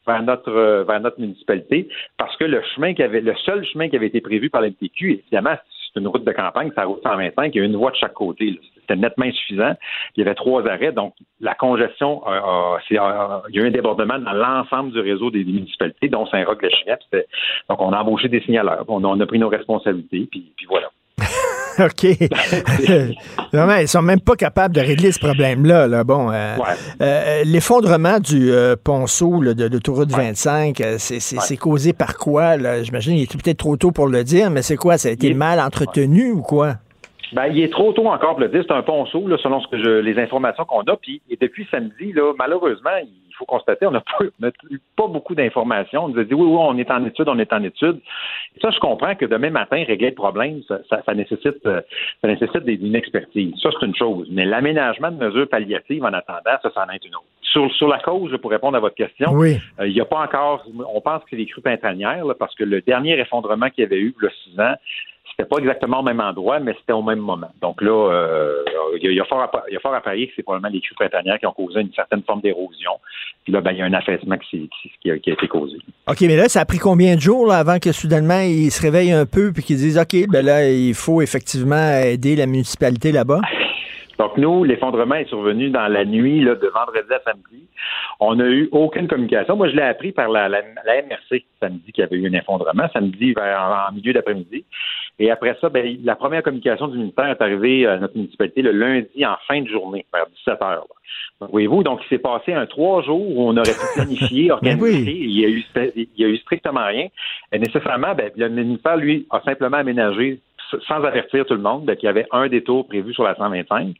vers notre, euh, vers notre municipalité parce que le chemin qui avait, le seul chemin qui avait été prévu par la MTQ, évidemment, c'est une route de campagne, c'est la route 125, il y a une voie de chaque côté. C'était nettement insuffisant. Il y avait trois arrêts, donc la congestion, euh, c'est- a- il y a eu un débordement dans l'ensemble du réseau des municipalités, dont Saint-Roch-le-Chien. Puis c'était- Donc, on a embauché des signaleurs, on on a pris nos responsabilités, puis, puis voilà. OK. Vraiment, ils sont même pas capables de régler ce problème-là. Là. Bon, euh, euh, l'effondrement du euh, ponceau là, de l'autoroute 25, euh, c'est causé par quoi? là? J'imagine qu'il était peut-être trop tôt pour le dire, mais c'est quoi? Ça a été mal entretenu ou quoi? Ben, il est trop tôt encore pour le dire. C'est un ponceau, là, selon ce que je, les informations qu'on a. Puis, et depuis samedi, là, malheureusement, il faut constater, on n'a pas, pas beaucoup d'informations. On nous a dit oui, oui, on est en étude, on est en étude. Et ça, je comprends que demain matin, régler le problème, ça, ça, ça nécessite, euh, ça nécessite des- une expertise. Ça, c'est une chose. Mais l'aménagement de mesures palliatives en attendant, ça, c'en est une autre. Sur, sur la cause, pour répondre à votre question, Oui. euh, il n'y a pas encore, on pense que c'est les crues printanières, là, parce que le dernier effondrement qu'il y avait eu, il y a six ans, c'était pas exactement au même endroit, mais c'était au même moment. Donc là, euh, il y, a- fort à, pa- il y a fort à parier que c'est probablement les crues printanières qui ont causé une certaine forme d'érosion. Puis là, ben, il y a un affaissement qui, s'est- qui- qui a, qui a été causé. OK, mais là, ça a pris combien de jours là, avant que soudainement ils se réveillent un peu puis qu'ils disent OK, ben là, il faut effectivement aider la municipalité là-bas? Donc, nous, l'effondrement est survenu dans la nuit là, de vendredi à samedi. On n'a eu aucune communication. Moi, je l'ai appris par la, la, la MRC samedi qu'il y avait eu un effondrement, samedi vers, en, en milieu d'après-midi. Et après ça, ben, la première communication du ministère est arrivée à notre municipalité le lundi en fin de journée, vers 17 heures. Voyez-vous, donc il s'est passé un trois jours où on aurait pu planifier, organiser, il y a eu il y a eu strictement rien. Et nécessairement, ben, le ministère, lui, a simplement aménagé sans avertir tout le monde ben, qu'il y avait un détour prévu sur la 125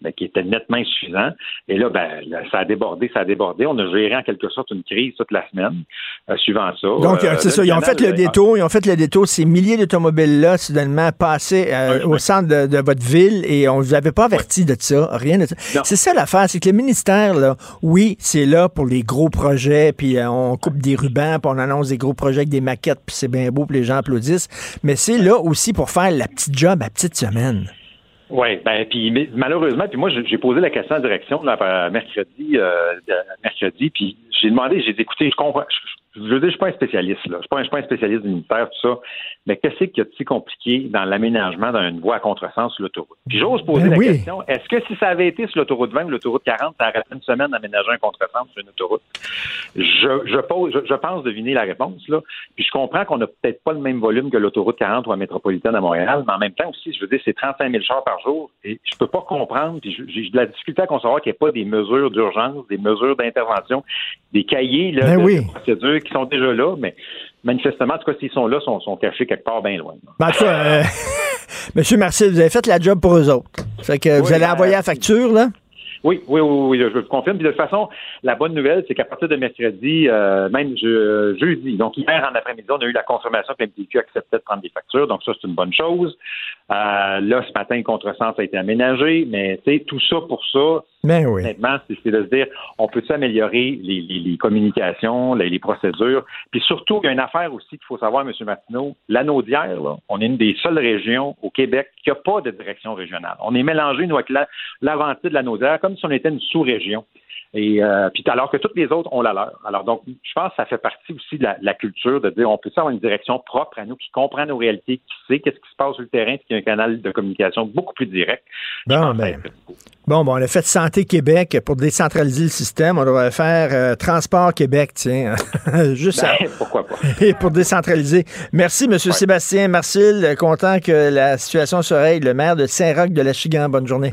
ben, qui était nettement insuffisant. Et là, ben, ça a débordé, ça a débordé. On a géré en quelque sorte une crise toute la semaine euh, suivant ça. Donc, euh, c'est ça. Ils ont fait le détour. Ils ont fait le détour. Ces milliers d'automobiles-là, soudainement, passés euh, au centre de, votre ville et on ne vous avait pas averti de ça. Rien de ça. C'est ça l'affaire. C'est que le ministère, là, oui, c'est là pour les gros projets, puis on coupe des rubans, puis on annonce des gros projets avec des maquettes, puis c'est bien beau, puis les gens applaudissent. Mais c'est là aussi pour faire la petite job à petite semaine. Oui, ben puis malheureusement, puis moi j'ai posé la question à la direction là, mercredi, euh, mercredi, puis j'ai demandé, j'ai écouté, je comprends, je veux dire, je suis pas un spécialiste, là. Je suis pas, suis pas un spécialiste du ministère, tout ça. Mais qu'est-ce qu'il y a de si compliqué dans l'aménagement d'une voie à contresens sur l'autoroute? Puis j'ose poser ben la question, est-ce que si ça avait été sur l'autoroute 20 ou l'autoroute 40, ça aurait une semaine d'aménager un contresens sur une autoroute? Je, je pose, je, pense deviner la réponse, là. Puis je comprends qu'on n'a peut-être pas le même volume que l'autoroute 40 ou la métropolitaine à Montréal, mais en même temps aussi, je veux dire, c'est 35 000 chars par jour. Et je peux pas comprendre, puis j'ai de la difficulté à concevoir qu'il n'y ait pas des mesures d'urgence, des mesures d'intervention, des cahiers, là, ben de procédures qui sont déjà là, mais manifestement, en tout cas, s'ils sont là, sont, sont cachés quelque part bien loin. Ben, en tout cas, euh, Monsieur Marcel, vous avez fait la job pour eux autres. Fait que vous allez envoyer la facture, là? Oui, oui, oui, oui, je vous confirme. Puis de toute façon, la bonne nouvelle, c'est qu'à partir de mercredi, euh, même jeudi, donc hier en après-midi, on a eu la confirmation que l'MTQ acceptait de prendre des factures. Donc ça, c'est une bonne chose. Euh, là, ce matin, le contresens a été aménagé, mais tu sais, tout ça pour ça, mais oui. honnêtement, c'est de se dire, on peut améliorer les, les, communications, les, procédures. Puis surtout, il y a une affaire aussi qu'il faut savoir, M. Martineau, l'anaudière, on est une des seules régions au Québec qui n'a pas de direction régionale. On est mélangé, nous, avec l'avancée de l'anaudière, comme si on était une sous-région. Et euh, puis alors que toutes les autres ont la leur. Alors donc, je pense que ça fait partie aussi de la, culture de dire on peut avoir une direction propre à nous qui comprend nos réalités, qui sait qu'est-ce qui se passe sur le terrain, qui a un canal de communication beaucoup plus direct? Bon, ben, bon, bon, on a fait Santé Québec pour décentraliser le système. On devrait faire euh, Transport Québec, tiens. Juste ben, Pourquoi pas. Et pour décentraliser. Merci, M. Sébastien Marcil. Content que la situation se règle. Le maire de Saint-Roch de la Chigan. Bonne journée.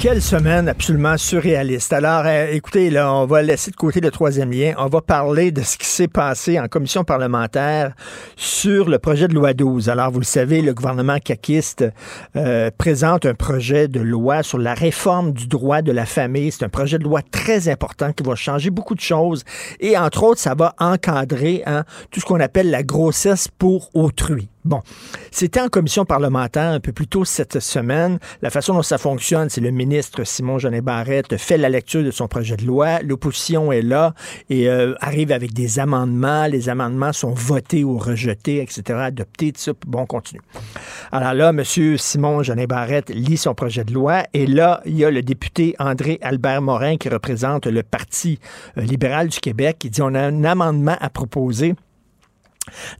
Quelle semaine absolument surréaliste. Alors, euh, écoutez, là, on va laisser de côté le troisième lien. On va parler de ce qui s'est passé en commission parlementaire sur le projet de loi 12. Alors, vous le savez, le gouvernement caquiste euh, présente un projet de loi sur la réforme du droit de la famille. C'est un projet de loi très important qui va changer beaucoup de choses. Et entre autres, ça va encadrer hein, tout ce qu'on appelle la grossesse pour autrui. Bon, c'était en commission parlementaire un peu plus tôt cette semaine. La façon dont ça fonctionne, c'est le ministre Simon Jeannet Barrette fait la lecture de son projet de loi, l'opposition est là et euh, arrive avec des amendements. Les amendements sont votés ou rejetés, etc., adoptés, tout. Bon, on continue. Alors là, M. Simon Jeannet Barrette lit son projet de loi et là, il y a le député André Albert Morin qui représente le Parti euh, libéral du Québec qui dit on a un amendement à proposer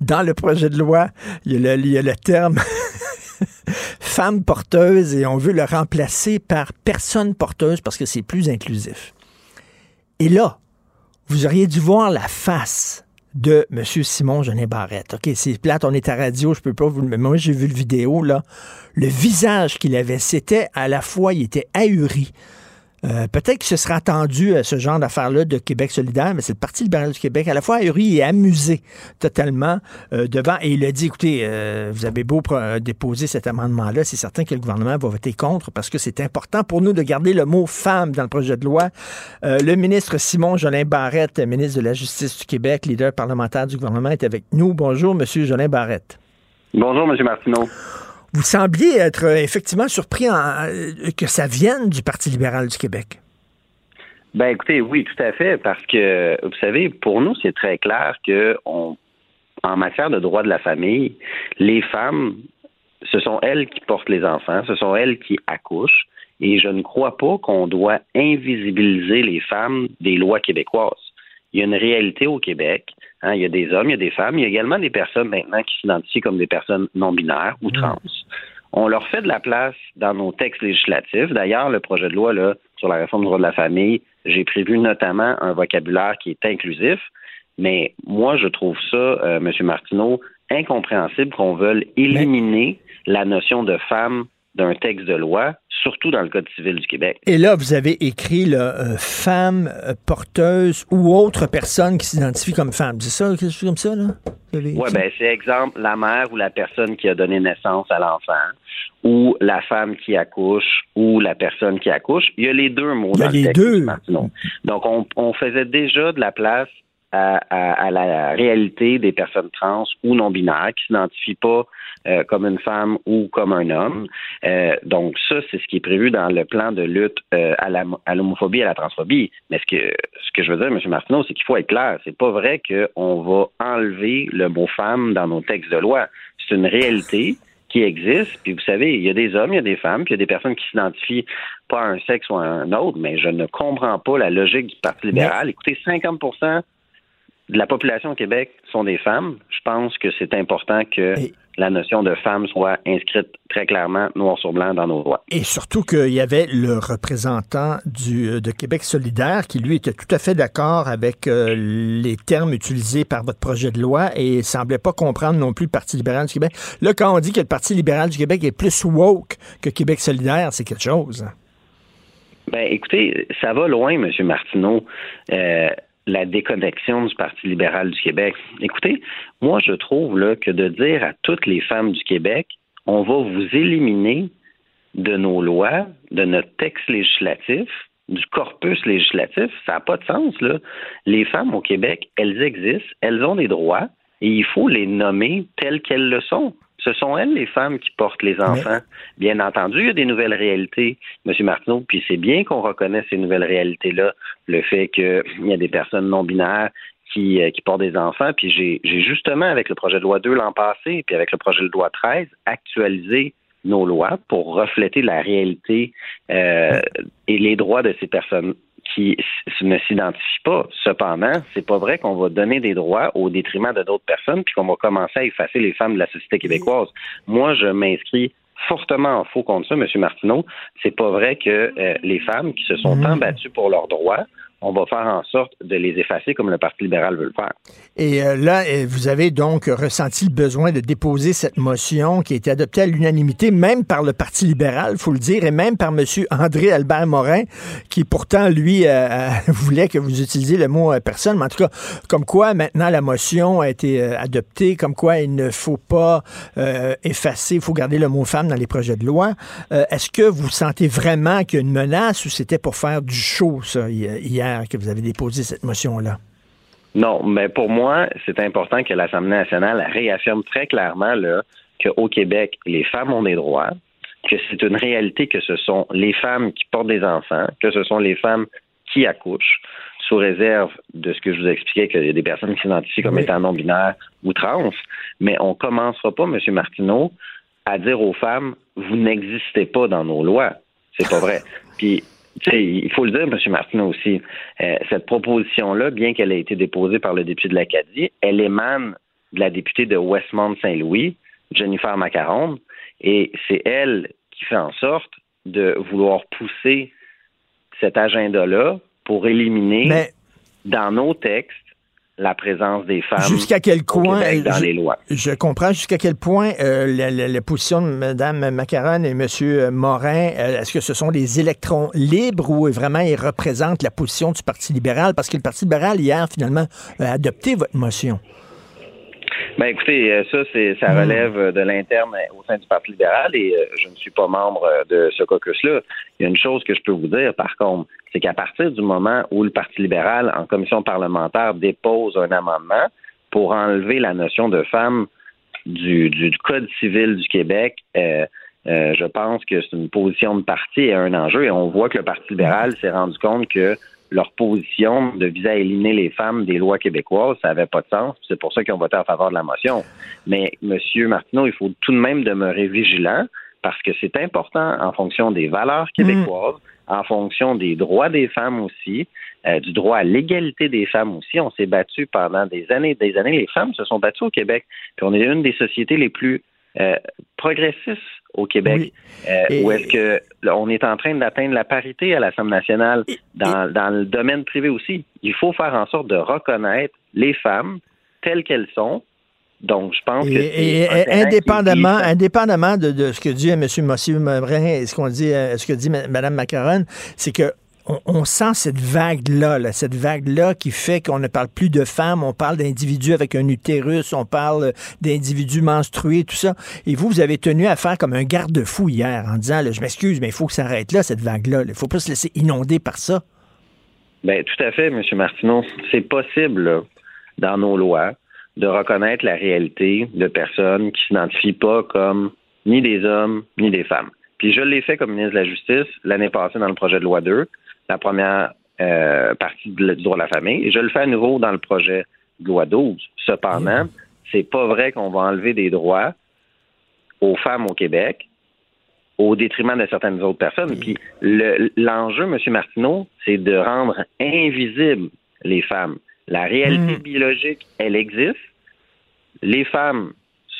dans le projet de loi, il y a le, terme femme porteuse et on veut le remplacer par personne porteuse parce que c'est plus inclusif. Et là, vous auriez dû voir la face de M. Simon Genet Barrette. OK, c'est plate, on est à radio, je peux pas vous le. Moi, j'ai vu le vidéo, là. Le visage qu'il avait, c'était à la fois, il était ahuri. Euh, peut-être qu'il se sera attendu à ce genre d'affaires-là de Québec solidaire, mais c'est le Parti libéral du Québec, à la fois ahuri et amusé totalement euh, devant. Et il a dit, écoutez, euh, vous avez beau déposer cet amendement-là, c'est certain que le gouvernement va voter contre parce que c'est important pour nous de garder le mot femme dans le projet de loi. le ministre Simon Jolin Barrette, ministre de la Justice du Québec, leader parlementaire du gouvernement, est avec nous. Bonjour, Monsieur Jolin Barrette. Bonjour, Monsieur Martineau. Vous sembliez être euh, effectivement surpris euh, que ça vienne du Parti libéral du Québec. Ben écoutez, oui, tout à fait, parce que vous savez, pour nous, c'est très clair que en matière de droit de la famille, les femmes, ce sont elles qui portent les enfants, ce sont elles qui accouchent, et je ne crois pas qu'on doit invisibiliser les femmes des lois québécoises. Il y a une réalité au Québec Hein, il y a des hommes, il y a des femmes, il y a également des personnes maintenant qui s'identifient comme des personnes non binaires ou trans. On leur fait de la place dans nos textes législatifs. D'ailleurs, le projet de loi là, sur la réforme du droit de la famille, j'ai prévu notamment un vocabulaire qui est inclusif. Mais moi, je trouve ça, euh, M. Martineau, incompréhensible qu'on veuille éliminer la notion de femme d'un texte de loi, surtout dans le Code civil du Québec. Et là, vous avez écrit là, euh, femme euh, porteuse ou autre personne qui s'identifie comme femme. C'est ça, quelque chose comme ça, là? Oui, ben c'est exemple la mère ou la personne qui a donné naissance à l'enfant, ou la femme qui accouche, ou la personne qui accouche. Il y a les deux mots Il y a dans le les texte, deux. Martineau. Donc, on, on faisait déjà de la place à, à- à la réalité des personnes trans ou non binaires qui s'identifient pas euh, comme une femme ou comme un homme. Euh, donc ça, c'est ce qui est prévu dans le plan de lutte euh, à l'homophobie et à la transphobie. Mais ce que ce que je veux dire, M. Martineau, c'est qu'il faut être clair. C'est pas vrai qu'on va enlever le mot femme dans nos textes de loi. C'est une réalité qui existe. Puis vous savez, il y a des hommes, il y a des femmes, puis il y a des personnes qui s'identifient pas à un sexe ou à un autre, mais je ne comprends pas la logique du Parti libéral. Écoutez, 50 de la population au Québec sont des femmes. Je pense que c'est important que la notion de femme soit inscrite très clairement, noir sur blanc, dans nos lois. Et surtout qu'il y avait le représentant du, euh, de Québec solidaire qui, lui, était tout à fait d'accord avec euh, les termes utilisés par votre projet de loi et semblait pas comprendre non plus le Parti libéral du Québec. Là, quand on dit que le Parti libéral du Québec est plus woke que Québec solidaire, c'est quelque chose. Ben, écoutez, ça va loin, M. Martineau, euh, la déconnexion du Parti libéral du Québec. Écoutez, moi, je trouve là, que de dire à toutes les femmes du Québec, on va vous éliminer de nos lois, de notre texte législatif, du corpus législatif, ça n'a pas de sens. Là. Les femmes au Québec, elles existent, elles ont des droits, et il faut les nommer telles qu'elles le sont. Ce sont elles les femmes qui portent les enfants. Bien entendu, il y a des nouvelles réalités, M. Martineau, puis c'est bien qu'on reconnaisse ces nouvelles réalités-là. Le fait qu'il y a des personnes non binaires qui, euh, qui portent des enfants. Puis j'ai j'ai justement, avec le projet de loi 2 l'an passé, puis avec le projet de loi 13, actualisé nos lois pour refléter la réalité euh, et les droits de ces personnes qui ne s'identifient pas. Cependant, c'est pas vrai qu'on va donner des droits au détriment de d'autres personnes puis qu'on va commencer à effacer les femmes de la société québécoise. Moi, je m'inscris fortement en faux contre ça, M. Martineau. C'est pas vrai que euh, les femmes qui se sont tant battues pour leurs droits, on va faire en sorte de les effacer comme le Parti libéral veut le faire. Et euh, là, euh, vous avez donc ressenti le besoin de déposer cette motion qui a été adoptée à l'unanimité, même par le Parti libéral, faut le dire, et même par M. André Albert Morin, qui pourtant, lui, euh, voulait que vous utilisiez le mot personne. Mais en tout cas, comme quoi maintenant la motion a été adoptée, comme quoi il ne faut pas effacer, il faut garder le mot femme dans les projets de loi. Est-ce que vous sentez vraiment qu'il y a une menace ou c'était pour faire du show, ça, hi- hier, que vous avez déposé cette motion-là? Non, mais pour moi, c'est important que l'Assemblée nationale réaffirme très clairement qu'au Québec, les femmes ont des droits, que c'est une réalité que ce sont les femmes qui portent des enfants, que ce sont les femmes qui accouchent, sous réserve de ce que je vous expliquais, qu'il y a des personnes qui s'identifient comme étant non-binaires ou trans, mais on commencera pas, M. Martineau, à dire aux femmes, vous n'existez pas dans nos lois. C'est pas vrai. Puis, il faut le dire, M. Martineau aussi, euh, cette proposition-là, bien qu'elle ait été déposée par le député de l'Acadie, elle émane de la députée de Westmount-Saint-Louis, Jennifer Macaron, et c'est elle qui fait en sorte de vouloir pousser cet agenda-là pour éliminer dans nos textes la présence des femmes Jusqu'à quel point Québec dans je, les lois. je comprends jusqu'à quel point euh, la, la- la position de Mme Macaron et M. Morin, euh, est-ce que ce sont des électrons libres ou vraiment ils représentent la position du Parti libéral? Parce que le Parti libéral, hier, finalement, a adopté votre motion. Ben écoutez, euh, ça c'est ça relève euh, de l'interne euh, au sein du Parti libéral et je ne suis pas membre de ce caucus-là. Il y a une chose que je peux vous dire, par contre, c'est qu'à partir du moment où le Parti libéral, en commission parlementaire, dépose un amendement pour enlever la notion de femme du, du, du Code civil du Québec, euh, euh, je pense que c'est une position de parti et un enjeu. Et on voit que le Parti libéral s'est rendu compte que leur position de viser à éliminer les femmes des lois québécoises, ça n'avait pas de sens. C'est pour ça qu'ils ont voté en faveur de la motion. Mais, Monsieur Martineau, il faut tout de même demeurer vigilant parce que c'est important en fonction des valeurs québécoises, en fonction des droits des femmes aussi, euh, du droit à l'égalité des femmes aussi. On s'est battu pendant des années et des années. Les femmes se sont battues au Québec. Puis on est une des sociétés les plus euh, progressiste au Québec, euh, où est-ce que là, on est en train d'atteindre la parité à l'Assemblée nationale dans, dans le domaine privé aussi. Il faut faire en sorte de reconnaître les femmes telles qu'elles sont. Donc, je pense que Et, indépendamment, qui- indépendamment de, de ce que dit M. Monsieur Morin et ce qu'on dit, euh, ce que dit Mme Macaron, c'est que on, sent cette vague-là, là, cette vague-là qui fait qu'on ne parle plus de femmes, on parle d'individus avec un utérus, on parle d'individus menstrués, tout ça. Et vous, vous avez tenu à faire comme un garde-fou hier en disant, je m'excuse, mais il faut que ça arrête là, cette vague-là. Il faut pas se laisser inonder par ça. Ben, tout à fait, M. Martineau. C'est possible, dans nos lois, de reconnaître la réalité de personnes qui s'identifient pas comme ni des hommes ni des femmes. Puis je l'ai fait comme ministre de la Justice l'année passée dans le projet de loi 2, la première euh, partie du droit de la famille, et je le fais à nouveau dans le projet de loi 12. Cependant, c'est pas vrai qu'on va enlever des droits aux femmes au Québec au détriment de certaines autres personnes. Puis le- l'enjeu, M. Martineau, c'est de rendre invisibles les femmes. La réalité biologique, elle existe. Les femmes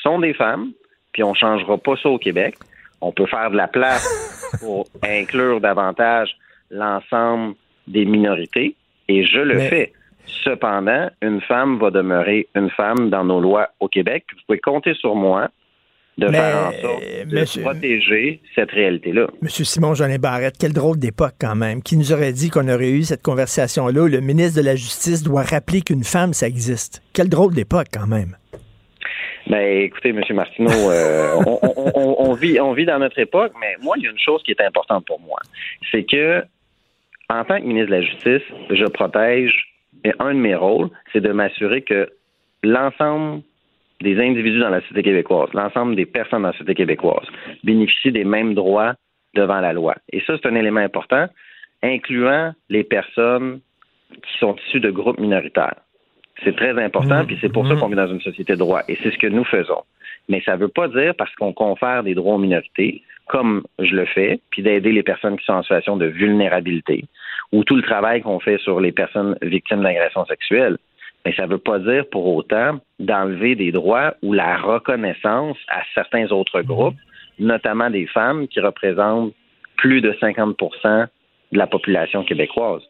sont des femmes, puis on changera pas ça au Québec. On peut faire de la place pour inclure davantage l'ensemble des minorités, et je le Mais- fais. Cependant, une femme va demeurer une femme dans nos lois au Québec. Vous pouvez compter sur moi de Mais, faire en sorte de monsieur- protéger cette réalité-là. Monsieur Simon Jolin Barrette, quel drôle d'époque quand même. Qui nous aurait dit qu'on aurait eu cette conversation-là où le ministre de la Justice doit rappeler qu'une femme, ça existe? Quel drôle d'époque quand même. Ben, écoutez, M. Martineau, euh, on, on- on- on vit, on vit dans notre époque, mais moi, il y a une chose qui est importante pour moi. C'est que, en tant que ministre de la Justice, je protège, et un de mes rôles, c'est de m'assurer que l'ensemble des individus dans la société québécoise, l'ensemble des personnes dans la société québécoise bénéficient des mêmes droits devant la loi. Et ça, c'est un élément important, incluant les personnes qui sont issues de groupes minoritaires. C'est très important, puis c'est pour ça qu'on vit dans une société de droit. Et c'est ce que nous faisons. Mais ça ne veut pas dire parce qu'on confère des droits aux minorités, comme je le fais, puis d'aider les personnes qui sont en situation de vulnérabilité, ou tout le travail qu'on fait sur les personnes victimes d'agressions sexuelles. Mais ça ne veut pas dire pour autant d'enlever des droits ou la reconnaissance à certains autres groupes, notamment des femmes qui représentent plus de 50% de la population québécoise.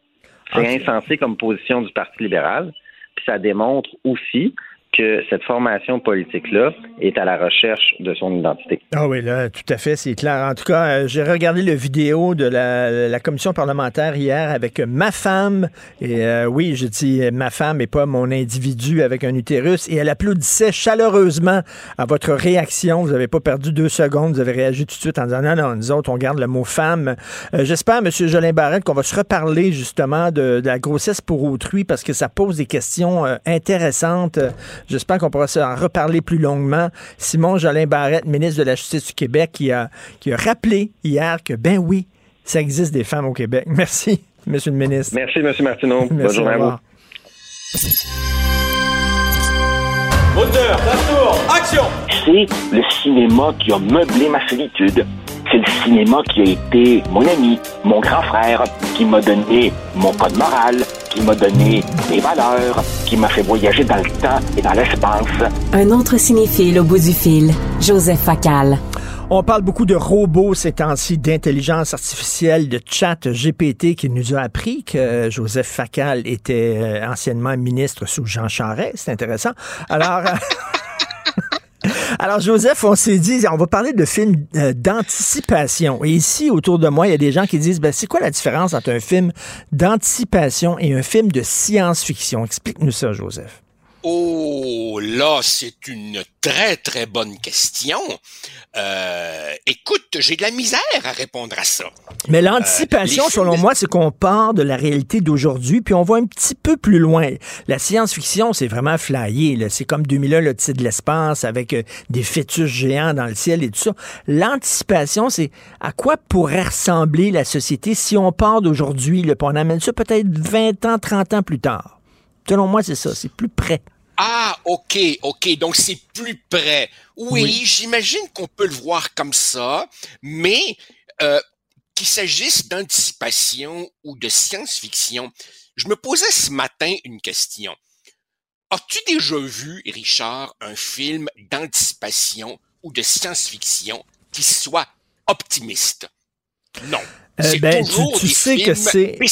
C'est insensé comme position du Parti libéral, puis ça démontre aussi que cette formation politique-là est à la recherche de son identité. Ah oui, là, tout à fait, c'est clair. En tout cas, euh, j'ai regardé le vidéo de la, commission parlementaire hier avec ma femme. Et euh, oui, je dis euh, ma femme et pas mon individu avec un utérus. Et elle applaudissait chaleureusement à votre réaction. Vous n'avez pas perdu deux secondes. Vous avez réagi tout de suite en disant non, non, nous autres, on garde le mot femme. J'espère, M. Jolin Barrette, qu'on va se reparler justement de, la grossesse pour autrui parce que ça pose des questions intéressantes. J'espère qu'on pourra en reparler plus longuement. Simon Jolin Barrette, ministre de la Justice du Québec, qui a, qui a rappelé hier que, ben oui, ça existe des femmes au Québec. Merci, Monsieur le ministre. Merci, M. Martineau. Bonne Merci, journée au à vous. Moteur, action C'est le cinéma qui a meublé ma solitude. C'est le cinéma qui a été mon ami, mon grand frère, qui m'a donné mon code moral, qui m'a donné mes valeurs, qui m'a fait voyager dans le temps et dans l'espace. Un autre cinéphile au bout du fil, Joseph Facal. On parle beaucoup de robots ces temps-ci, d'intelligence artificielle, de chat GPT qui nous a appris que Joseph Facal était euh, anciennement ministre sous Jean Charest. C'est intéressant. Alors... Alors, Joseph, on s'est dit, on va parler de films euh, d'anticipation. Et ici, autour de moi, il y a des gens qui disent, ben, c'est quoi la différence entre un film d'anticipation et un film de science-fiction? Explique-nous ça, Joseph. Oh là, c'est une très très bonne question. Euh, écoute, j'ai de la misère à répondre à ça. Mais l'anticipation, Euh, films selon moi, c'est qu'on part de la réalité d'aujourd'hui, puis on va un petit peu plus loin. La science-fiction, c'est vraiment flyé. C'est comme 2001, le titre de l'espace, avec euh, des fœtus géants dans le ciel et tout ça. L'anticipation, c'est à quoi pourrait ressembler la société si on part d'aujourd'hui, puis on amène ça peut-être 20 ans, 30 ans plus tard? Selon moi, c'est ça, c'est plus près. Ah, ok, ok, donc c'est plus près. Oui, Oui. j'imagine qu'on peut le voir comme ça, mais euh, qu'il s'agisse d'anticipation ou de science-fiction, je me posais ce matin une question. As-tu déjà vu, Richard, un film d'anticipation ou de science-fiction qui soit optimiste? Non. Euh, ben, tu, sais que c'est tu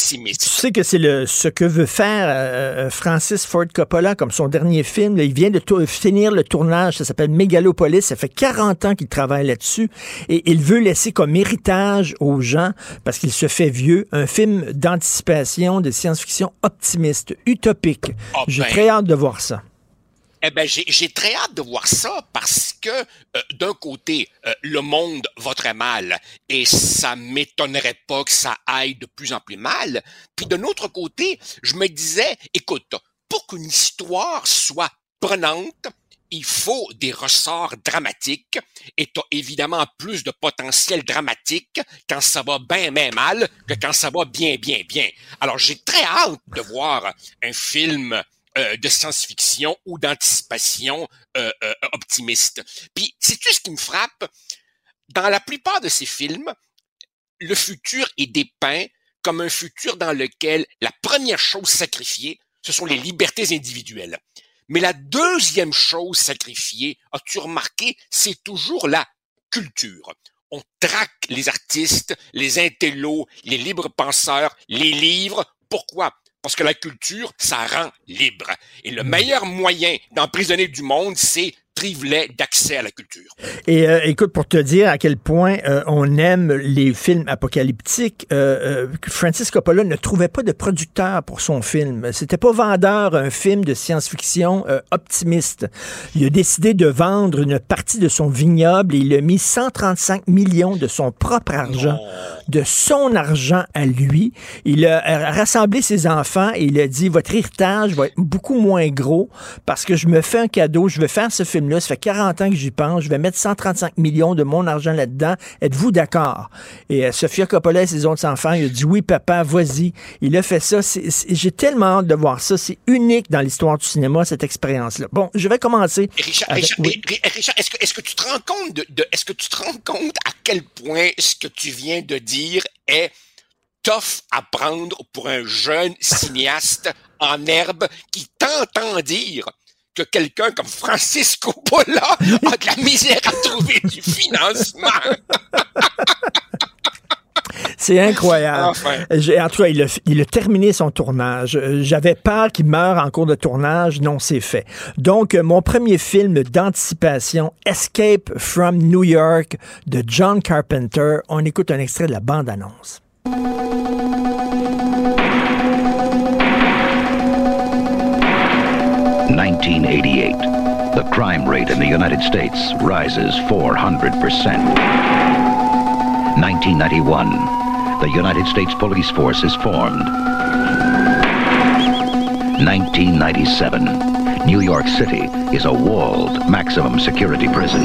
sais que c'est le ce que veut faire euh, euh, Francis Ford Coppola comme son dernier film. là. il vient de finir le tournage. Ça s'appelle Megalopolis. Ça fait 40 ans qu'il travaille là-dessus et il veut laisser comme héritage aux gens parce qu'il se fait vieux un film d'anticipation de science-fiction optimiste, utopique. J'ai ben. très hâte de voir ça. Eh ben, j'ai très hâte de voir ça parce que euh, d'un côté, euh, le monde va très mal et ça m'étonnerait pas que ça aille de plus en plus mal. Puis d'un autre côté, je me disais, écoute, pour qu'une histoire soit prenante, il faut des ressorts dramatiques et t'as évidemment plus de potentiel dramatique quand ça va bien, bien mal que quand ça va bien, bien, bien. Alors j'ai très hâte de voir un film euh, de science-fiction ou d'anticipation euh, euh, optimiste. Puis, sais-tu ce qui me frappe? Dans la plupart de ces films, le futur est dépeint comme un futur dans lequel la première chose sacrifiée, ce sont les libertés individuelles. Mais la deuxième chose sacrifiée, as-tu remarqué, c'est toujours la culture. On traque les artistes, les intellos, les libres penseurs, les livres. Pourquoi? Parce que la culture, ça rend libre. Et le meilleur moyen d'emprisonner du monde, c'est d'accès à la culture. Et euh, écoute, pour te dire à quel point euh, on aime les films apocalyptiques, euh, Francis Coppola ne trouvait pas de producteur pour son film. C'était pas vendeur un film de science-fiction optimiste. Il a décidé de vendre une partie de son vignoble et il a mis 135 millions de son propre argent, de son argent à lui. Il a rassemblé ses enfants et il a dit votre héritage va être beaucoup moins gros parce que je me fais un cadeau, je vais faire ce film-là, ça fait 40 ans que j'y pense, je vais mettre 135 millions de mon argent là-dedans. Êtes-vous d'accord? Et euh, Sofia Coppola et ses autres enfants, il a dit oui, papa, vas-y. Il a fait ça. J'ai tellement hâte de voir ça. C'est unique dans l'histoire du cinéma, cette expérience-là. Bon, je vais commencer. Richard, avec- Richard, oui. et- et- Richard, est-ce que, tu te rends compte de, de- est-ce que tu te rends compte à quel point ce que tu viens de dire est tough à prendre pour un jeune cinéaste en herbe qui t'entend dire que quelqu'un comme Francis Coppola a de la misère à trouver du financement. C'est incroyable. Enfin. J'ai- En tout cas, il a, il a terminé son tournage. Euh, J'avais peur qu'il meure en cours de tournage. Non, c'est fait. Donc, euh, mon premier film d'anticipation, Escape from New York, de John Carpenter. On écoute un extrait de la bande-annonce. 1988. The crime rate in the United States rises 400%. 1991. The United States Police Force is formed. 1997. New York City is a walled maximum security prison.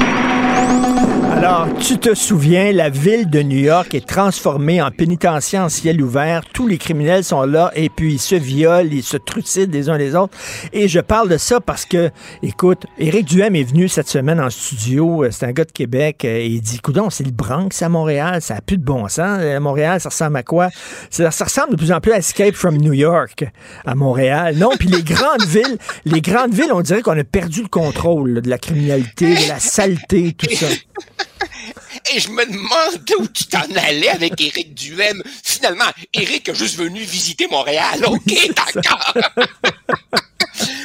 Alors, tu te souviens, la ville de New York est transformée en pénitencier en ciel ouvert. Tous les criminels sont là et puis ils se violent, ils se trucident les uns les autres. Et je parle de ça parce que, écoute, Éric Duhem est venu cette semaine en studio. euh, C'est un gars de Québec. euh, Et il dit, coudon, c'est le Bronx à Montréal. Ça a plus de bon sens. À Montréal, ça ressemble à quoi? Ça, ressemble de plus en plus à Escape from New York à Montréal. Non, puis les grandes villes, les grandes villes, on dirait qu'on a perdu le contrôle de la criminalité, de la saleté, tout ça. Et je me demandais où tu t'en allais avec Éric Duhem. Finalement, Éric a juste venu visiter Montréal. OK, d'accord.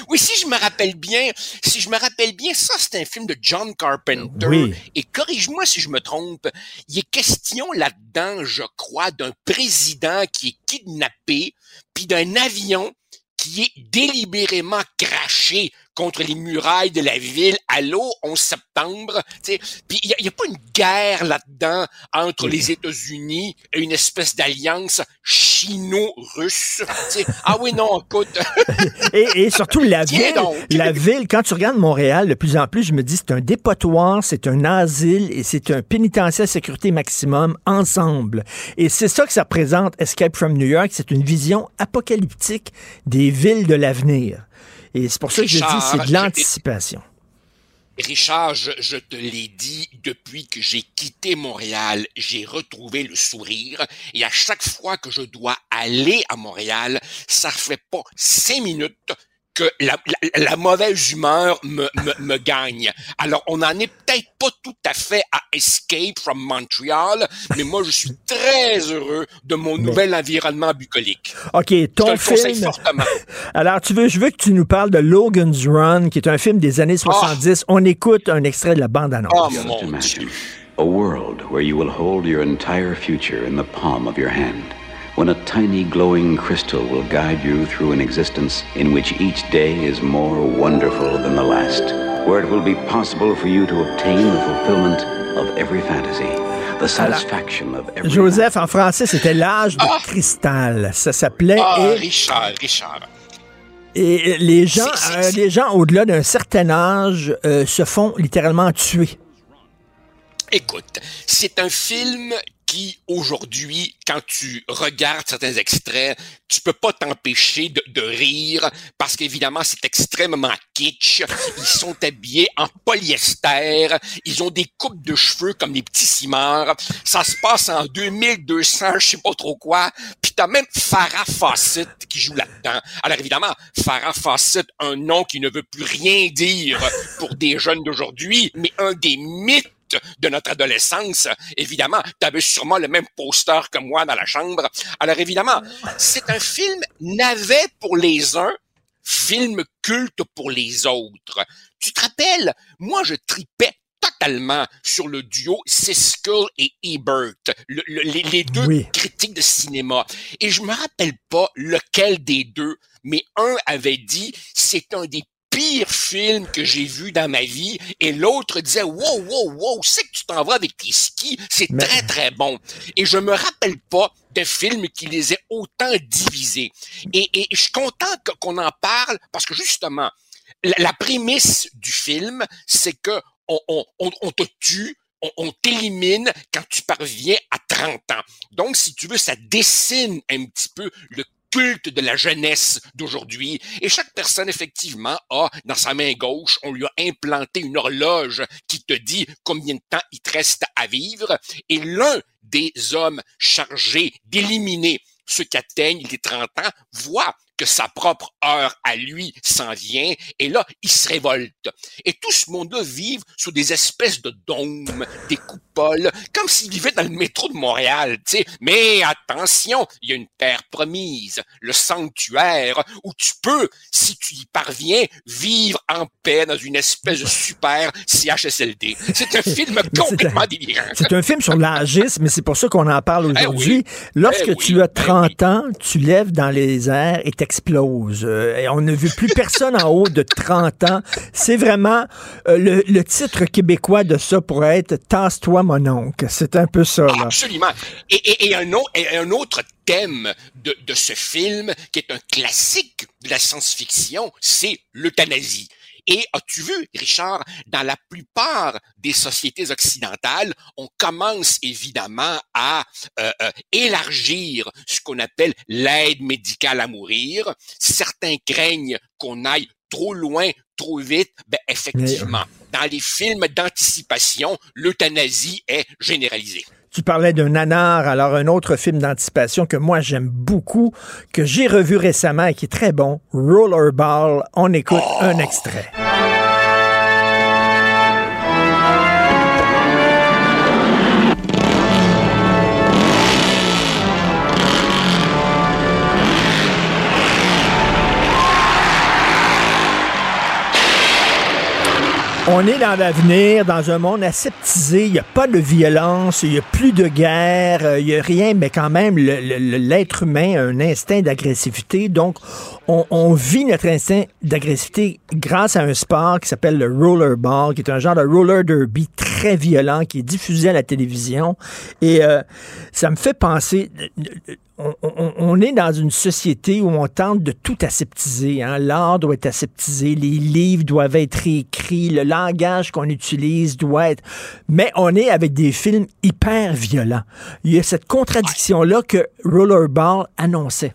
oui, si je me rappelle bien, si je me rappelle bien, ça, c'est un film de John Carpenter. Oui. Et corrige-moi si je me trompe, il est question là-dedans, je crois, d'un président qui est kidnappé, puis d'un avion qui est délibérément craché contre les murailles de la ville à l'eau 11 septembre. tu sais. Puis il n'y a, pas une guerre là-dedans entre les États-Unis et une espèce d'alliance chino-russe. tu sais. Ah oui, non, écoute. Et, et surtout, la ville, donc. la ville, quand tu regardes Montréal, de plus en plus, je me dis, c'est un dépotoir, c'est un asile et c'est un pénitencier à sécurité maximum ensemble. Et c'est ça que ça représente, Escape from New York. C'est une vision apocalyptique des villes de l'avenir. Et c'est pour ça que je dis, Richard, c'est de je- l'anticipation. Richard, je, je te l'ai dit, depuis que j'ai quitté Montréal, j'ai retrouvé le sourire. Et à chaque fois que je dois aller à Montréal, ça fait pas cinq minutes que la, la, la mauvaise humeur me, me, me, gagne. Alors, on n'en est peut-être pas tout à fait à Escape from Montreal, mais moi, je suis très heureux de mon nouvel environnement bucolique. OK, ton film... Alors, tu veux, je veux que tu nous parles de Logan's Run, qui est un film des années 70. Oh. On écoute un extrait de la bande-annonce. Oh, mon Dieu. A world where you will hold your entire future in the palm of your hand. When a tiny glowing crystal will guide you through an existence in which each day is more wonderful than the last, where it will be possible for you to obtain the fulfillment of every fantasy. The satisfaction of every Joseph, en français, c'était l'âge de Ah. cristal. Ça s'appelait. Ah, et, Richard, Richard. et les gens, euh, les gens au-delà d'un certain âge euh, se font littéralement tuer. Écoute, c'est un film aujourd'hui, quand tu regardes certains extraits, tu peux pas t'empêcher de, rire parce qu'évidemment, c'est extrêmement kitsch. Ils sont habillés en polyester. Ils ont des coupes de cheveux comme des petits cimards. Ça se passe en 2200, je sais pas trop quoi. Puis t'as même Farah qui joue là-dedans. Alors évidemment, Farah un nom qui ne veut plus rien dire pour des jeunes d'aujourd'hui, mais un des mythes de notre adolescence. Évidemment, tu avais sûrement le même poster que moi dans la chambre. Alors évidemment, c'est un film navet pour les uns, film culte pour les autres. Tu te rappelles, moi je tripais totalement sur le duo Siskel et Ebert, le, le, les, les, deux oui. critiques de cinéma. Et je me rappelle pas lequel des deux, mais un avait dit c'est un des pire film que j'ai vu dans ma vie. Et l'autre disait wow wow wow c'est que tu t'en vas avec tes skis. C'est Mais... très très bon. Et je me rappelle pas de film qui les ait autant divisés. Et, et je suis content qu'on en parle parce que justement la, la prémisse du film c'est que on, on, on, on te tue on, on t'élimine quand tu parviens à 30 ans. Donc, si tu veux, ça dessine un petit peu le culte de la jeunesse d'aujourd'hui. Et chaque personne, effectivement, a dans sa main gauche, on lui a implanté une horloge qui te dit combien de temps il te reste à vivre. Et l'un des hommes chargés d'éliminer ceux qui atteignent les 30 ans voit que sa propre heure à lui s'en vient, et là, il se révolte. Et tout ce monde-là vit sous des espèces de dômes, des coupoles, comme s'il vivait dans le métro de Montréal, tu sais. Mais attention, il y a une terre promise, le sanctuaire, où tu peux, si tu y parviens, vivre en paix dans une espèce de super CHSLD. C'est un film complètement délirant. C'est un film sur l'âgisme, mais c'est pour ça qu'on en parle aujourd'hui. Eh oui. Lorsque eh tu as 30 ben ans, tu lèves dans les airs et explose. Euh, et on ne vu plus personne en haut de 30 ans. C'est vraiment euh, le, le, titre québécois de ça pourrait être Tasse-toi mon oncle. C'est un peu ça. Absolument. Et, un, autre thème de, de ce film, qui est un classique de la science-fiction, c'est l'euthanasie. Et as-tu vu, Richard, dans la plupart des sociétés occidentales, on commence évidemment à euh, euh, élargir ce qu'on appelle l'aide médicale à mourir. Certains craignent qu'on aille trop loin, trop vite? Ben effectivement, Mais... dans les films d'anticipation, l'euthanasie est généralisée. Tu parlais d'un nanar, alors un autre film d'anticipation que moi j'aime beaucoup, que j'ai revu récemment et qui est très bon, Rollerball. On écoute oh. un extrait. On est dans l'avenir, dans un monde aseptisé. Il n'y a pas de violence, il n'y a plus de guerre, il n'y a rien, mais quand même, l'être humain a un instinct d'agressivité. Donc, on, on, vit notre instinct d'agressivité grâce à un sport qui s'appelle le rollerball, qui est un genre de roller derby très violent, qui est diffusé à la télévision. Et euh, ça me fait penser on, est dans une société où on tente de tout aseptiser. Hein? L'art doit être aseptisé, les livres doivent être réécrits, le langage qu'on utilise doit être... Mais on est avec des films hyper violents. Il y a cette contradiction-là que Rollerball annonçait.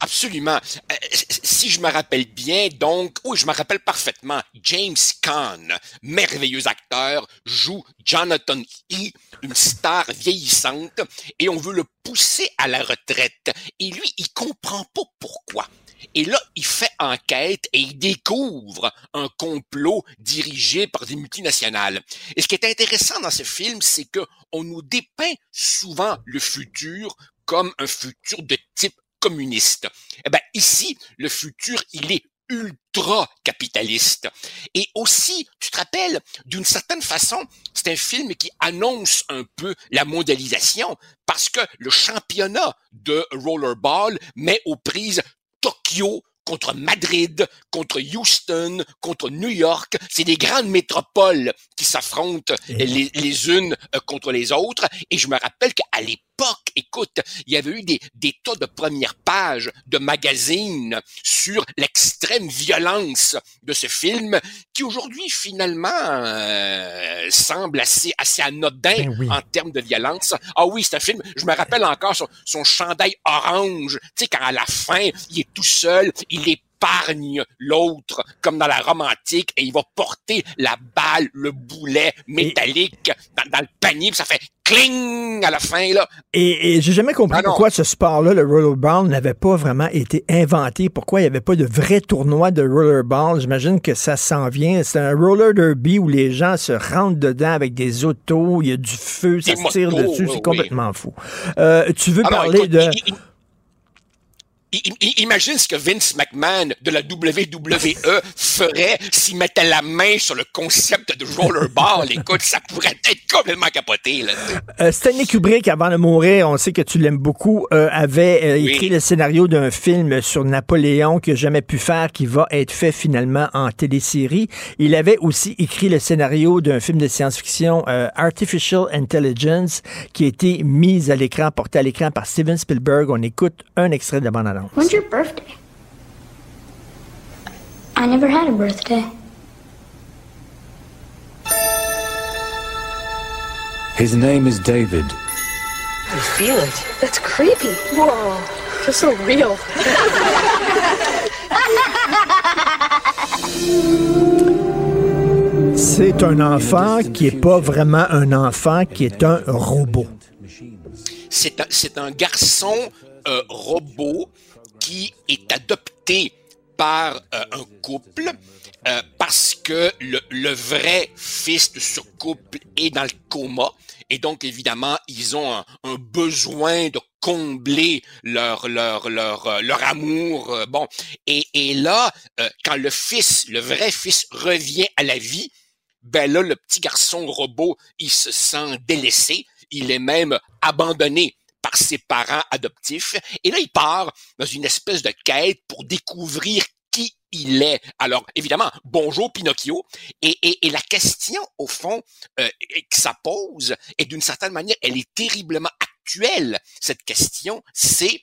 Absolument. Euh, si je me rappelle bien, donc, oui, je me rappelle parfaitement, James Caan, merveilleux acteur, joue Jonathan E., une star vieillissante, et on veut le pousser à la retraite. Et lui, il comprend pas pourquoi. Et là, il fait enquête et il découvre un complot dirigé par des multinationales. Et ce qui est intéressant dans ce film, c'est que on nous dépeint souvent le futur comme un futur de type communiste. Eh ben, ici, le futur, il est ultra capitaliste. Et aussi, tu te rappelles, d'une certaine façon, c'est un film qui annonce un peu la mondialisation parce que le championnat de rollerball met aux prises Tokyo contre Madrid, contre Houston, contre New York. C'est des grandes métropoles qui s'affrontent les, les, unes euh, contre les autres. Et je me rappelle qu'à l'époque, écoute, il y avait eu des, des tas de premières pages de magazines sur l'extrême violence de ce film, qui aujourd'hui finalement euh, semble assez assez anodin Ben en termes de violence. Ah oui, c'est un film. Je me rappelle encore son, son chandail orange. Tu sais quand à la fin il est tout seul, il épargne l'autre comme dans la romantique et il va porter la balle, le boulet métallique dans, dans le panier, puis ça fait cling à la fin là. Et, et j'ai jamais compris Ah pourquoi ce sport-là, le rollerball, n'avait pas vraiment été inventé. Pourquoi il n'y avait pas de vrai tournoi de rollerball. J'imagine que ça s'en vient. C'est un roller derby où les gens se rentrent dedans avec des autos, il y a du feu, ça se tire motos, dessus. oui, C'est oui. complètement fou. Euh, tu veux Alors, parler écoute, de... Imagine ce que Vince McMahon de la WWE ferait s'il mettait la main sur le concept de rollerball. Écoute, ça pourrait être complètement capoté. Là. Euh, Stanley Kubrick, avant de mourir, on sait que tu l'aimes beaucoup, euh, avait euh, Oui. écrit le scénario d'un film sur Napoléon n'a jamais pu faire, qui va être fait finalement en télésérie. Il avait aussi écrit le scénario d'un film de science-fiction, Artificial Intelligence, qui a été mis à l'écran, porté à l'écran par Steven Spielberg. On écoute un extrait de la bande-annonce. When's your birthday? I never had a birthday. His name is David. I feel it. That's creepy. Whoa. Feels so real. C'est un enfant qui est pas vraiment un enfant, qui est un robot. C'est un, c'est un garçon euh, robot qui est adopté par euh, un couple euh, parce que le, vrai fils de ce couple est dans le coma. Et donc, évidemment, ils ont un, besoin de combler leur leur leur euh, leur amour bon. Et, et là quand le fils le vrai fils revient à la vie ben là le petit garçon robot il se sent délaissé. Il est même abandonné par ses parents adoptifs et là il part dans une espèce de quête pour découvrir qui il est. Alors, évidemment, bonjour Pinocchio. Et, et, la question, au fond, euh, que ça pose, et d'une certaine manière, elle est terriblement actuelle, cette question, c'est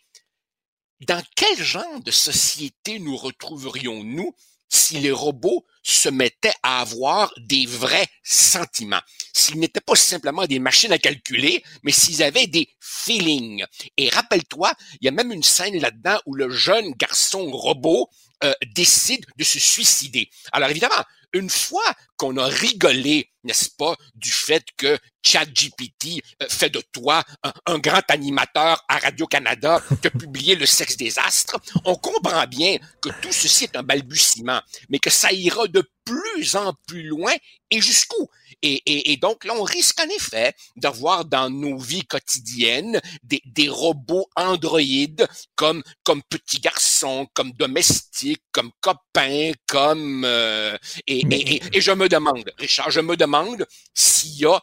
dans quel genre de société nous retrouverions-nous si les robots se mettaient à avoir des vrais sentiments, s'ils n'étaient pas simplement des machines à calculer, mais s'ils avaient des feelings. Et rappelle-toi, il y a même une scène là-dedans où le jeune garçon robot euh, décide de se suicider. Alors évidemment, une fois qu'on a rigolé, n'est-ce pas, du fait que ChatGPT euh, fait de toi un, un grand animateur à Radio-Canada qui a publié Le sexe des astres, on comprend bien que tout ceci est un balbutiement, mais que ça ira de plus en plus loin et jusqu'où? Et, et, et, donc là, on risque en effet d'avoir dans nos vies quotidiennes des, des robots androïdes comme comme petits garçons, comme domestiques, comme copains, comme euh, et, et, et, je me demande, Richard, je me demande s'il y a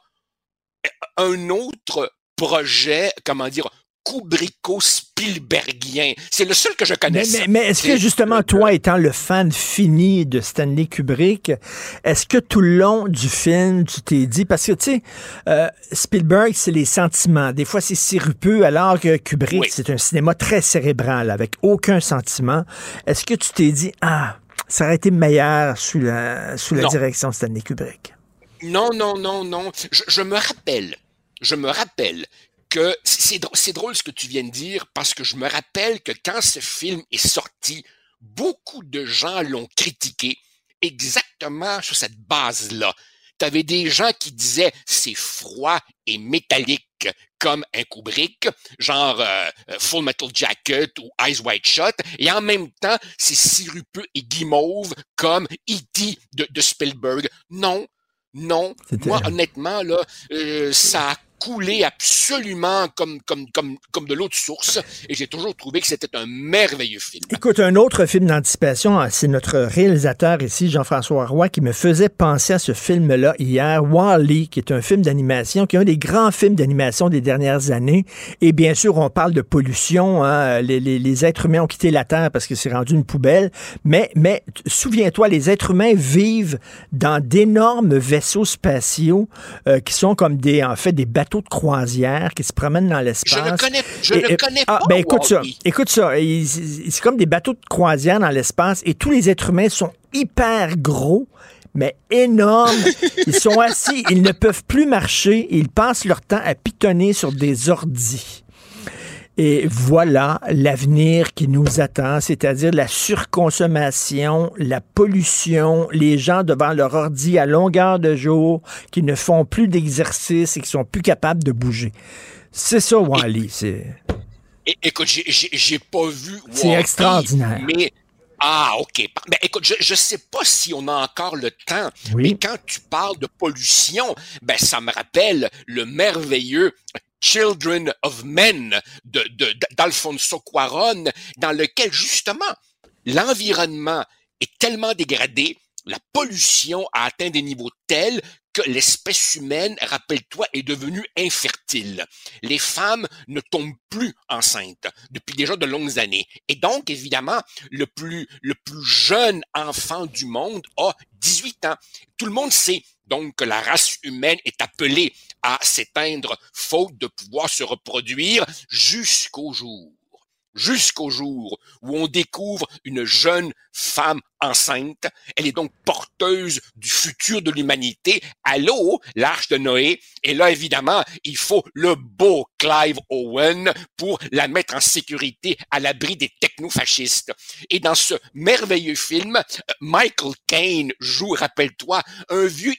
un autre projet, comment dire, Kubricko-Spielbergien. C'est le seul que je connais. Mais, mais, mais est-ce que justement, toi, étant le fan fini de Stanley Kubrick, est-ce que tout le long du film, tu t'es dit, parce que tu sais, euh, Spielberg, c'est les sentiments. Des fois, c'est sirupeux, alors que Kubrick, Oui. c'est un cinéma très cérébral, avec aucun sentiment. Est-ce que tu t'es dit, ah, ça aurait été meilleur sous la, sous la Non. direction de Stanley Kubrick? Non, non, non, non. Je, je me rappelle, je me rappelle que c'est c'est drôle ce que tu viens de dire parce que je me rappelle que quand ce film est sorti, beaucoup de gens l'ont critiqué exactement sur cette base-là. Tu avais des gens qui disaient c'est froid et métallique comme un Kubrick, genre euh, Full Metal Jacket ou Eyes Wide Shut, et en même temps c'est sirupeux et guimauve comme E.T. De, de Spielberg. Non, non. Moi, honnêtement, là, euh, ça a coulé absolument comme, comme, comme, comme de l'eau de source. Et j'ai toujours trouvé que c'était un merveilleux film. Écoute, un autre film d'anticipation, hein, c'est notre réalisateur ici, Jean-François Roy, qui me faisait penser à ce film-là hier, Wall-E, qui est un film d'animation, qui est un des grands films d'animation des dernières années. Et bien sûr, on parle de pollution. Hein, les, les, les, êtres humains ont quitté la Terre parce que c'est rendu une poubelle. Mais, mais souviens-toi, les êtres humains vivent dans d'énormes vaisseaux spatiaux euh, qui sont comme des, en fait, des bateaux de croisière qui se promènent dans l'espace. Je ne connais, je et, ne connais ah, pas. Ben, écoute ça. Écoute ça. C'est comme des bateaux de croisière dans l'espace et tous les êtres humains sont hyper gros mais énormes. Ils sont assis, ils ne peuvent plus marcher, ils passent leur temps à pitonner sur des ordis. Et voilà l'avenir qui nous attend, c'est-à-dire la surconsommation, la pollution, les gens devant leur ordi à longueur de jour qui ne font plus d'exercice et qui sont plus capables de bouger. C'est ça, Wally. C'est. Écoute, j'ai pas vu. C'est extraordinaire. Mais ah, OK. Ben, écoute, je ne sais pas si on a encore le temps, mais quand tu parles de pollution, ben, ça me rappelle le merveilleux Children of Men d'Alfonso de, Cuaron, dans lequel justement l'environnement est tellement dégradé, la pollution a atteint des niveaux tels que l'espèce humaine, rappelle-toi, est devenue infertile. Les femmes ne tombent plus enceintes depuis déjà de longues années. Et donc, évidemment, le plus, le plus jeune enfant du monde a 18 ans. Tout le monde sait donc que la race humaine est appelée à s'éteindre faute de pouvoir se reproduire jusqu'au jour jusqu'au jour où on découvre une jeune femme enceinte. Elle est donc porteuse du futur de l'humanité. Allô, l'arche de Noé. Et là, évidemment, il faut le beau Clive Owen pour la mettre en sécurité à l'abri des technofascistes. Et dans ce merveilleux film, Michael Caine joue, rappelle-toi, un vieux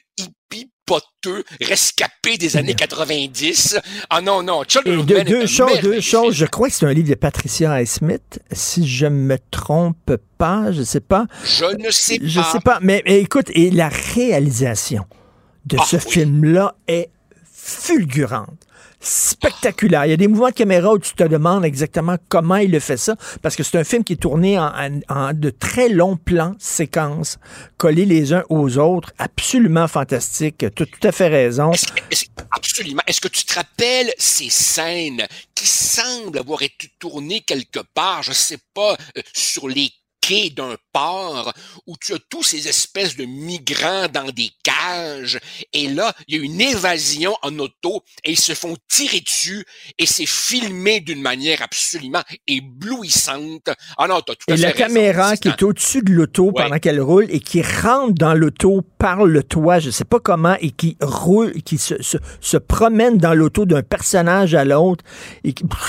poteux, rescapé des années 90. Ah non, non, Et de, deux choses, deux choses. Je crois que c'est un livre de Patricia Highsmith. Si je me trompe pas, je sais pas. Je ne sais pas. Je sais pas, mais, écoute, et la réalisation de ah ce film-là est fulgurante spectaculaire. Il y a des mouvements de caméra où tu te demandes exactement comment il le fait ça, parce que c'est un film qui est tourné en, de très longs plans, séquences, collés les uns aux autres, absolument fantastique. Tu as tout à fait raison. absolument. Est-ce que tu te rappelles ces scènes qui semblent avoir été tournées quelque part, je sais pas, euh, sur les d'un port où tu as tous ces espèces de migrants dans des cages. Et là, il y a une évasion en auto et ils se font tirer dessus et c'est filmé d'une manière absolument éblouissante. Ah non, as tout et la caméra qui est au-dessus de l'auto pendant qu'elle roule et qui rentre dans l'auto par le toit, je sais pas comment, et qui roule, qui se, se, promène dans l'auto d'un personnage à l'autre.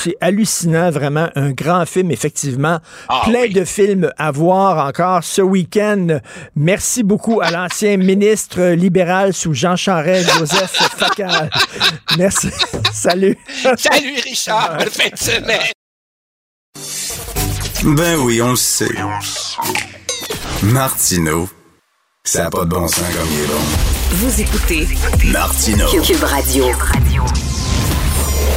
C'est hallucinant, vraiment. Un grand film, effectivement. Ah plein de films à voir encore ce week-end. Merci beaucoup à l'ancien ministre libéral sous Jean Charest, Joseph Facal. Merci. Salut. Salut Richard. Bonne fin de semaine. Ben oui, on le sait. Martineau, ça n'a pas de bon sens comme il est bon. Vous écoutez Martineau. Cube Radio.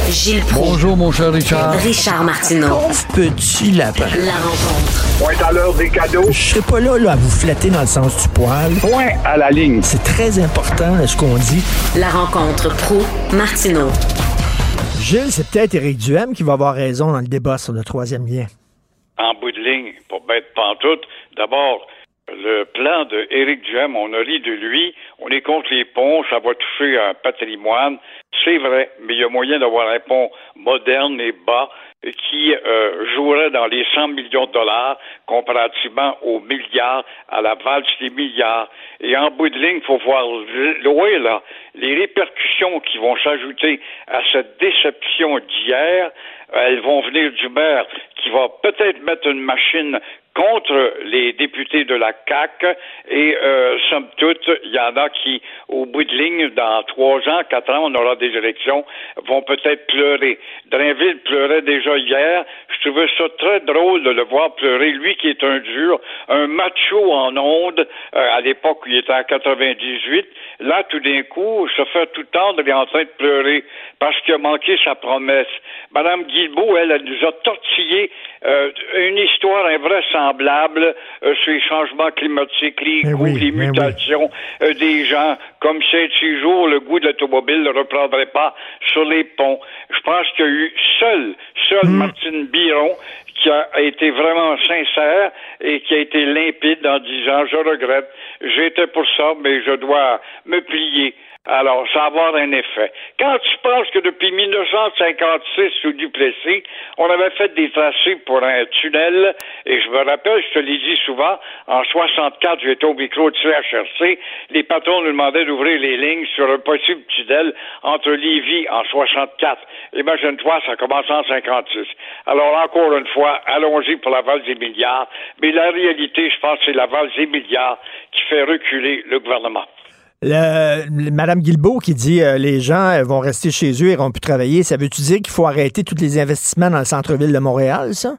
Gilles Bonjour, mon cher Richard. Richard Martineau. Petit lapin. La rencontre. Point à l'heure des cadeaux. Je serai pas là, là, à vous flatter dans le sens du poil. Point à la ligne. C'est très important, ce qu'on dit. La rencontre pro martineau Gilles, c'est peut-être Éric Duhem qui va avoir raison dans le débat sur le troisième lien. En bout de ligne, pour bête pantoute, d'abord, le plan de Duhem, on a ri de lui, on est contre les ponts, ça va toucher un patrimoine. C'est vrai, mais il y a moyen d'avoir un pont moderne et bas qui euh, jouerait dans les 100 millions de dollars comparativement aux milliards, à la valse des milliards. Et en bout de ligne, il faut voir loin là les répercussions qui vont s'ajouter à cette déception d'hier. Elles vont venir du maire qui va peut-être mettre une machine contre les députés de la CAC et euh, somme toute, il y en a qui, au bout de ligne, dans trois ans, quatre ans, on aura des élections, vont peut-être pleurer. Drainville pleurait déjà hier. Je trouvais ça très drôle de le voir pleurer. Lui qui est un dur, un macho en onde, euh, à l'époque où il était en 98, là, tout d'un coup, se fait tout tendre et en train de pleurer parce qu'il a manqué sa promesse. Madame Guilbeault, elle, elle nous a tortillé euh, une histoire invraisemblable euh, sur les changements climatiques, les Mais goûts, oui, les mutations euh, des gens, comme c'est six jours, le goût de l'automobile ne reprendrait pas sur les ponts. Je pense qu'il y a eu seul, seul Martine Biron qui a été vraiment sincère et qui a été limpide en disant je regrette, j'étais pour ça, mais je dois me plier. Alors, ça va avoir un effet. Quand tu penses que depuis 1956 sous Duplessis, on avait fait des tracés pour un tunnel, et je me rappelle, je te l'ai dit souvent, en 64, j'étais au micro de CHRC, les patrons nous demandaient d'ouvrir les lignes sur un possible tunnel entre Lévis en 64. Imagine-toi, ça commence en 56. Alors, encore une fois, allons-y pour la valse des milliards, mais la réalité, je pense, c'est la valse des milliards qui fait reculer le gouvernement. Le- le- Madame Guilbeault qui dit euh, les gens euh, vont rester chez eux, ils vont plus travailler. Ça veut-tu dire qu'il faut arrêter tous les investissements dans le centre-ville de Montréal, ça?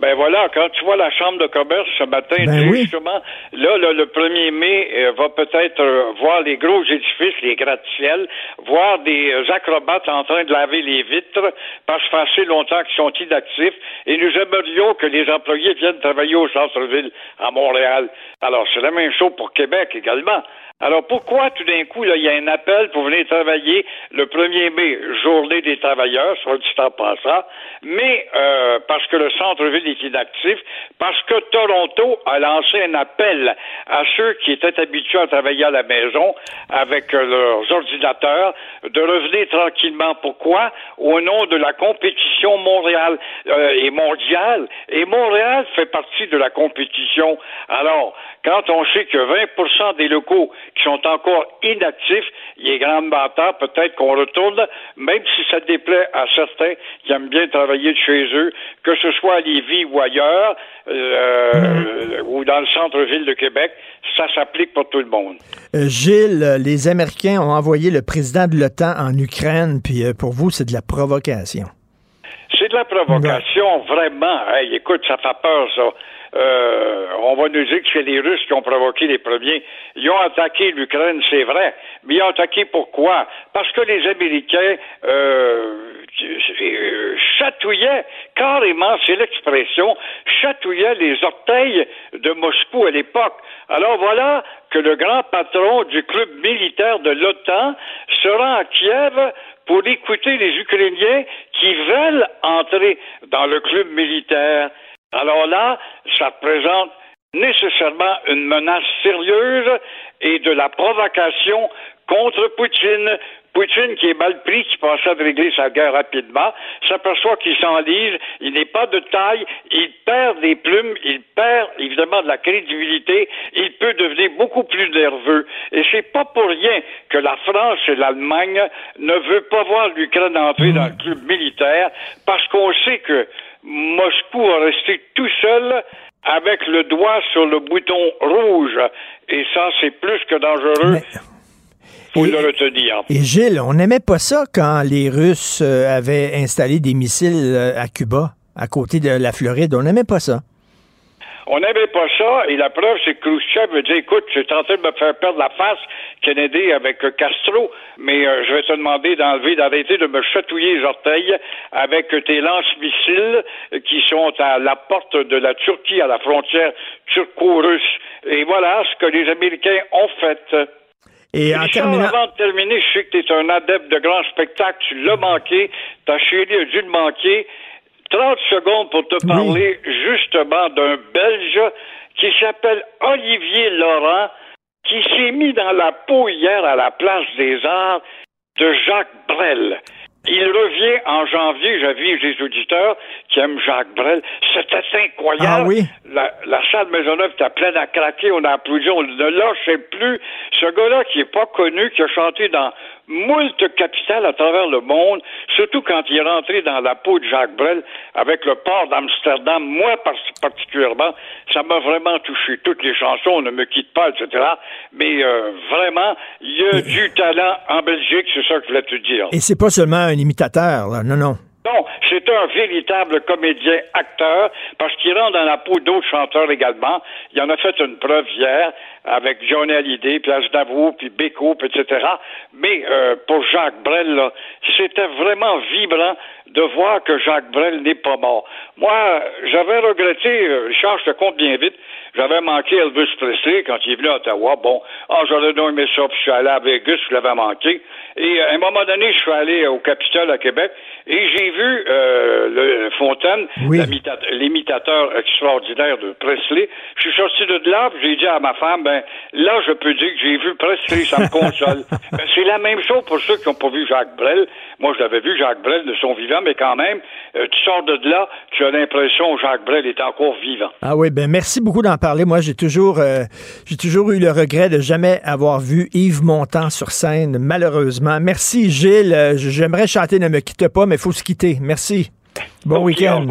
Ben voilà, quand tu vois la Chambre de commerce ce matin, Ben oui. justement, là, le 1er mai euh, va peut-être euh, voir les gros édifices, les gratte-ciels, voir des acrobates en train de laver les vitres parce que ça assez longtemps qu'ils sont inactifs et nous aimerions que les employés viennent travailler au centre-ville à Montréal. Alors, c'est la même chose pour Québec également. Alors pourquoi tout d'un coup, il y a un appel pour venir travailler le 1er mai, journée des travailleurs, soit dit en passant, mais euh, parce que le centre-ville est inactif, parce que Toronto a lancé un appel à ceux qui étaient habitués à travailler à la maison avec euh, leurs ordinateurs de revenir tranquillement. Pourquoi? Au nom de la compétition Montréal euh, et mondiale. Et Montréal fait partie de la compétition. Alors, quand on sait que 20% des locaux qui sont encore inactifs, il est grand bâtard, peut-être qu'on retourne, même si ça déplaît à certains qui aiment bien travailler de chez eux, que ce soit à Lévis ou ailleurs, euh, ou dans le centre-ville de Québec, ça s'applique pour tout le monde. Euh, Gilles, euh, les Américains ont envoyé le président de l'OTAN en Ukraine, puis euh, pour vous, c'est de la provocation. C'est de la provocation, vraiment. Hey, écoute, ça fait peur, ça. Euh, on va nous dire que c'est les Russes qui ont provoqué les premiers. Ils ont attaqué l'Ukraine, c'est vrai. Mais ils ont attaqué pourquoi? Parce que les Américains euh, chatouillaient, carrément, c'est l'expression, chatouillaient les orteils de Moscou à l'époque. Alors voilà que le grand patron du club militaire de l'OTAN se rend à Kiev pour écouter les Ukrainiens qui veulent entrer dans le club militaire. Alors là, ça représente nécessairement une menace sérieuse et de la provocation contre Poutine. Poutine qui est mal pris, qui pensait de régler sa guerre rapidement, s'aperçoit qu'il s'enlise, il n'est pas de taille, il perd des plumes, il perd évidemment de la crédibilité, il peut devenir beaucoup plus nerveux. Et c'est pas pour rien que la France et l'Allemagne ne veulent pas voir l'Ukraine entrer dans le club militaire, parce qu'on sait que Moscou a resté tout seul avec le doigt sur le bouton rouge. Et ça, c'est plus que dangereux. Faut le retenir. Et Gilles, on n'aimait pas ça quand les Russes euh, avaient installé des missiles euh, à Cuba, à côté de la Floride. On n'aimait pas ça. On n'aimait pas ça, et la preuve, c'est que Khrushchev a dit, écoute, tu es en train de me faire perdre la face, Kennedy, avec euh, Castro, mais euh, je vais te demander d'enlever, d'arrêter de me chatouiller les orteils avec tes lance-missiles euh, qui sont à la porte de la Turquie, à la frontière turco-russe. Et voilà ce que les Américains ont fait. Et en terminant- avant de terminer, je sais que tu es un adepte de grands spectacles, tu l'as manqué, ta chérie a dû le manquer. 30 secondes pour te parler justement d'un Belge qui s'appelle Olivier Laurent, qui s'est mis dans la peau hier à la place des arts de Jacques Brel. Il revient en janvier, j'avais des auditeurs qui aiment Jacques Brel. C'était incroyable. Ah oui? La, la salle Maisonneuve était pleine à craquer. On a applaudi. On ne lâchait plus. Ce gars-là qui est pas connu, qui a chanté dans moult capitales à travers le monde, surtout quand il est rentré dans la peau de Jacques Brel avec le port d'Amsterdam, moi particulièrement, ça m'a vraiment touché. Toutes les chansons, ne me quitte pas, etc. Mais euh, vraiment, il y a du talent en Belgique, c'est ça que je voulais te dire. Et c'est pas seulement un imitateur, là. non, non. Non, c'est un véritable comédien acteur parce qu'il rentre dans la peau d'autres chanteurs également. Il en a fait une preuve hier avec Johnny Hallyday, puis Aznavour, puis Beko, etc. Mais euh, pour Jacques Brel, c'était vraiment vibrant de voir que Jacques Brel n'est pas mort. Moi, j'avais regretté, euh, Richard, je te compte bien vite, j'avais manqué Elvis Presley quand il est venu à Ottawa. Bon, ah, j'aurais donc aimé ça, puis je suis allé à Vegas, je l'avais manqué. Et euh, à un moment donné, je suis allé au Capitole à Québec et j'ai vu euh, le Fontaine, l'imitateur extraordinaire de Presley. Je suis sorti de là, j'ai dit à ma femme, ben là, je peux dire que j'ai vu Presley, ça me console. ben, c'est la même chose pour ceux qui n'ont pas vu Jacques Brel. Moi, je l'avais vu, Jacques Brel, de son vivant, mais quand même, euh, tu sors de là, tu as l'impression que Jacques Brel est encore vivant. Ah oui, ben merci beaucoup d'en parler. Moi, j'ai toujours, euh, toujours eu le regret de jamais avoir vu Yves Montand sur scène, malheureusement. Merci, Gilles. Euh, j'aimerais chanter Ne me quitte pas, mais il faut se quitter. Merci. Bon week-end.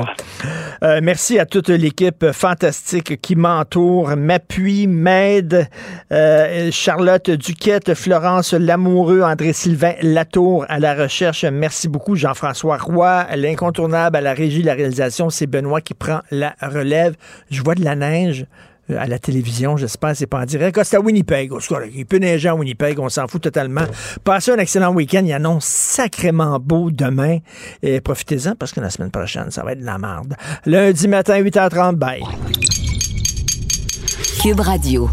Euh, merci à toute l'équipe fantastique qui m'entoure, m'appuie, m'aide. Euh, Charlotte Duquette, Florence Lamoureux, André-Sylvain Latour à la recherche. Merci beaucoup. Jean-François Roy, l'incontournable à la régie de la réalisation. C'est Benoît qui prend la relève. Je vois de la neige à la télévision. J'espère c'est pas en direct. Ah, c'est à Winnipeg. Il peut neiger à Winnipeg. On s'en fout totalement. Passez un excellent week-end. Il annonce sacrément beau demain. Et profitez-en parce que la semaine prochaine, ça va être de la merde. Lundi matin, 8h30. Bye. Cube Radio.